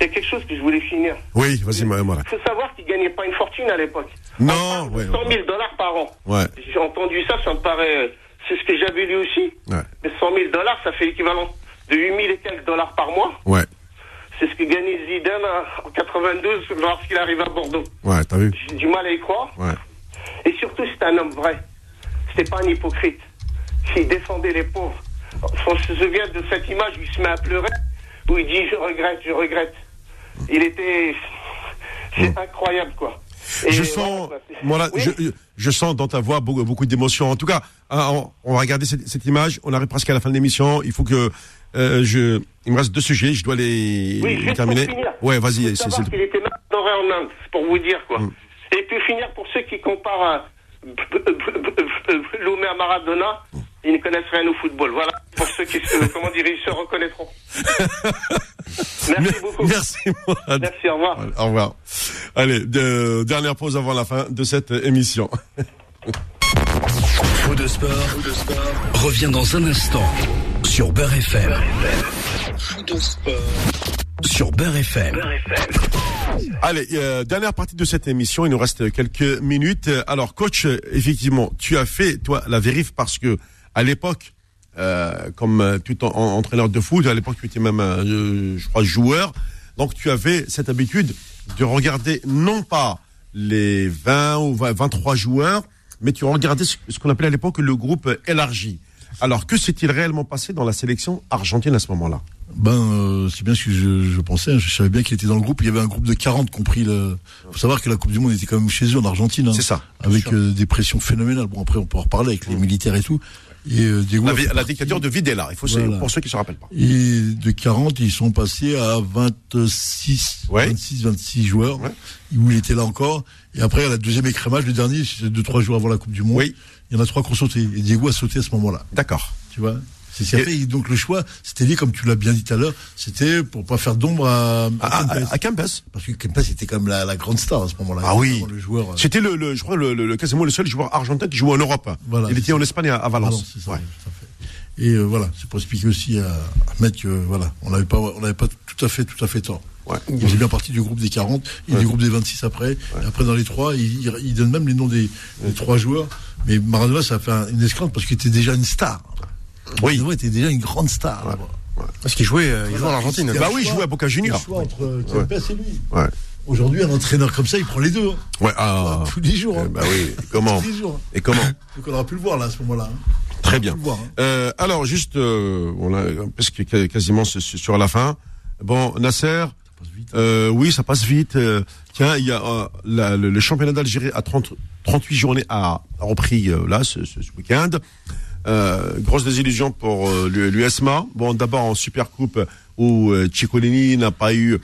il y a quelque chose que je voulais finir. Oui, vas-y, moi. Il faut savoir qu'il gagnait pas une fortune à l'époque. Non, ouais, 100 000 dollars par an. Ouais. J'ai entendu ça, ça me paraît. euh, C'est ce que j'avais lu aussi. Ouais. Mais 100 000 dollars, ça fait l'équivalent de 8 000 et quelques dollars par mois. Ouais, C'est ce que gagnait Zidane en 92 lorsqu'il arrive à Bordeaux. ouais, t'as vu? J'ai du mal à y croire. Ouais. Et surtout, c'était un homme vrai. C'était pas un hypocrite. Il défendait les pauvres. On se souvient de cette image où il se met à pleurer, où il dit Je regrette, je regrette. Il était. C'est incroyable, quoi. Et Mm. je sens, voilà, Oui. je, je sens dans ta voix beaucoup, beaucoup d'émotions. En tout cas, hein, on, on va regarder cette, cette image. On arrive presque à la fin de l'émission. Il faut que euh, je, il me reste deux sujets. Je dois les, Oui, les juste terminer. pour finir. Ouais, Il vas-y. c'est- qu'il était même adoré en Inde, pour vous dire quoi. Mm. Et puis finir pour ceux qui comparent euh, Loumé à Maradona, ils ne connaissent rien au football. Voilà, pour ceux qui se, comment dire, ils se reconnaîtront. Merci beaucoup. Merci, Mourad. Merci, au revoir. Au revoir. Allez, de- dernière pause avant la fin de cette émission. Faux de sport, revient dans un instant sur Beurre FM. Sur Beurre FM. Allez, euh, dernière partie de cette émission. Il nous reste quelques minutes. Alors, coach, effectivement, tu as fait toi la vérif parce que à l'époque, euh, comme tout en- en- entraîneur de foot, à l'époque tu étais même, euh, je crois, joueur. Donc, tu avais cette habitude de regarder non pas les 20 ou 20 23 joueurs, mais tu regardais ce qu'on appelait à l'époque le groupe élargi. Alors, que s'est-il réellement passé dans la sélection argentine à ce moment-là? Ben, euh, c'est bien ce que je, je pensais. hein. Je savais bien qu'il était dans le groupe. Il y avait un groupe de 40 compris. Le... faut savoir que la Coupe du Monde était quand même chez eux en Argentine. hein, C'est ça. Avec euh, des pressions phénoménales. Bon, après, on peut en reparler avec les militaires et tout. Et euh, Diego La, dictature de Videla. Il faut Voilà. pour ceux qui se rappellent pas. Et de 40, ils sont passés à 26, Ouais. 26, 26 joueurs, Ouais. où il était là encore. Et après, à la deuxième écrémage, le dernier, c'était deux, trois jours avant la Coupe du Monde. Oui. Il y en a trois qui ont sauté. Et Diego a sauté à ce moment-là. D'accord. Tu vois? C'est ce fait. Donc, le choix, c'était lié, comme tu l'as bien dit tout à l'heure, c'était pour pas faire d'ombre à, à À, à, Kempes. à Kempes. Parce que Kempes était quand même la, la grande star à ce moment-là. Ah oui. Le joueur. euh, C'était le, le, je crois, le, quasiment le seul joueur argentin qui jouait en Europe. Voilà, Il était en. Espagne à, à Valence. C'est ça, Ouais. Et euh, voilà, c'est pour expliquer aussi à, mettre que voilà, on n'avait pas, on n'avait pas tout à fait, tout à fait tort. Ouais. Il faisait bien partie du groupe des 40 et du groupe des 26 après. Et après, dans les trois, il, il, il donne même les noms des, des trois joueurs. Mais Maradona, ça a fait un- une esclante parce qu'il était déjà une star. Oui. Maradona était déjà une grande star. là-bas. Parce qu'il jouait, euh, il jouait en Argentine. Bah oui, il jouait à Boca Juniors. le choix entre euh, Kempes et lui. Ouais. Aujourd'hui, un entraîneur comme ça, il prend les deux. hein. Ouais. Ah. Tous les jours. Hein. bah oui. Et comment Tous les jours. Et comment Donc on aura pu le voir là à ce moment-là. hein. Très bien. Voir, hein. Euh, alors juste, euh, on a parce que qu- quasiment sur la fin. Bon, Nasser. Passe vite. Euh, oui, ça passe vite. Euh, tiens, il y a euh, la- le, le championnat d'Algérie à 30, 38 journées a, a repris euh, là ce, ce- week-end. Euh, grosse désillusion pour euh, l'U- l'USMA. Bon, d'abord en Supercoupe où Ciccolini n'a pas eu,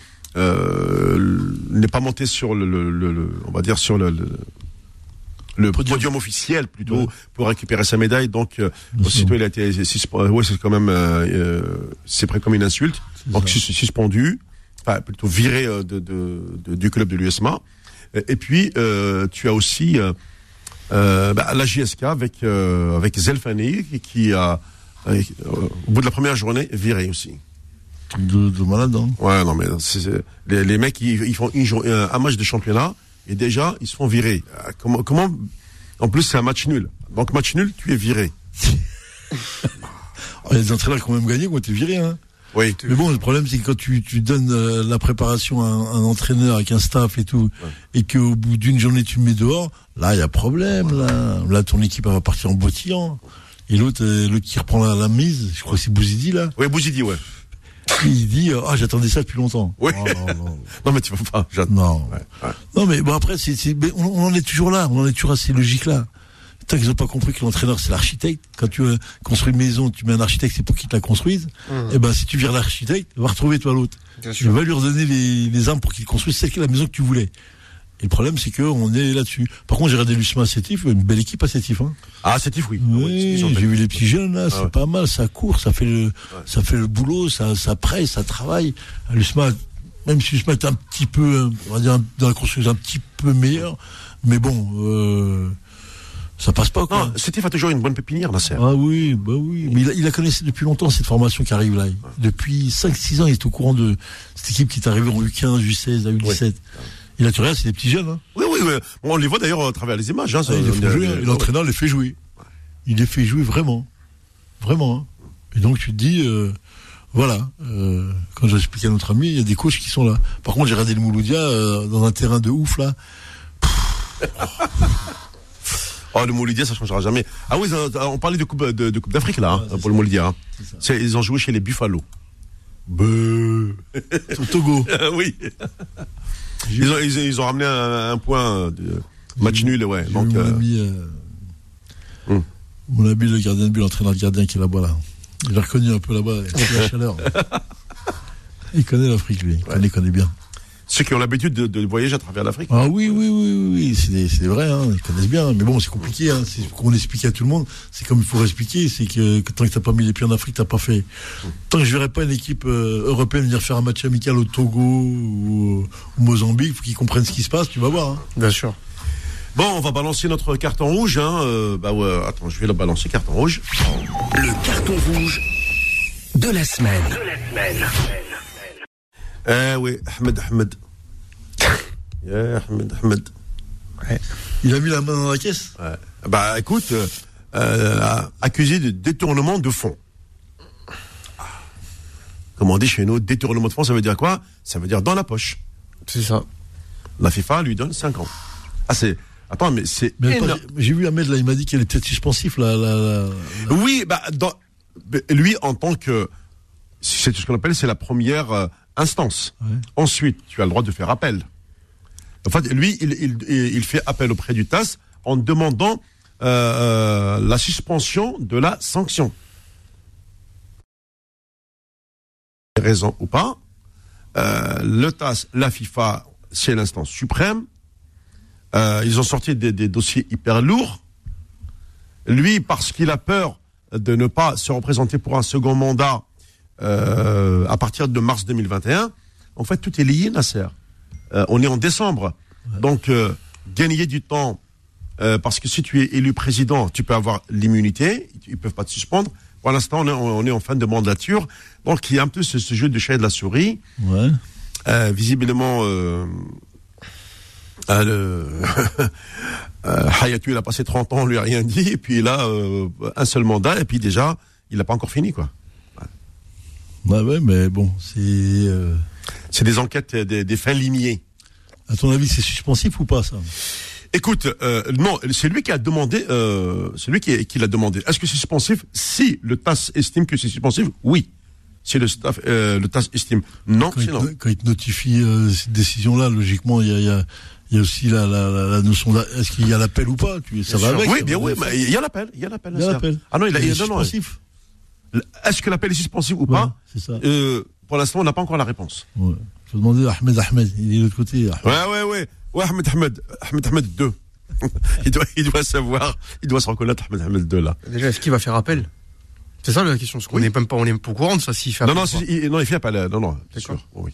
n'est pas monté sur le, le- le- on va dire sur le, le, le podium. officiel plutôt Ouais. pour récupérer sa médaille. Donc euh, aussitôt il a été. Ouais, c'est quand même, euh, c'est pris comme une insulte. Donc ça. sus- suspendu, enfin plutôt viré euh, de, de- de- du club de l'USMA. Et, puis euh, tu as aussi euh, bah, la JSK avec euh, avec Zelfani qui, a au bout de la première journée viré aussi. De, de malade. hein. Ouais, non mais les, les mecs ils, ils font une un match de championnat et déjà ils se font virer. Comment comment en plus c'est un match nul. Donc match nul, tu es viré. Oh, Il y a des entraîneurs qui ont même gagné, qui ont été virés. Hein. Oui. Mais bon, le problème, c'est que quand tu, tu donnes euh, la préparation à un, un entraîneur avec un staff et tout, et qu'au bout d'une journée, tu me mets dehors, là, il y a problème, là. Là, ton équipe, elle va partir en bottillant. Et l'autre, euh, l'autre qui reprend la, la mise, je crois que c'est Bouzidi, là. Oui, Bouzidi, ouais. Il dit, euh, ah, j'attendais ça depuis longtemps. Oui. Oh, non, non. Non, mais tu vas pas. Non. Ouais, ouais. Non, mais bon, après, c'est, c'est, mais on, on en est toujours là. On en est toujours à ces logiques-là. Tant qu'ils n'ont pas compris que l'entraîneur, c'est l'architecte. Quand tu euh, construis une maison, tu mets un architecte, c'est pour qu'il te la construise. Et ben, si tu vires l'architecte, va retrouver toi l'autre. Tu vas lui redonner les, les armes pour qu'il construise celle qui est la maison que tu voulais. Et le problème, c'est qu'on est là-dessus. Par contre, j'ai regardé Lucien à Sétif, une belle équipe à Sétif, hein. Ah, c'est Tif, oui. Oui, Ils ont j'ai vu les petits jeunes là, c'est ouais. pas mal, ça court, ça fait le, ça fait le boulot, ça, ça presse, ça travaille. L'USMA, même si l'USMA est un petit peu, on va dire, dans la construction un petit peu meilleur, mais bon, euh, ça passe pas quoi. Non, Sétif a toujours une bonne pépinière, Nasser. Ah oui, bah oui. Mais il a, il a connaissé depuis longtemps cette formation qui arrive là. Depuis 5-6 ans, il est au courant de cette équipe qui est arrivée en U15, U16, à U17. Et là, tu regardes, c'est des petits jeunes. Hein. Oui, oui, oui. On les voit d'ailleurs à travers les images. Hein, Ah, il les fait jouer, hein. euh, l'entraîneur les fait jouer. Il les fait jouer vraiment. Vraiment. hein. Et donc tu te dis, euh, voilà, euh, quand j'ai expliqué à notre ami, il y a des coachs qui sont là. Par contre, j'ai regardé le Mouloudia euh, dans un terrain de ouf là. Oh, le Moulidia, ça changera jamais. Ah oui, ça- on parlait de Coupe de, de coupe d'Afrique là, hein, pour le Moulidia. hein. Ils ont joué chez les Buffalo. Beuh. Au Togo. Ah oui. Ils ont, ils, ont- ils ont ramené un, un point de match nul, ouais. Donc, mon euh, ami, euh, hum. mon ami le gardien de but, l'entraîneur de gardien qui est là-bas là. Il a reconnu un peu là-bas, la chaleur. Il connaît l'Afrique lui, il connaît, il connaît bien. Ceux qui ont l'habitude de, de voyager à travers l'Afrique. Ah oui, oui, oui, oui, oui, c'est vrais, hein, ils connaissent bien. Mais bon, c'est compliqué, hein, c'est ce qu'on explique à tout le monde. C'est comme il faut expliquer, c'est que, que tant que t'as pas mis les pieds en Afrique, t'as pas fait. Tant que je verrai pas une équipe euh, européenne venir faire un match amical au Togo ou au Mozambique, faut qu'ils comprennent ce qui se passe, tu vas voir. Hein. Bien sûr. Bon, on va balancer notre carton rouge. Hein. euh, bah ouais, attends, je vais le balancer carton rouge. Le carton rouge de la semaine. Eh oui, Ahmed Ahmed. Yeah, Ahmed Ahmed. Il a mis la main dans la caisse? Ouais. Bah écoute, euh, euh, accusé de détournement de fonds. Comme on dit chez nous, détournement de fonds, ça veut dire quoi? Ça veut dire dans la poche. C'est ça. La FIFA lui donne 5 ans. Ah c'est... Attends, mais c'est... J'ai vu Ahmed là, il m'a dit qu'elle était suspensif là. là, là, là. Oui, bah, dans, lui, en tant que, c'est ce qu'on appelle, c'est la première euh, instance. Ouais. Ensuite, tu as le droit de faire appel. En fait, lui, il, il, il il fait appel auprès du TAS en demandant euh, euh, la suspension de la sanction. Raison ou pas, euh, le TAS, la FIFA, c'est l'instance suprême. Euh, ils ont sorti des, des dossiers hyper lourds. Lui, parce qu'il a peur de ne pas se représenter pour un second mandat euh, à partir de mars 2021, en fait, tout est lié, Nasser. Euh, on est en décembre. Donc, euh, gagner du temps, euh, parce que si tu es élu président, tu peux avoir l'immunité, ils peuvent pas te suspendre. Pour l'instant, on est, on est en fin de mandature. Donc, il y a un peu ce, ce jeu de chat et de la souris. Ouais. Euh, visiblement, euh, le, Hayatou, il a passé 30 ans, on lui a rien dit, et puis là, un seul mandat, et puis déjà, il n'a pas encore fini, quoi. Ouais, ouais, mais bon, c'est. euh, C'est des enquêtes, euh, des, des fins limiers. à ton avis, c'est suspensif ou pas ça? Écoute, euh, non, c'est lui qui a demandé, euh, c'est lui qui, qui l'a demandé. Est-ce que c'est suspensif? Si le TAS estime que c'est suspensif, oui. Si le, staff, le TAS estime non, quand il, c'est non. te, quand il te notifie cette décision-là, logiquement, il y a, il y, a, il y a aussi la, la, la, la notion d'a- est-ce qu'il y a l'appel ou pas? Tu, Ça va Sûr. avec Oui, bien oui, mais il y a l'appel, il y a l'appel. Il. Ah non, il a, Il est il- non, suspensif. Est-ce que l'appel est suspensif ou Ouais, pas c'est ça. Euh, Pour l'instant, on n'a pas encore la réponse. Ouais. Je vais demander à Ahmed Ahmed, il est de l'autre côté. Ahmed. Ouais, ouais, ouais. Ouais, Ahmed Ahmed. Ahmed Ahmed 2. il, doit, il doit savoir, il doit se reconnaître, Ahmed Ahmed 2, là. Déjà, est-ce qu'il va faire appel? C'est ça la question. Parce qu'on Oui. n'est même pas, on est pas au courant de ça s'il fait Non, appel. non, il, non, il fait appel. euh, Non, non, c'est sûr. Oui.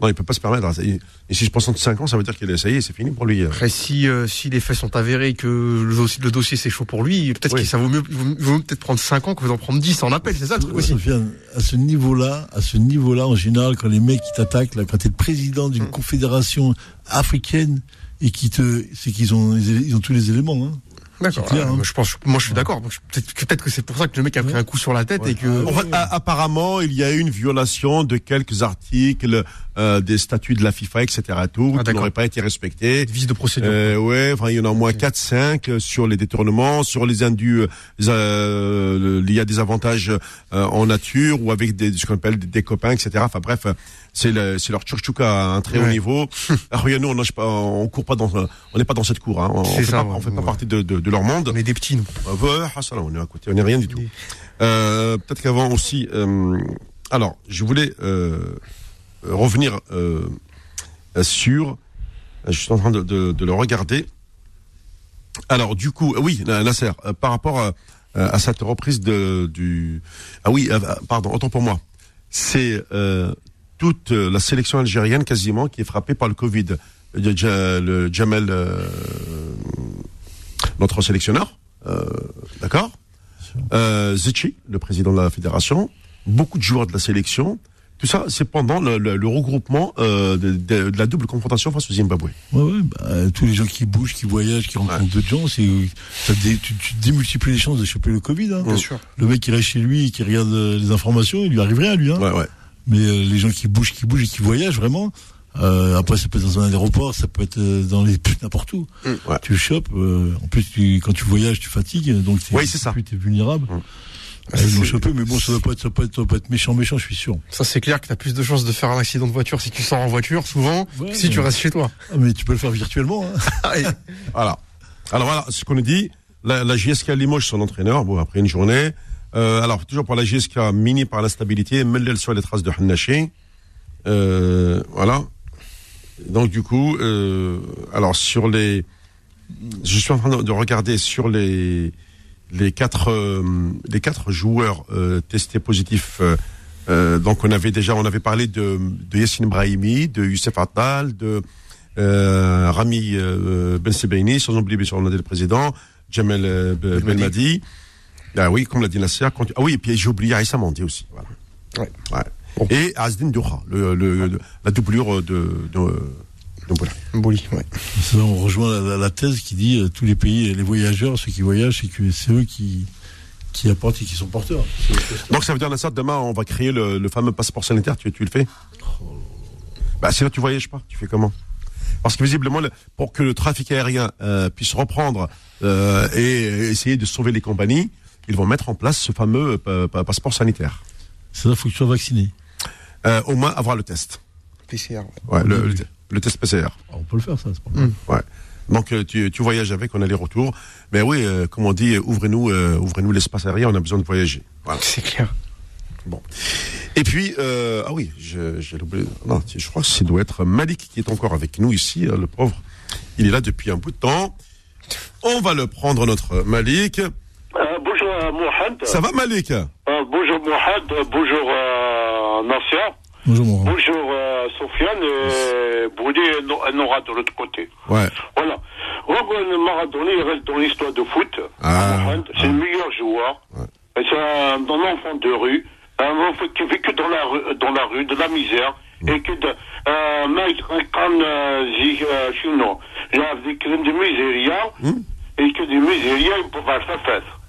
Non, il peut pas se permettre. Et et si je pense en 5 ans, ça veut dire qu'il est, ça y est, c'est fini pour lui. euh. Après, si, euh, si les faits sont avérés que le dossier, le dossier c'est chaud pour lui, peut-être Oui. que ça vaut mieux, il vaut il vaut mieux peut-être prendre 5 ans que d'en prendre 10 en appel, c'est ça le truc aussi. Sofiane, à ce niveau-là, à ce niveau-là, en général, quand les mecs qui t'attaquent, là, quand t'es le président d'une confédération africaine et qui te, c'est qu'ils ont, ils ont tous les éléments. Hein. D'accord. Clair, ouais, hein. moi, je pense, moi je suis d'accord. Peut-être que, c'est pour ça que le mec a pris un coup sur la tête et que. En fait, a- apparemment, il y a eu une violation de quelques articles euh, des statuts de la FIFA, etc. Tout, Ah, qui n'auraient pas été respectés. Vice de procédure. Euh, ouais, enfin, il y en a au moins 4-5 euh, sur les détournements, sur les indus. euh, euh, il y a des avantages euh, en nature ou avec des, ce qu'on appelle des, des copains, etc. Enfin bref, euh, c'est le, c'est leur tchouchouka à un très haut niveau. Alors, nous, on nage pas, on court pas dans, on n'est pas dans cette cour. Hein. On, fait ça, pas, ouais. on fait pas partie de, de, de leur monde. On est des petits, nous. Euh, ouais, Hassan, on est à côté, on n'est rien du tout. Euh, Peut-être qu'avant aussi. euh, alors, je voulais euh, revenir euh, sur. Je suis en train de, de- de le regarder. Alors, du coup, euh, oui, Nasser, euh, par rapport à, à cette reprise de, du. Ah oui, euh, pardon, autant pour moi. C'est euh, toute euh, la sélection algérienne quasiment qui est frappée par le Covid. Le, Ja- le Jamel, euh, notre sélectionneur, euh, d'accord euh, Zetchi, le président de la fédération, beaucoup de joueurs de la sélection. Tout ça, c'est pendant le, le- le regroupement euh, de, de- de la double confrontation face au Zimbabwe. Ouais, ouais, bah, tous les gens qui bougent, qui voyagent, qui rencontrent d'autres gens, c'est, tu, tu démultiplies les chances de choper le Covid. Hein. Bien sûr. Le mec qui reste chez lui et qui regarde euh, les informations, il lui arrive rien à lui. Hein. Ouais, ouais. Mais euh, les gens qui bougent, qui bougent et qui voyagent vraiment, euh, après ça peut être dans un aéroport, ça peut être euh, dans les n'importe où. ouais. Tu le chopes. euh, en plus, tu, quand tu voyages, tu fatigues, donc Oui, c'est ça. tu es vulnérable. Ah, Euh, ils l'ont chopé, mais bon, ça doit pas être, ça doit pas être, être méchant, méchant, je suis sûr. Ça, c'est clair que t'as plus de chances de faire un accident de voiture si tu sors en voiture, souvent, Ouais, que si tu restes chez toi. Ah, mais tu peux le faire virtuellement. Hein. Voilà. Alors voilà, ce qu'on a dit, la, la JSK Limoges, son entraîneur, bon, après une journée. Euh, alors, toujours pour la JSK, mini par l'instabilité, mêlée sur les traces de Hannaché. Euh, voilà. Donc, du coup, euh, alors, sur les. Je suis en train de, de regarder sur les, les, quatre, euh, les quatre joueurs euh, testés positifs. euh, donc, on avait déjà, on avait parlé de, de Yassine Brahimi, de Youssef Attal, de euh, Rami Ben Sebaini, sans oublier bien sûr on a dit le président, Jamel euh, Be- Belmadi. Ah oui, comme l'a dit Nasser. quand- Ah oui, et puis j'ai oublié Aïssa Mandi aussi. Voilà. Ouais. Ouais. Et Azdin Doura, le, le, le- la doublure de, de, ouais. Ça, on rejoint la, la- la thèse qui dit euh, tous les pays, les voyageurs, ceux qui voyagent, c'est que c'est eux qui, qui apportent et qui sont porteurs. Donc ça veut dire Nasser, demain on va créer le, le fameux passeport sanitaire, tu, tu le fais? Bah sinon tu voyages pas, tu fais comment? Parce que visiblement, le- pour que le trafic aérien euh, puisse reprendre euh, et essayer de sauver les compagnies, ils vont mettre en place ce fameux euh, pa- passeport sanitaire. Ça, faut que tu sois vacciné. Euh, au moins avoir le test. PCR, ouais. Le, le, le test PCR. Ah, On peut le faire, ça. c'est pas grave. Ouais. Donc euh, tu, tu voyages avec, on a les retours. Mais oui, euh, comme on dit, ouvrez-nous, euh, ouvrez-nous l'espace aérien, on a besoin de voyager. Voilà. C'est clair. Bon. Et puis, euh, ah oui, je- j'ai oublié. Non, je crois que ça doit être Malik qui est encore avec nous ici, hein, le pauvre. Il est là depuis un bout de temps. On va le prendre, notre Malik. Mohamed. Ça va, Malik? Euh, bonjour Mohamed. Euh, bonjour euh, Nasser. Bonjour, mon Bonjour euh, Sofiane. Et Nora de l'autre côté. Ouais. Voilà. Rogan Maradona, il reste dans l'histoire de foot. Ah, Mohamed, c'est le meilleur joueur. Et C'est un, un enfant de rue. Un enfant qui vit que dans la rue, dans la rue de la misère. Et que de, euh, mec, comme, euh, chino, il a vécu de miséria. Et que des miséria, il peut faire.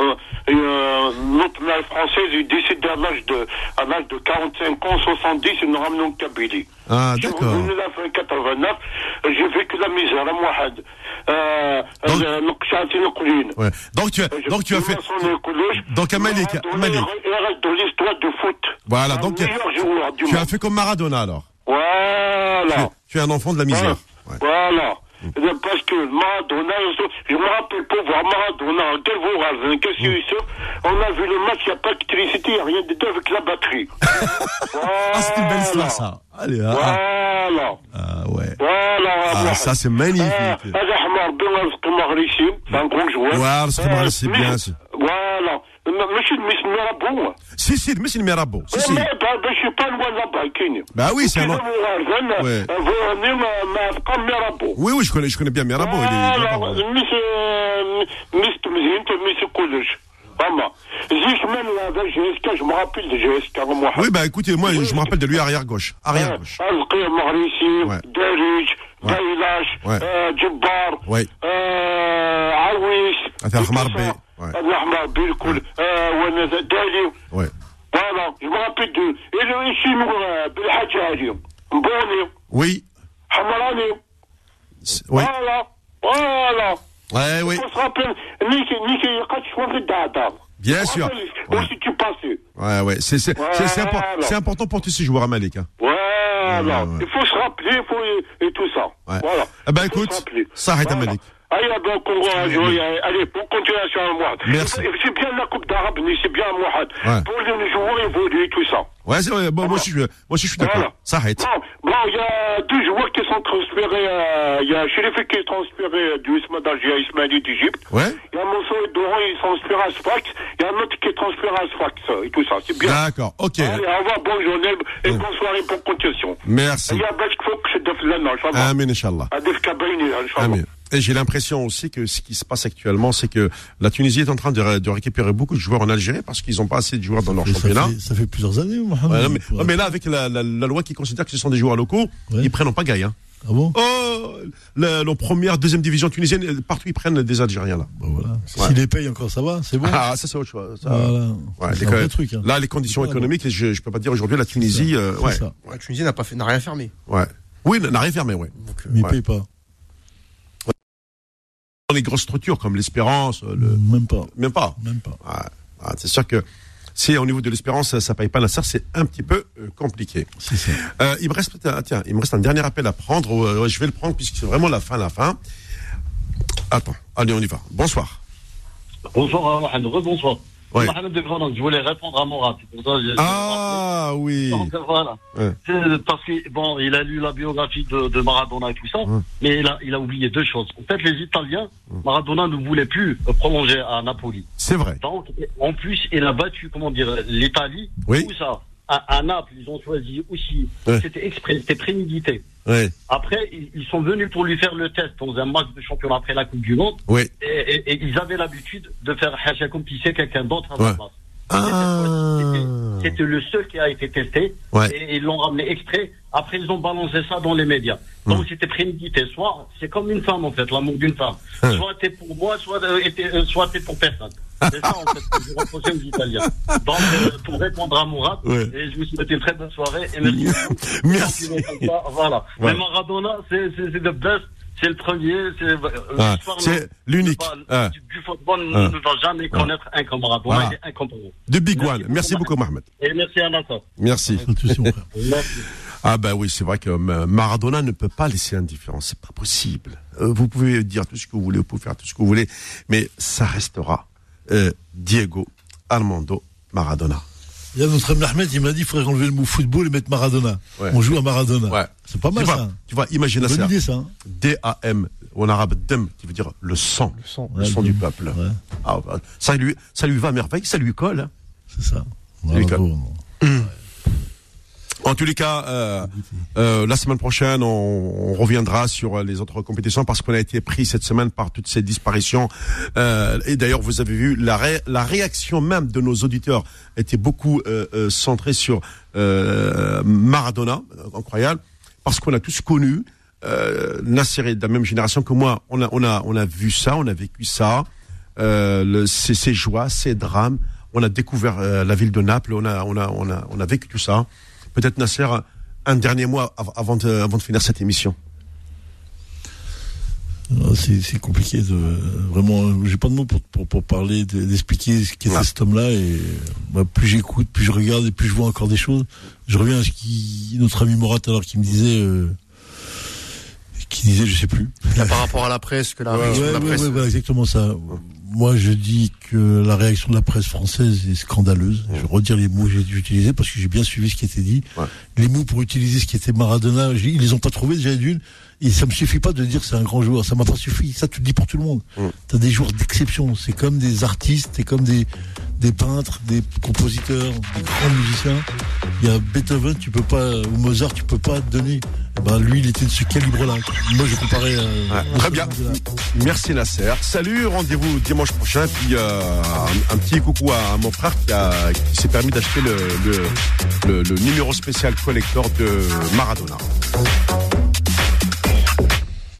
euh, euh, notre mère française, il décède à l'âge de, à l'âge de 45 ans, 70, et nous ramenons Kabylie. Ah, d'accord. En 89, j'ai vécu la misère à Mouahad. Euh, donc, euh, ouais. donc tu as, donc tu as fait. Donc Amalik, Amalik. dans l'histoire du foot. Voilà, donc tu as fait comme Maradona alors. Voilà. Tu, es un enfant de la misère. Voilà. Eh parce que Maradona, je me rappelle pas voir Maradona, Devoraz, qu'est-ce que c'est On a vu le match, il n'y a pas d'électricité, il n'y a rien de avec la batterie. voilà. Ah, c'est une belle. Allez, ah, ah. Voilà. Ah, ouais. Voilà. Ah, ça, c'est magnifique. Ah, c'est c'est eh, bien, c'est... Voilà. Mais- ماشي مش مرابو Si, si, mais c'est le Mirabeau. Si, si. je suis pas loin de là-bas كاين Bah oui, c'est un كاين nom. مغرزان Ouais. فورني ما بقى مرابو Oui, oui, je connais, je connais bien Mirabeau. Il est, il est فوالا là-bas, ouais. مش مش مزيان مش كلش Vraiment. Zik, même avec GSK, je me rappelle de GSK, moi. Oui, bah écoutez, moi, je me rappelle de lui arrière gauche. Arrière gauche. Alqi Mahrisi, Ouais. Derij, Ouais. Dailash, Ouais. euh, Jabbar, Ouais. le cool. Euh, Wanaz Dali. Voilà, je me rappelle de. Et le nous, euh, Belhadji Ali. Mboni, Oui. Hamarani. Voilà, voilà. Ouais, oui. On se rappelle, Niki, fait Dada. Bien sûr. Ouais. Aussi, tu passais. Ouais, ouais. C'est c'est- c'est- c'est impor- Voilà. c'est important pour tous ces joueurs à Malik. Hein. Voilà. Ouais, ouais. Il faut se rappeler, il faut, et, et tout ça. Ouais. Voilà. Eh ben, écoute, ça arrête à Voilà. Malik. Allez, pour continuation à moi. Merci. C'est bien la Coupe d'Arabe, mais c'est bien Mohad. Ouais. Pour les joueurs évoluer, tout ça. Ouais, c'est vrai. Bon, moi, je suis, moi, aussi, je suis d'accord. Voilà. Ça arrête. Bon, bon, il y a deux joueurs qui sont transférés, euh, il y a Chérifi qui est transféré du Isma d'Alger à Ismaili d'Égypte. Ouais. Il y a Moussa et Doran, ils sont transférés à Sfax. Il y a un autre qui est transféré à Sfax, et tout ça. C'est bien. D'accord. Ok. Allez, au revoir, bonne journée et bonne soirée pour continuation. Merci. Il y a Bach Fok, c'est Def Lana, Inch'Allah. Def Kabaini, Inch'Allah. Amen. Et j'ai l'impression aussi que ce qui se passe actuellement, c'est que la Tunisie est en train de, ré- de récupérer beaucoup de joueurs en Algérie parce qu'ils n'ont pas assez de joueurs dans leur ça, championnat. fait, ça fait plusieurs années, Mohamed. Ouais, non, mais, Pour- non, mais là, avec la, la- la loi qui considère que ce sont des joueurs locaux, Ouais. ils prennent en pagaille. Hein. Ah bon? Oh, la, la première, deuxième division tunisienne, euh, partout ils prennent des Algériens là. Bah voilà. Ouais. S'ils les payent encore, ça va, c'est bon. Ah, ça c'est autre chose. ça. Voilà. Ouais, les un vrai truc. Hein. Là, les conditions économiques, je, je peux pas dire aujourd'hui la Tunisie, euh, ouais. La Tunisie n'a pas fait, n'a rien fermé. ouais. Oui, n'a rien fermé, ouais. Mais ils payent pas. Dans les grosses structures comme l'Espérance, euh, le, Même pas. même pas. Même pas. Ouais. Ah, c'est sûr que si au niveau de l'Espérance ça, ça paye pas la serre, c'est un petit peu euh, compliqué. C'est ça. Euh, il me reste tiens, il me reste un dernier appel à prendre. je vais le prendre puisque c'est vraiment la fin, la fin. Attends, allez, on y va. Bonsoir. Bonsoir, Mohamed. Rebonsoir. Mohamed de Grenoble, je voulais répondre à Morat. Ah oui. Donc, voilà. Ouais. C'est Parce que bon, il a lu la biographie de, de Maradona et tout ça, Ouais. mais il a, il a oublié deux choses. En fait, les Italiens, Maradona ne voulait plus euh, prolonger à Napoli. C'est vrai. Donc, en plus, il a battu, comment dire, l'Italie. Oui. Tout ça? À, à Naples, ils ont choisi aussi. Ouais. C'était exprès, c'était prémédité. Ouais. Après, ils, ils sont venus pour lui faire le test dans un match de championnat après la Coupe du Monde. Oui. Et, et- et ils avaient l'habitude de faire Hacha comme quelqu'un d'autre à Ouais. place. Ah. C'était- le seul qui a été testé. Ouais. Et ils l'ont ramené extrait. Après, ils ont balancé ça dans les médias. Donc, c'était prémédité. Soit, c'est comme une femme, en fait, l'amour d'une femme. Soit t'es pour moi, soit euh, t'es euh, soit t'es pour personne. C'est ça, en fait, que je reprochais aux Italiens. Donc, euh, pour répondre à Mourad, Ouais. et je vous souhaite une très bonne soirée. Et merci. Merci. Voilà. Voilà. Mais Maradona, c'est c'est- c'est le best. C'est le premier. C'est euh, Ah, l'unique. Ah. Du, football Ah. ne va jamais connaître un comme Maradona. Voilà. Il est incomparable. De Big Merci One. beaucoup, Merci beaucoup, Mohamed. Et merci à Nathan. Merci. Ah ben oui, c'est vrai que euh, Maradona ne peut pas laisser indifférent, c'est pas possible. Euh, vous pouvez dire tout ce que vous voulez, vous pouvez faire tout ce que vous voulez, mais ça restera euh, Diego Armando Maradona. Il y a notre ami Ahmed, il m'a dit qu'il faudrait enlever le mot football et mettre Maradona. Ouais. On joue à Maradona. Ouais. C'est pas mal tu vois, ça. Tu vois, imagine ça. idée ça. hein. D-A-M, ou en arabe Dem, qui veut dire le sang, le sang. le sang du peuple. Ouais. Ah, bah, ça lui, ça lui va à merveille, ça lui colle. hein. C'est ça. lui. En tous les cas, euh, euh, la semaine prochaine, on, on reviendra sur les autres compétitions parce qu'on a été pris cette semaine par toutes ces disparitions. Euh, et d'ailleurs, vous avez vu la, ré- la réaction même de nos auditeurs était beaucoup euh, euh, centrée sur euh, Maradona, euh, incroyable, parce qu'on a tous connu. Euh, Nasser est de la même génération que moi. On a, on a, on a vu ça, on a vécu ça, euh, le, ces, ces joies, ces drames. On a découvert euh, la ville de Naples. On a, on a, on a, on a vécu tout ça. Peut-être Nasser, un dernier mot av- avant de, avant de finir cette émission. Ah, C'est c'est compliqué de vraiment. J'ai pas de mots pour, pour, pour parler, de- d'expliquer ce qu'était Ouais. cet homme-là. Et bah, plus j'écoute, plus je regarde et plus je vois encore des choses. Je reviens à ce qui notre ami Morat alors qui me disait, euh, qui disait, je sais plus. Là, par rapport à la presse, que la réaction de Ouais, la ouais, presse. ouais, voilà, exactement ça. Moi, je dis que la réaction de la presse française est scandaleuse. Je vais redire les mots que j'ai utilisés parce que j'ai bien suivi ce qui était dit. Ouais. Les mots pour utiliser ce qui était Maradona, ils les ont pas trouvés déjà d'une. Et ça me suffit pas de dire que c'est un grand joueur. Ça m'a pas suffi. Ça, tu le dis pour tout le monde. Mm. T'as des joueurs d'exception. C'est comme des artistes, c'est comme des, des peintres, des compositeurs, des grands musiciens. Il y a Beethoven, tu peux pas, ou Mozart, tu peux pas te donner. Eh Ben, lui, il était de ce calibre-là. Moi, je comparais. euh, Ouais, très bien. Merci Nasser. Salut, rendez-vous dimanche prochain. Puis euh, un, un petit coucou à, à mon frère qui, s'est permis d'acheter le, le, le- le numéro spécial collector de Maradona.